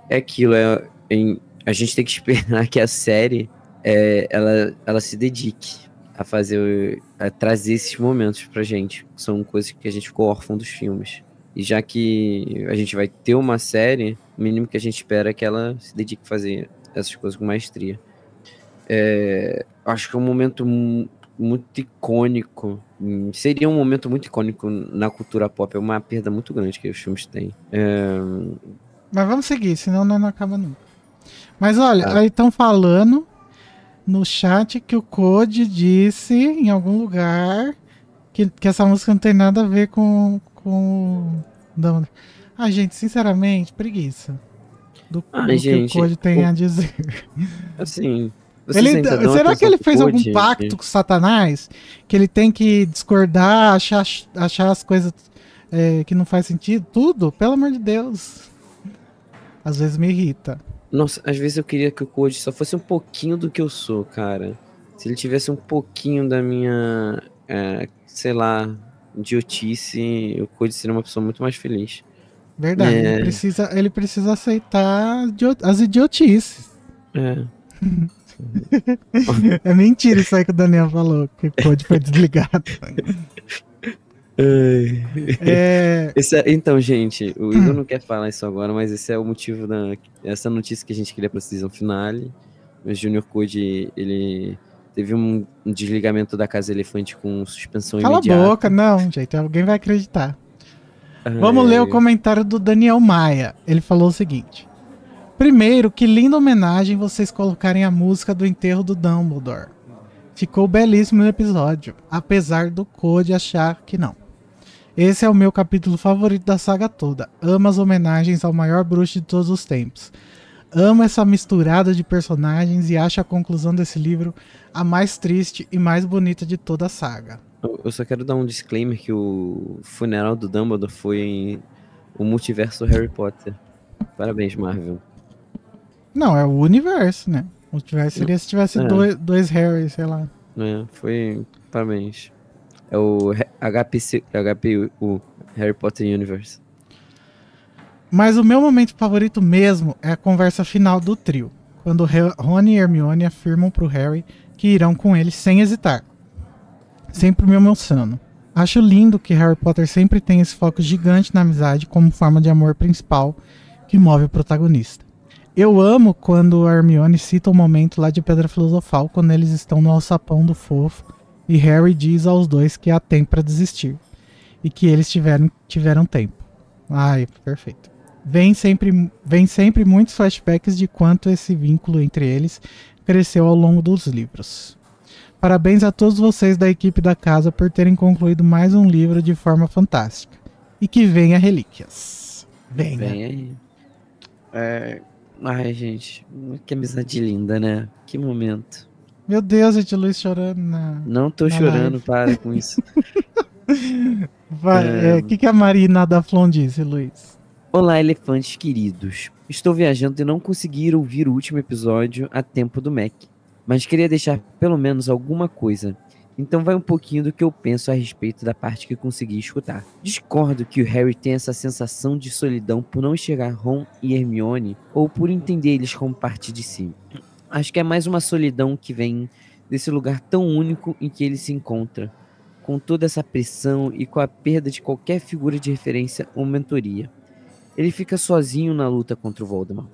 é aquilo, é, em- a gente tem que esperar que a série é, ela, ela se dedique a fazer, a trazer esses momentos pra gente. São coisas que a gente ficou órfão dos filmes. E já que a gente vai ter uma série, o mínimo que a gente espera é que ela se dedique a fazer essas coisas com maestria. É, acho que é um momento mu- muito icônico. Seria um momento muito icônico na cultura pop. É uma perda muito grande que os filmes têm. É, Mas vamos seguir, senão não, acaba nunca. Mas olha, Tá. aí estão falando no chat que o Code disse em algum lugar que, que essa música não tem nada a ver com. com... Dumbledore. Ah, gente, sinceramente, preguiça. Do, Ai, do que gente, o Code tem o- a dizer. assim. Ele, dão será que ele fez algum Code? pacto com Satanás? Que ele tem que discordar, achar, achar as coisas é, que não faz sentido? Tudo? Pelo amor de Deus. Às vezes me irrita. Nossa, às vezes eu queria que o Code só fosse um pouquinho do que eu sou, cara. Se ele tivesse um pouquinho da minha, é, sei lá, idiotice, o Code seria uma pessoa muito mais feliz. Verdade, É. ele, precisa, ele precisa aceitar as idiotices. É. é mentira isso aí que o Daniel falou, que o Code foi desligado. É, Esse é- então, gente, o Igor não quer falar isso agora, mas esse é o motivo da essa notícia que a gente queria pra season finale. o Junior Code, ele teve um, desligamento da Casa Elefante com suspensão Cala imediata. a boca, não, gente, alguém vai acreditar. Vamos ler o comentário do Daniel Maia. Ele falou o seguinte: Primeiro, que linda homenagem vocês colocarem a música do enterro do Dumbledore. Ficou belíssimo no episódio, apesar do Code achar que não. Esse é o meu capítulo favorito da saga toda. Amo as homenagens ao maior bruxo de todos os tempos. Amo essa misturada de personagens e acho a conclusão desse livro a mais triste e mais bonita de toda a saga. Eu só quero dar um disclaimer que o funeral do Dumbledore foi em o multiverso Harry Potter. Parabéns, Marvel. Não, é o universo, né? O universo seria se tivesse É. dois, dois Harry, sei lá. É, foi. Parabéns. É o HPC, HPU, Harry Potter Universe. Mas o meu momento favorito mesmo é a conversa final do trio, quando Rony e Hermione afirmam pro Harry que irão com ele sem hesitar. Sempre me emociono. Acho lindo que Harry Potter sempre tem esse foco gigante na amizade como forma de amor principal que move o protagonista. Eu amo quando a Hermione cita o momento lá de Pedra Filosofal, quando eles estão no alçapão do fofo e Harry diz aos dois que há tempo para desistir e que eles tiveram, tiveram tempo. Ai, perfeito. Vem sempre, vem sempre muitos flashbacks de quanto esse vínculo entre eles cresceu ao longo dos livros. Parabéns a todos vocês da equipe da casa por terem concluído mais um livro de forma fantástica. E que venha relíquias. Venha. Vem aí. É... Ai, gente. Que amizade linda, né? Que momento. Meu Deus, gente, Luiz chorando na. Não tô chorando, live. para com isso. Vai, É. o que, que a Marina da Flon disse, Luiz? Olá, elefantes queridos. Estou viajando e não consegui ouvir o último episódio a tempo do Mac, mas queria deixar pelo menos alguma coisa. Então vai um pouquinho do que eu penso a respeito da parte que consegui escutar. Discordo que o Harry tenha essa sensação de solidão por não enxergar Ron e Hermione ou por entender eles como parte de si. Acho que é mais uma solidão que vem desse lugar tão único em que ele se encontra, com toda essa pressão e com a perda de qualquer figura de referência ou mentoria. Ele fica sozinho na luta contra o Voldemort.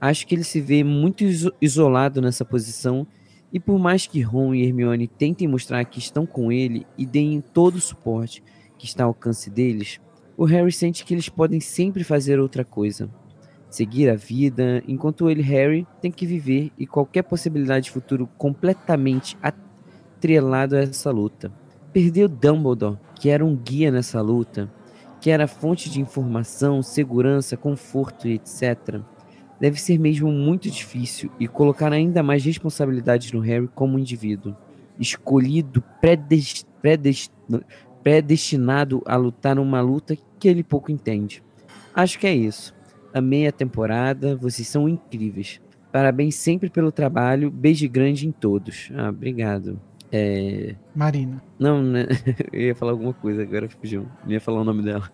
Acho que ele se vê muito iso- isolado nessa posição e por mais que Ron e Hermione tentem mostrar que estão com ele e deem todo o suporte que está ao alcance deles, o Harry sente que eles podem sempre fazer outra coisa. Seguir a vida, enquanto ele, Harry, tem que viver e qualquer possibilidade de futuro completamente atrelado a essa luta. Perder o Dumbledore, que era um guia nessa luta, que era fonte de informação, segurança, conforto e etc., deve ser mesmo muito difícil e colocar ainda mais responsabilidades no Harry como indivíduo, escolhido, predes- predes- predestinado a lutar uma luta que ele pouco entende. Acho que é isso. Amei a temporada, vocês são incríveis. Parabéns sempre pelo trabalho, beijo grande em todos. Ah, obrigado. É... Marina. Não, né? Eu ia falar alguma coisa, agora fugiu. Não ia falar o nome dela.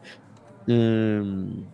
Ahn,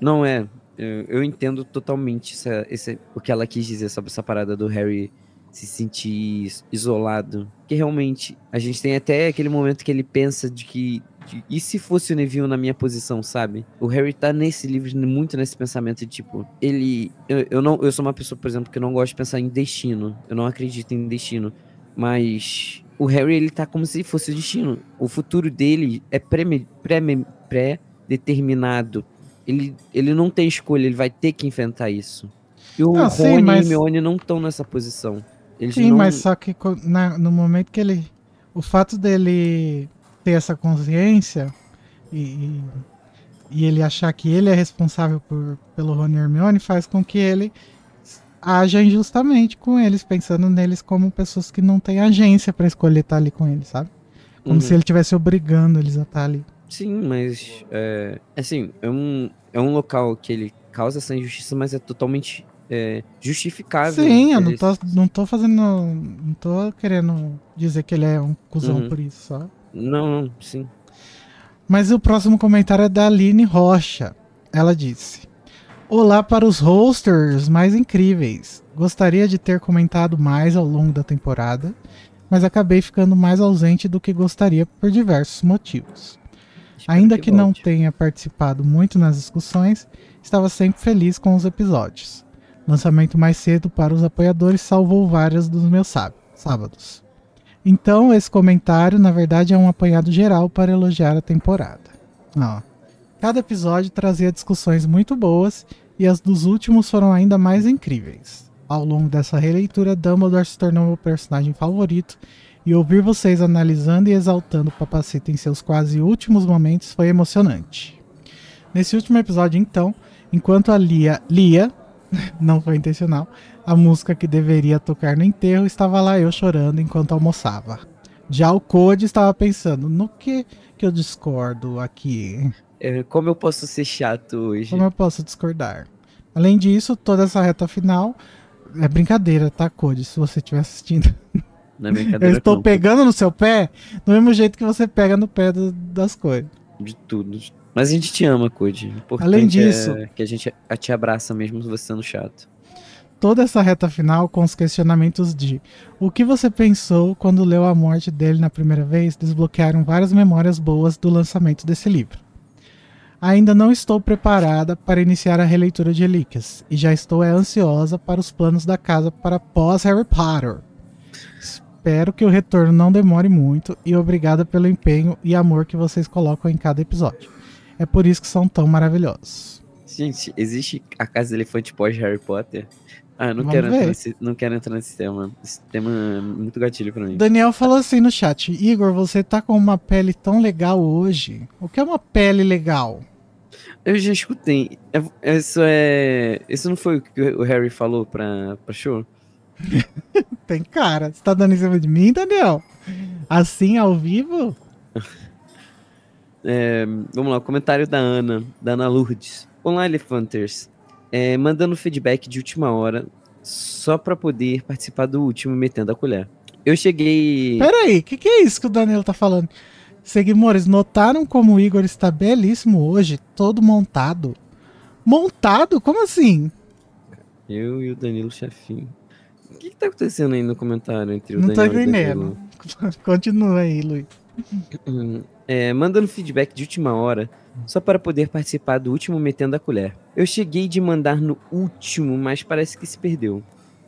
não é. Eu, eu entendo totalmente essa, esse, o que ela quis dizer sobre essa parada do Harry se sentir is- isolado. Que realmente, a gente tem até aquele momento que ele pensa de que. E se fosse o Neville na minha posição, sabe? O Harry tá nesse livro, muito nesse pensamento de tipo, ele. Eu, eu não, eu sou uma pessoa, por exemplo, que não gosta de pensar em destino. Eu não acredito em destino. Mas o Harry, ele tá como se fosse o destino. O futuro dele é pré- pré- pré-determinado. ele, ele não tem escolha, ele vai ter que enfrentar isso. E o Não, Rony sim, mas- e Hermione não estão nessa posição. Eles Sim, não... mas só que na- no momento que ele. O fato dele ter essa consciência e, e, ele achar que ele é responsável por, pelo Rony e Hermione faz com que ele haja injustamente com eles, pensando neles como pessoas que não têm agência pra escolher estar ali com eles, sabe? Como Uhum. se ele estivesse obrigando eles a estar ali. Sim, mas é, assim, é um, é um local que ele causa essa injustiça, mas é totalmente é, justificável. Sim, eu não tô, não tô fazendo. Não tô querendo dizer que ele é um cuzão Uhum. por isso, só. Não, não, sim. Mas o próximo comentário é da Aline Rocha. Ela disse: Olá para os hosters mais incríveis. Gostaria de ter comentado mais ao longo da temporada, mas acabei ficando mais ausente do que gostaria por diversos motivos. Ainda que que, não tenha participado muito nas discussões, estava sempre feliz com os episódios. Lançamento mais cedo para os apoiadores salvou várias dos meus sáb- sábados. Então, esse comentário, na verdade, é um apanhado geral para elogiar a temporada. Ó, cada episódio trazia discussões muito boas e as dos últimos foram ainda mais incríveis. Ao longo dessa releitura, Dumbledore se tornou meu personagem favorito e ouvir vocês analisando e exaltando o Papacito em seus quase últimos momentos foi emocionante. Nesse último episódio, então, enquanto a Lia, Lia não foi intencional, a música que deveria tocar no enterro estava lá eu chorando enquanto almoçava. Já o Code estava pensando, no que que eu discordo aqui? É, como eu posso ser chato hoje? Como eu posso discordar? Além disso, toda essa reta final é brincadeira, tá, Code? Se você estiver assistindo. Não é Eu brincadeira estou não, pegando no seu pé do mesmo jeito que você pega no pé do- das coisas. de tudo. Mas a gente te ama, Code. Além disso- é que a gente te abraça mesmo você sendo chato. Toda essa reta final com os questionamentos de o que você pensou quando leu a morte dele na primeira vez desbloquearam várias memórias boas do lançamento desse livro. Ainda não estou preparada para iniciar a releitura de Relíquias e já estou é, ansiosa para os planos da casa para pós Harry Potter. Espero que o retorno não demore muito e obrigada pelo empenho e amor que vocês colocam em cada episódio. É por isso que são tão maravilhosos. Gente, existe a Casa do Elefante pós Harry Potter? Ah, não Vamos quero, entrar nesse, não quero entrar nesse tema. Esse tema é muito gatilho pra mim. Daniel falou assim no chat: Igor, você tá com uma pele tão legal hoje. O que é uma pele legal? Eu já escutei. É- Isso é. Isso não foi o que o Harry falou pra, pra show? Tem cara. Você tá dando em cima de mim, Daniel? Assim, ao vivo? É, vamos lá, o comentário da Ana, da Ana Lourdes. Olá, Elefanters. É, mandando feedback de última hora, só pra poder participar do último metendo a colher. Eu cheguei. Peraí, o que, que é isso que o Daniel tá falando? Seguimores, notaram como o Igor está belíssimo hoje, todo montado? Montado? Como assim? Eu e o Danilo Chefinho. O que, que tá acontecendo aí no comentário entre o Não tô Daniel e o entendendo. Danilo? Continua aí, Luiz. É, mandando feedback de última hora, só para poder participar do último Metendo a Colher. Eu cheguei de mandar no último, mas parece que se perdeu.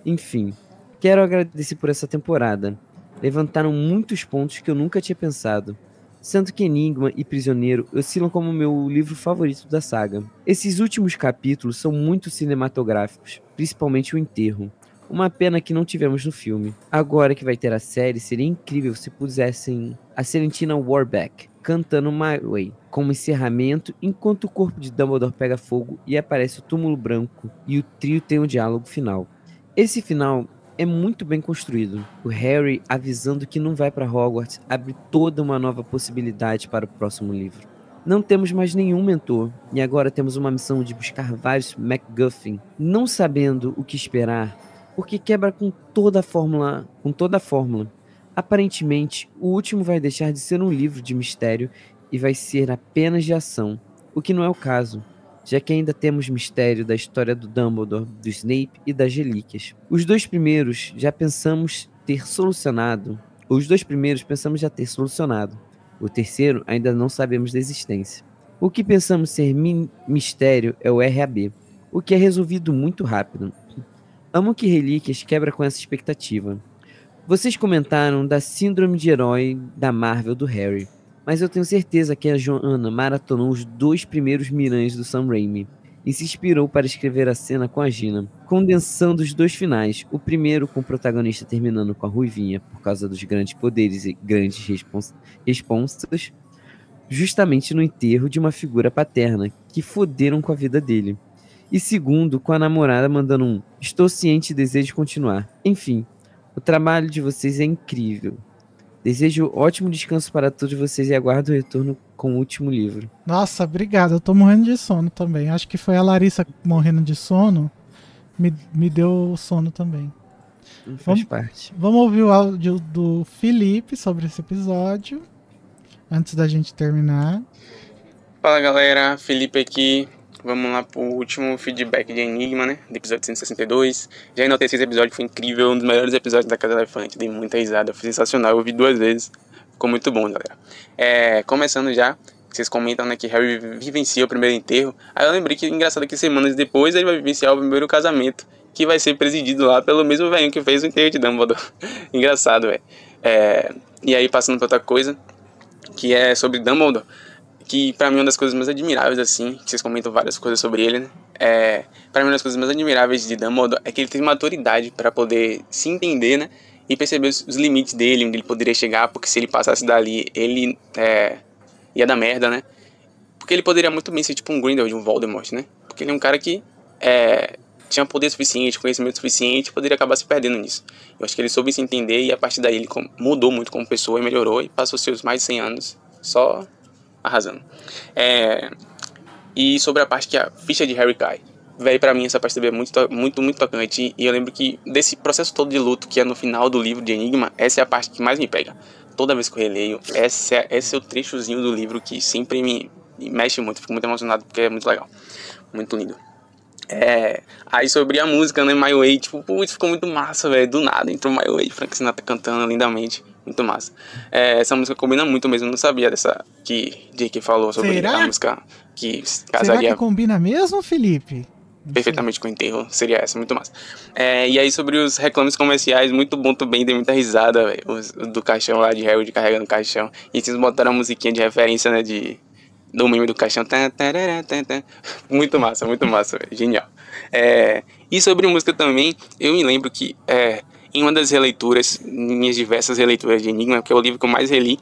Enfim, quero agradecer por essa temporada. Levantaram muitos pontos que eu nunca tinha pensado. Sendo que Enigma e Prisioneiro oscilam como meu livro favorito da saga. Esses últimos capítulos são muito cinematográficos, principalmente o enterro. Uma pena que não tivemos no filme. Agora que vai ter a série, seria incrível se pusessem a Serentina Warbeck cantando My Way como encerramento, enquanto o corpo de Dumbledore pega fogo e aparece o túmulo branco e o trio tem um diálogo final. Esse final é muito bem construído. O Harry avisando que não vai para Hogwarts abre toda uma nova possibilidade para o próximo livro. Não temos mais nenhum mentor e agora temos uma missão de buscar vários MacGuffin, não sabendo o que esperar, porque quebra com toda a fórmula, com toda a fórmula. Aparentemente, o último vai deixar de ser um livro de mistério e vai ser apenas de ação, o que não é o caso, já que ainda temos mistério da história do Dumbledore, do Snape e das relíquias. Os dois primeiros já pensamos ter solucionado, os dois primeiros pensamos já ter solucionado. O terceiro ainda não sabemos da existência. O que pensamos ser mi- mistério é o RAB, o que é resolvido muito rápido. Amo que Relíquias quebra com essa expectativa. Vocês comentaram da síndrome de herói da Marvel do Harry, mas eu tenho certeza que a Joanna maratonou os dois primeiros Miranhas do Sam Raimi e se inspirou para escrever a cena com a Gina, condensando os dois finais, o primeiro com o protagonista terminando com a Ruivinha por causa dos grandes poderes e grandes respons responsas, justamente no enterro de uma figura paterna que foderam com a vida dele. E segundo, com a namorada mandando um estou ciente e desejo continuar. Enfim, o trabalho de vocês é incrível. Desejo ótimo descanso para todos vocês e aguardo o retorno com o último livro. Nossa, obrigado. Eu tô morrendo de sono também. Acho que foi a Larissa morrendo de sono. Me, me deu sono também. Faz Vamos- parte. Vamos ouvir o áudio do Felipe sobre esse episódio. Antes da gente terminar. Fala galera, Felipe aqui. Vamos lá pro último feedback de Enigma, né? Do episódio 162. Já enalteci esse episódio, foi incrível, um dos melhores episódios da Casa do Elefante. Dei muita risada, foi sensacional. Eu ouvi duas vezes. Ficou muito bom, galera. É, começando já, vocês comentam né, que Harry vivencia o primeiro enterro. Aí eu lembrei que engraçado que semanas depois ele vai vivenciar o primeiro casamento. que vai ser presidido lá pelo mesmo velhinho que fez o enterro de Dumbledore. Engraçado, velho. É, e aí, passando pra outra coisa, que é sobre Dumbledore, que pra mim é uma das coisas mais admiráveis, assim, que vocês comentam várias coisas sobre ele, né? É, pra mim, uma das coisas mais admiráveis de Dumbledore é que ele tem maturidade para poder se entender, né? E perceber os, os, limites dele, onde ele poderia chegar, porque se ele passasse dali, ele é, ia dar merda, né? Porque ele poderia muito bem ser tipo um Grindelwald, um Voldemort, né? Porque ele é um cara que é, tinha poder suficiente, conhecimento suficiente, poderia acabar se perdendo nisso. Eu acho que ele soube se entender e a partir daí ele mudou muito como pessoa e melhorou e passou seus mais de 100 anos só arrasando. É, e sobre a parte que a ficha de Harry cai. Véi, pra mim essa parte também é muito, muito, muito tocante. E eu lembro que desse processo todo de luto que é no final do livro de Enigma, essa é a parte que mais me pega. Toda vez que eu releio, esse é, esse é o trechozinho do livro que sempre me, me mexe muito. Fico muito emocionado porque é muito legal. Muito lindo. É, aí sobre a música, né, My Way, tipo, putz, ficou muito massa, velho, do nada entrou My Way, Frank Sinatra cantando lindamente, muito massa. É, essa música combina muito mesmo, não sabia dessa que Jake falou sobre Será? a música que casaria... Será que combina mesmo, Felipe? perfeitamente com o enterro, seria essa, muito massa. É, e aí sobre os reclames comerciais, muito bom também, dei muita risada, véio, do caixão lá de Harry carregando o caixão. E vocês botaram a musiquinha de referência, né, de do meme do caixão. Muito massa, muito massa, véio, genial. É, e sobre música também, eu me lembro que é, em uma das releituras, minhas diversas releituras de Enigma, que é o livro que eu mais reli,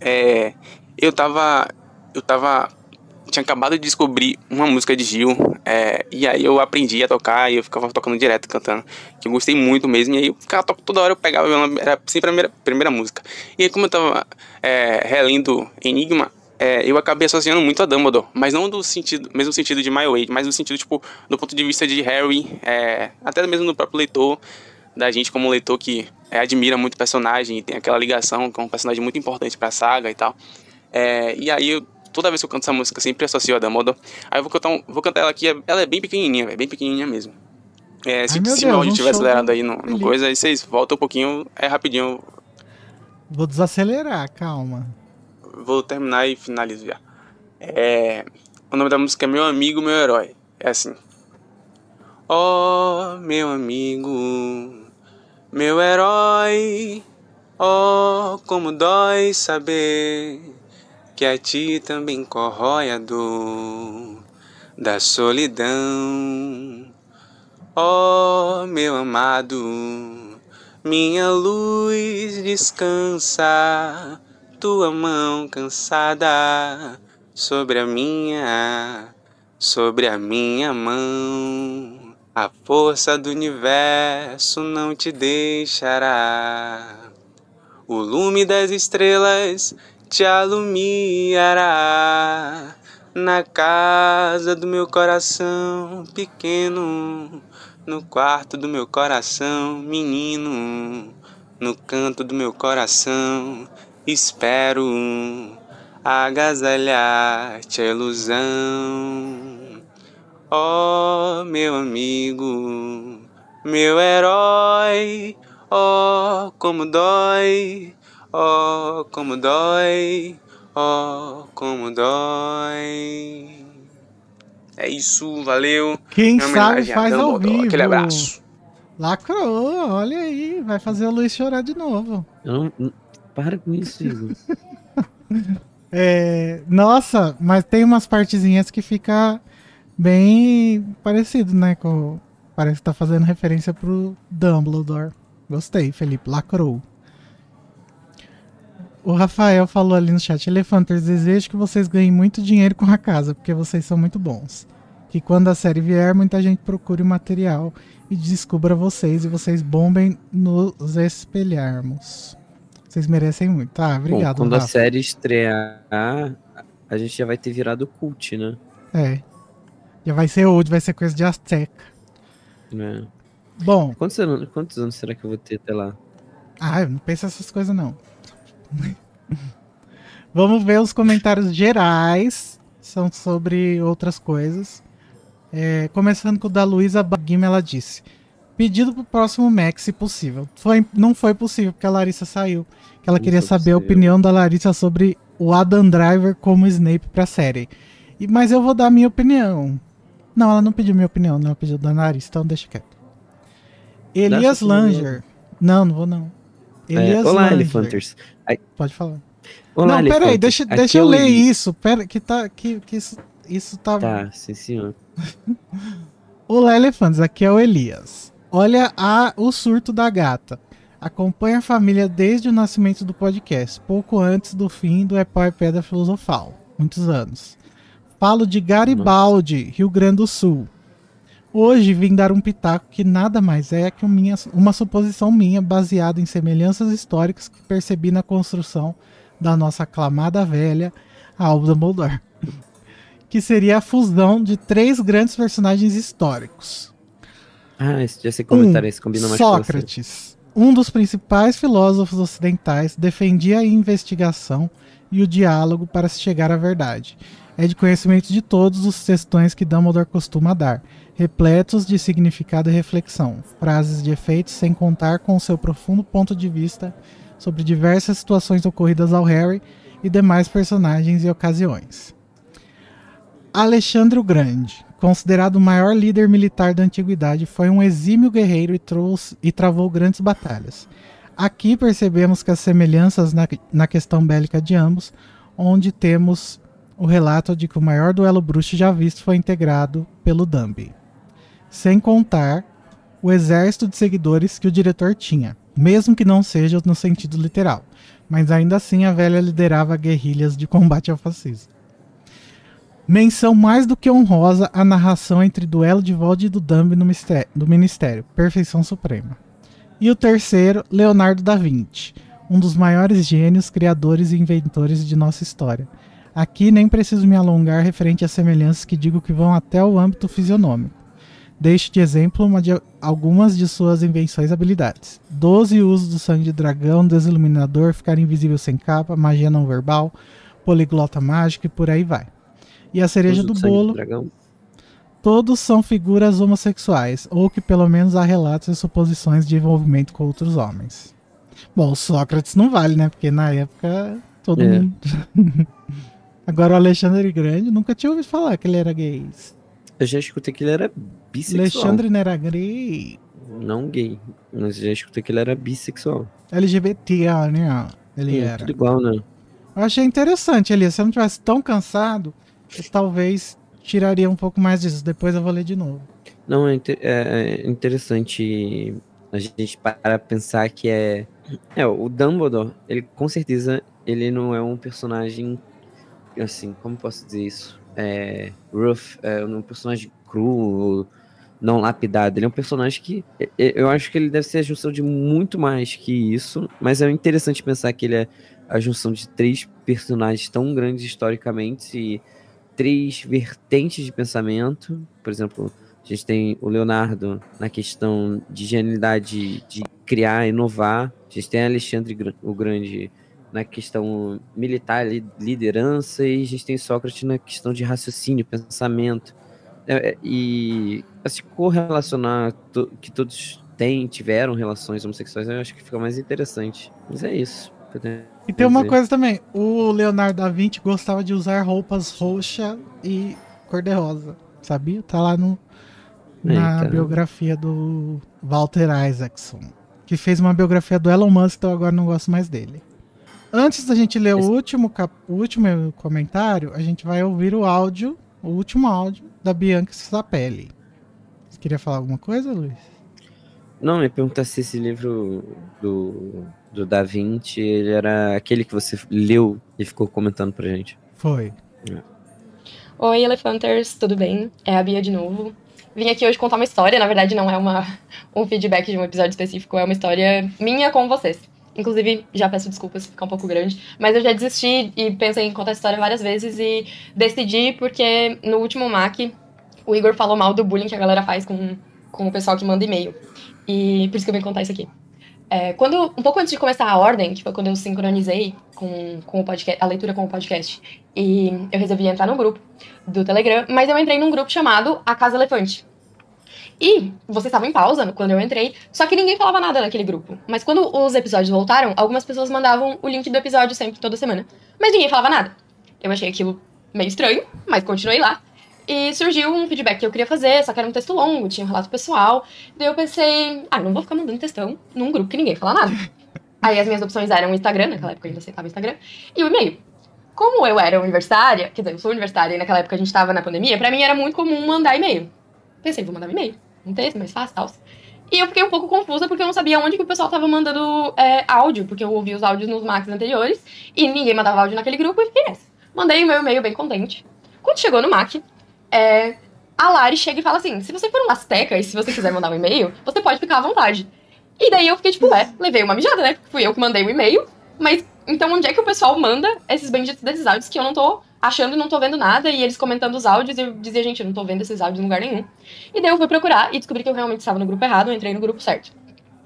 é, eu tava. Eu tava tinha acabado de descobrir uma música de Gil, é, e aí eu aprendi a tocar e eu ficava tocando direto, cantando, que eu gostei muito mesmo, e aí eu ficava tocando toda hora, eu pegava, era sempre a primeira, primeira música. E aí como eu tava é, relendo Enigma, é, eu acabei associando muito a Dumbledore, mas não do sentido, mesmo sentido de My Way, mas no sentido, tipo, do ponto de vista de Harry, é, até mesmo do próprio leitor, da gente como leitor que é, admira muito o personagem e tem aquela ligação com um personagem muito importante pra saga e tal. É, e aí eu toda vez que eu canto essa música, sempre associo a Dumbledore. Aí eu vou cantar, um, vou cantar ela aqui, ela é bem pequenininha, bem pequenininha mesmo. É, se, se meu áudio estiver acelerado aí no, no coisa, aí vocês voltam um pouquinho, é rapidinho. Vou desacelerar, calma. Vou terminar e finalizo já. É, o nome da música é Meu Amigo, Meu Herói. É assim. Oh, meu amigo, meu herói, oh, como dói saber que a ti também corrói a dor da solidão. Oh, meu amado, minha luz descansa, tua mão cansada sobre a minha, sobre a minha mão. A força do universo não te deixará. O lume das estrelas te alumiará na casa do meu coração pequeno, no quarto do meu coração menino, no canto do meu coração espero agasalhar-te a ilusão. Ó oh, meu amigo, meu herói, ó oh, como dói Oh, como dói, oh, como dói. É isso, valeu. Quem sabe faz ao vivo. Aquele abraço. Lacrou, olha aí, vai fazer o Luiz chorar de novo. Não para com isso, Igor. é, nossa, mas tem umas partezinhas que fica bem parecido, né? Com, parece que tá fazendo referência pro Dumbledore. Gostei, Felipe, lacrou. O Rafael falou ali no chat: Elefanters, desejo que vocês ganhem muito dinheiro com a casa, porque vocês são muito bons. Que quando a série vier, muita gente procure o material e descubra vocês e vocês bombem nos espelharmos. Vocês merecem muito. Tá, obrigado. Bom, quando Rafa. a série estrear, a gente já vai ter virado cult, né? É. Já vai ser old, vai ser coisa de Azteca. É. Bom. Quantos anos, quantos anos será que eu vou ter até lá? Ah, eu não penso essas coisas não. Vamos ver os comentários gerais. São sobre outras coisas. É, começando com o da Luísa Baguima, ela disse: Pedido pro próximo Mac, se possível. Foi, não foi possível, porque a Larissa saiu. Que ela queria saber a opinião da Larissa sobre o Adam Driver como Snape pra série. E, mas eu vou dar a minha opinião. Não, ela não pediu minha opinião, não, ela pediu da Larissa, então deixa quieto. Elias Langer. Não, não vou não. Elias É, olá, Langer. Elefanters. Pode falar. Olá, não, peraí, deixa, Aqui deixa é eu ler isso. Pera, que tá. Que, que isso, isso tá. Tá, sim, senhor. Olá, elefantes, aqui é o Elias. Olha a, o surto da gata. Acompanha a família desde o nascimento do podcast, pouco antes do fim do Epau e Pedra Filosofal. Muitos anos. Falo de Garibaldi, Rio Grande do Sul. Hoje vim dar um pitaco que nada mais é que um minha- uma suposição minha baseada em semelhanças históricas que percebi na construção da nossa aclamada velha Alba Dumbledore. Que seria a fusão de três grandes personagens históricos. Ah, esse, esse comentário esse combina mais. Sócrates, um dos principais filósofos ocidentais, defendia a investigação e o diálogo para se chegar à verdade. É de conhecimento de todos os textões que Dumbledore costuma dar, repletos de significado e reflexão, frases de efeito, sem contar com seu profundo ponto de vista sobre diversas situações ocorridas ao Harry e demais personagens e ocasiões. Alexandre o Grande, considerado o maior líder militar da antiguidade, foi um exímio guerreiro e, trouxe, e travou grandes batalhas. Aqui percebemos que as semelhanças na, na questão bélica de ambos, onde temos o relato de que o maior duelo bruxo já visto foi integrado pelo Dumby. Sem contar o exército de seguidores que o diretor tinha, mesmo que não seja no sentido literal, mas ainda assim a velha liderava guerrilhas de combate ao fascismo. Menção mais do que honrosa à narração entre duelo de Vold e do Dumb no do Ministério, perfeição suprema. E o terceiro, Leonardo da Vinci, um dos maiores gênios, criadores e inventores de nossa história. Aqui nem preciso me alongar referente às semelhanças que digo que vão até o âmbito fisionômico. Deixo de exemplo de, algumas de suas invenções e habilidades. Doze usos do sangue de dragão, desiluminador, ficar invisível sem capa, magia não verbal, poliglota mágica e por aí vai. E a cereja do sangue bolo, todos são figuras homossexuais, ou que pelo menos há relatos e suposições de envolvimento com outros homens. Bom, Sócrates não vale, né? Porque na época todo É. mundo. Agora o Alexandre Grande, nunca tinha ouvido falar que ele era gay. Eu já escutei que ele era bissexual. Alexandre não era gay. Não gay, mas já escutei que ele era bissexual. LGBT, né? Ele Hum, era. Tudo igual, né? Eu achei interessante, Elias. Se eu não tivesse tão cansado, eu talvez tiraria um pouco mais disso. Depois eu vou ler de novo. Não, é, inte- é- é interessante a gente parar pra pensar que é. É, o Dumbledore, ele com certeza, ele não é um personagem. Assim, como posso dizer isso? É. Rough, é um personagem cru, não lapidado. Ele é um personagem que. Eu acho que ele deve ser a junção de muito mais que isso, mas é interessante pensar que ele é a junção de três personagens tão grandes historicamente e três vertentes de pensamento. Por exemplo, a gente tem o Leonardo na questão de genialidade de criar, inovar. A gente tem Alexandre o Grande na questão militar, li- liderança, e a gente tem Sócrates na questão de raciocínio, pensamento. É, é, e se correlacionar que todos têm, tiveram relações homossexuais, eu acho que fica mais interessante. Mas é isso. E tem uma coisa também. O Leonardo da Vinci gostava de usar roupas roxa e cor-de-rosa. Sabia? Tá lá no, na Eita. biografia do Walter Isaacson. Que fez uma biografia do Elon Musk, então agora não gosto mais dele. Antes da gente ler o último, cap- o último comentário, a gente vai ouvir o áudio, o último áudio da Bianca Sapelli. Você queria falar alguma coisa, Luiz? Não, me perguntar se esse livro do, do Da Vinci ele era aquele que você leu e ficou comentando pra gente. Foi. Oi, Elefanters, tudo bem? É a Bia de novo. Vim aqui hoje contar uma história, na verdade não é uma, um feedback de um episódio específico, é uma história minha com vocês. Inclusive, já peço desculpas se ficar um pouco grande, mas eu já desisti e pensei em contar a história várias vezes e decidi porque no último MAC o Igor falou mal do bullying que a galera faz com, com o pessoal que manda e-mail. E por isso que eu vim contar isso aqui. É, quando, um pouco antes de começar a ordem, que foi quando eu sincronizei com, com o podcast, a leitura com o podcast, e eu resolvi entrar no grupo do Telegram, mas eu entrei num grupo chamado A Casa Elefante. E vocês estavam em pausa quando eu entrei, só que ninguém falava nada naquele grupo. Mas quando os episódios voltaram, algumas pessoas mandavam o link do episódio sempre, toda semana. Mas ninguém falava nada. Eu achei aquilo meio estranho, mas continuei lá. E surgiu um feedback que eu queria fazer, só que era um texto longo, tinha um relato pessoal. Daí eu pensei, ah, não vou ficar mandando textão num grupo que ninguém fala nada. Aí as minhas opções eram o Instagram, naquela época eu ainda aceitava o Instagram, e o e-mail. Como eu era universitária, quer dizer, eu sou universitária e naquela época a gente tava na pandemia, pra mim era muito comum mandar e-mail. Pensei, vou mandar um e-mail, um texto mais fácil e tal. E eu fiquei um pouco confusa porque eu não sabia onde que o pessoal tava mandando é, áudio, porque eu ouvi os áudios nos Macs anteriores e ninguém mandava áudio naquele grupo e fiquei nessa. Mandei o meu e-mail bem contente. Quando chegou no Mac, é, a Lari chega e fala assim: se você for um Azteca e se você quiser mandar um e-mail, você pode ficar à vontade. E daí eu fiquei tipo, é, levei uma mijada, né? Fui eu que mandei o e-mail, mas então onde é que o pessoal manda esses benditos desses áudios que eu não tô achando e não tô vendo nada, e eles comentando os áudios, e eu dizia, gente, eu não tô vendo esses áudios em lugar nenhum. E daí eu fui procurar e descobri que eu realmente estava no grupo errado, eu entrei no grupo certo.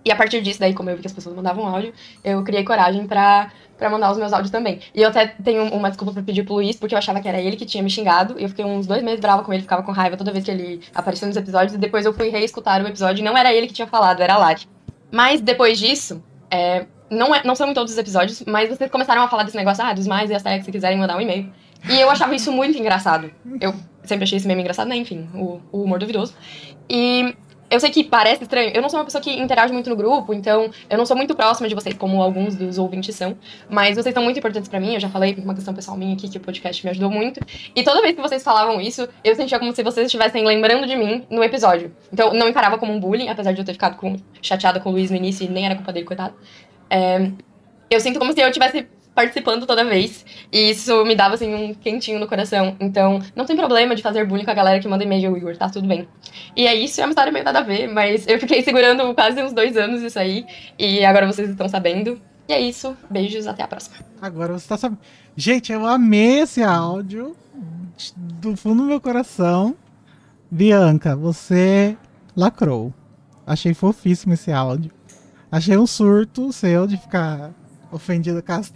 E a partir disso, daí, como eu vi que as pessoas mandavam áudio, eu criei coragem pra, pra mandar os meus áudios também. E eu até tenho uma desculpa pra pedir pro Luiz, porque eu achava que era ele que tinha me xingado. E eu fiquei uns dois meses brava com ele, ficava com raiva toda vez que ele apareceu nos episódios. E depois eu fui reescutar o episódio e não era ele que tinha falado, era a Lari. Mas depois disso, é, não, é, não são em todos os episódios, mas vocês começaram a falar desse negócio, ah, dos mais e as tags, se quiserem mandar um e-mail. E eu achava isso muito engraçado. Eu sempre achei esse meme engraçado, né? Enfim, o, o humor duvidoso. E eu sei que parece estranho. Eu não sou uma pessoa que interage muito no grupo, então eu não sou muito próxima de vocês, como alguns dos ouvintes são. Mas vocês são muito importantes para mim. Eu já falei uma questão pessoal minha aqui que o podcast me ajudou muito. E toda vez que vocês falavam isso, eu sentia como se vocês estivessem lembrando de mim no episódio. Então não encarava como um bullying, apesar de eu ter ficado com, chateada com o Luiz no início e nem era culpa dele, coitado. É, eu sinto como se eu estivesse participando toda vez. E isso me dava, assim, um quentinho no coração. Então, não tem problema de fazer bullying com a galera que manda e-mail, Igor, tá tudo bem. E é isso, é uma história meio nada a ver, mas eu fiquei segurando quase uns dois anos isso aí. E agora vocês estão sabendo. E é isso, beijos, até a próxima. Agora você tá sabendo. Gente, eu amei esse áudio do fundo do meu coração. Bianca, você lacrou. Achei fofíssimo esse áudio. Achei um surto seu de ficar ofendido com as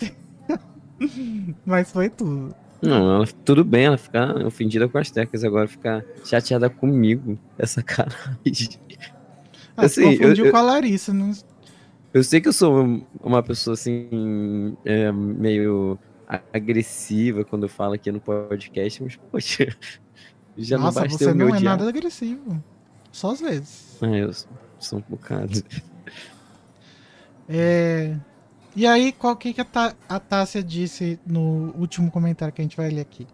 Mas foi tudo. Não, ela, tudo bem ela ficar ofendida com as tecas, agora ficar chateada comigo. Essa cara. Ah, assim, confundiu eu, com a Larissa, não... Eu sei que eu sou uma pessoa assim, é, meio agressiva quando eu falo aqui no podcast, mas, poxa, já Nossa, não basta você não é nada agressivo. Só às vezes. Ah, eu sou um bocado. É, e aí, qual que, que a, a Tássia disse no último comentário que a gente vai ler aqui?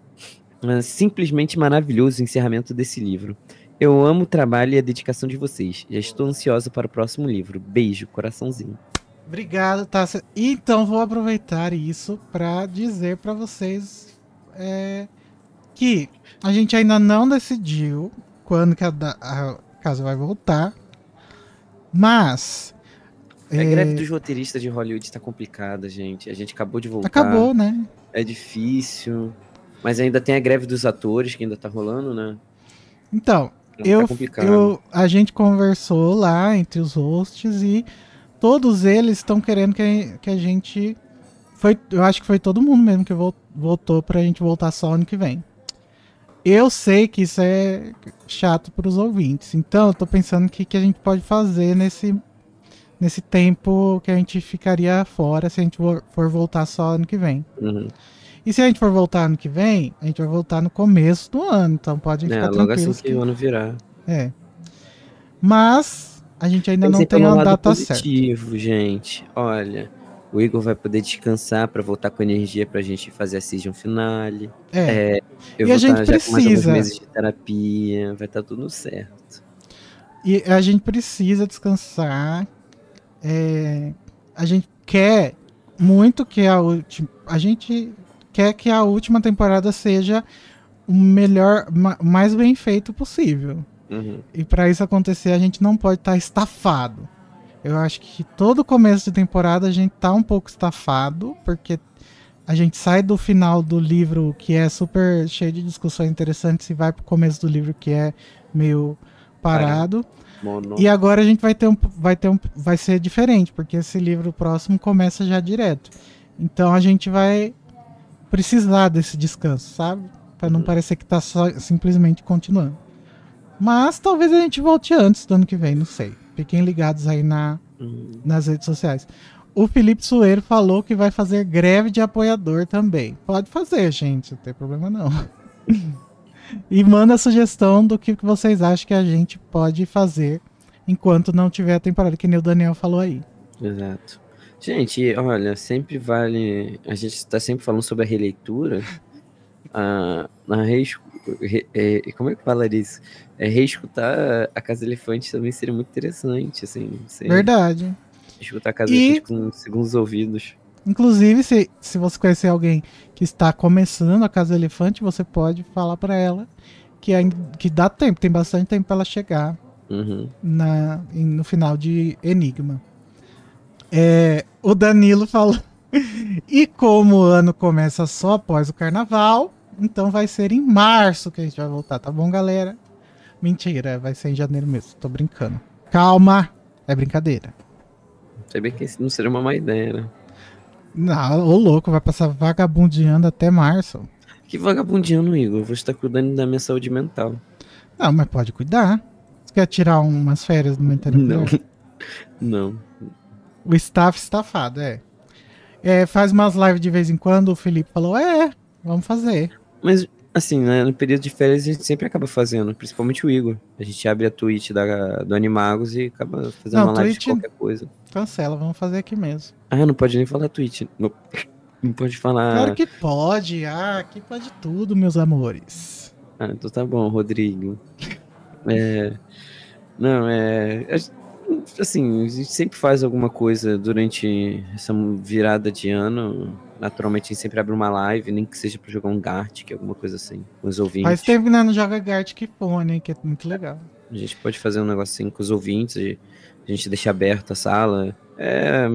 Simplesmente maravilhoso o encerramento desse livro. Eu amo o trabalho e a dedicação de vocês. Já estou ansiosa para o próximo livro. Beijo, coraçãozinho. Obrigado, Tássia. Então, vou aproveitar isso para dizer para vocês é, que a gente ainda não decidiu quando que a, a casa vai voltar. Mas a greve dos roteiristas de Hollywood está complicada, gente. A gente acabou de voltar. Acabou, né? É difícil. Mas ainda tem a greve dos atores que ainda tá rolando, né? Então, eu, tá eu, a gente conversou lá entre os hosts e todos eles estão querendo que, que a gente. Foi, eu acho que foi todo mundo mesmo que voltou pra gente voltar só ano que vem. Eu sei que isso é chato para os ouvintes, então eu tô pensando o que, que a gente pode fazer nesse nesse tempo que a gente ficaria fora se a gente for voltar só ano que vem. Uhum. E se a gente for voltar ano que vem, a gente vai voltar no começo do ano, então pode ficar é, logo assim que, o ano virar. É. Mas a gente ainda tem não tem uma data positivo, certa. gente. Olha, o Igor vai poder descansar para voltar com energia pra gente fazer a season finale. É. é eu e a gente precisa. com mais meses de terapia, vai estar tá tudo certo. E a gente precisa descansar, é, a gente quer muito que a última. A gente quer que a última temporada seja o melhor, mais bem feito possível. Uhum. E para isso acontecer, a gente não pode estar tá estafado. Eu acho que todo começo de temporada a gente tá um pouco estafado, porque a gente sai do final do livro que é super cheio de discussões interessantes e vai pro começo do livro que é meio parado. Mono. E agora a gente vai ter um vai ter um vai ser diferente, porque esse livro próximo começa já direto. Então a gente vai precisar desse descanso, sabe? Para não uhum. parecer que tá só simplesmente continuando. Mas talvez a gente volte antes do ano que vem, não sei. Fiquem ligados aí na, uhum. nas redes sociais. O Felipe Sueiro falou que vai fazer greve de apoiador também. Pode fazer, gente, não tem problema não. E manda a sugestão do que vocês acham que a gente pode fazer enquanto não tiver a temporada, que nem o Daniel falou aí. Exato. Gente, olha, sempre vale. A gente está sempre falando sobre a releitura. A, a reescu- re- é, como é que fala isso? É, reescutar a Casa Elefante também seria muito interessante, assim. Verdade. Escutar a Casa E- Elefante com segundos ouvidos. Inclusive, se, se você conhecer alguém que está começando a Casa Elefante, você pode falar pra ela que, ainda, que dá tempo, tem bastante tempo pra ela chegar Uhum. na, no final de Enigma. É, o Danilo falou. e como o ano começa só após o carnaval, então vai ser em março que a gente vai voltar, tá bom, galera? Mentira, vai ser em janeiro mesmo, tô brincando. Calma, é brincadeira. Se bem que isso não seria uma má ideia, né? Não, ô louco, vai passar vagabundeando até março. Que vagabundiano, Igor. Você tá cuidando da minha saúde mental. Não, mas pode cuidar. Você quer tirar umas férias no meu Não. Não. O staff estafado, é. é. Faz umas lives de vez em quando, o Felipe falou, é, vamos fazer. Mas, assim, né, no período de férias a gente sempre acaba fazendo, principalmente o Igor. A gente abre a Twitch da, do Animagos e acaba fazendo Não, uma live Twitch- de qualquer coisa. Cancela, vamos fazer aqui mesmo. Ah, não pode nem falar Twitch. Não, não pode falar. Claro que pode, ah, aqui pode tudo, meus amores. Ah, então tá bom, Rodrigo. É. Não, é. a- Assim, a gente sempre faz alguma coisa durante essa virada de ano. Naturalmente, a gente sempre abre uma live, nem que seja pra jogar um Gartic, alguma coisa assim, com os ouvintes. Tempo que nós não joga Gartic hein, que é muito legal. A gente pode fazer um negocinho com os ouvintes, e a gente deixa aberta a sala. É,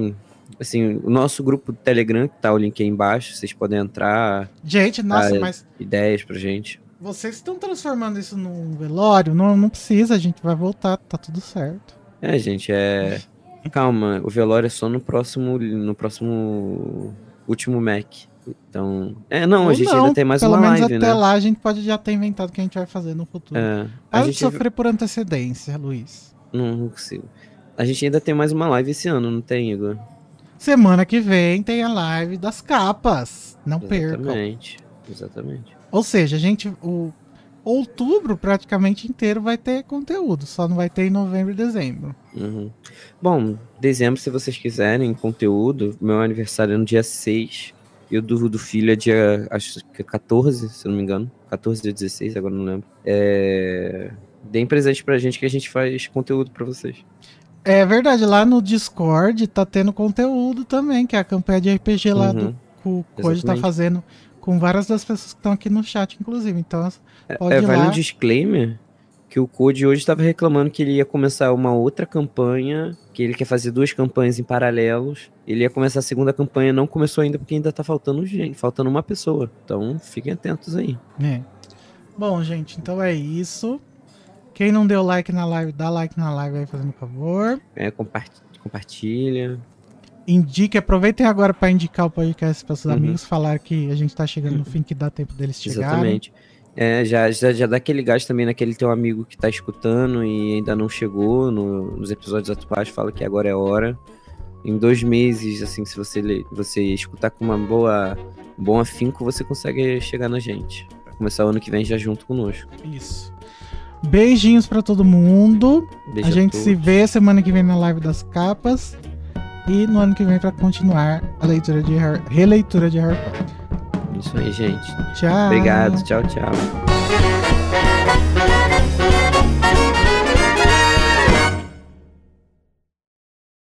assim, o nosso grupo do Telegram, que tá o link aí embaixo, vocês podem entrar. Gente, nossa, mas Ideias pra gente. vocês estão transformando isso num velório? Não, não precisa, a gente vai voltar, tá tudo certo. É, gente, é. Calma, o velório é só no próximo. No próximo. Último Mac. Então. É, não, a Ou gente não, ainda tem mais uma live, até né? lá a gente pode já ter inventado o que a gente vai fazer no futuro. É, a Para de gente- sofrer por antecedência, Luiz. Não, não consigo. A gente ainda tem mais uma live esse ano, não tem, Igor? Semana que vem tem a live das capas. Não percam. Exatamente. Exatamente. Ou seja, a gente. O outubro praticamente inteiro vai ter conteúdo. Só não vai ter em novembro e dezembro. Uhum. Bom, dezembro, se vocês quiserem conteúdo, meu aniversário é no dia 6. E o do, do filho é dia, acho que é 14, se não me engano. 14 ou 16, agora não lembro. É... Deem presente pra gente que a gente faz conteúdo pra vocês. É verdade, lá no Discord tá tendo conteúdo também, que é a campanha de RPG lá Uhum. do que o Code tá fazendo com várias das pessoas que estão aqui no chat, inclusive. Então, pode É, ir vale lá. um disclaimer que o Code hoje estava reclamando que ele ia começar uma outra campanha, que ele quer fazer duas campanhas em paralelos. Ele ia começar a segunda campanha, não começou ainda porque ainda tá faltando gente, faltando uma pessoa. Então, fiquem atentos aí. É. Bom, gente, então é isso. Quem não deu like na live, dá like na live aí, fazendo favor. É, compa- compartilha. Indique, aproveitem agora para indicar o podcast para seus Uhum. amigos, falar que a gente tá chegando no fim que dá tempo deles chegarem. Exatamente. É, já, já, já dá aquele gás também naquele teu amigo que tá escutando e ainda não chegou no- nos episódios atuais, fala que agora é hora. Em dois meses, assim, se você, você escutar com uma boa, bom afinco, você consegue chegar na gente. Pra começar o ano que vem já junto conosco. Isso. Beijinhos pra todo mundo. Beijo a a gente se todos. vê semana que vem na live das capas. E no ano que vem pra continuar a leitura de Harry, releitura de Harry Potter. Isso aí, gente. Tchau. Obrigado. Tchau, tchau.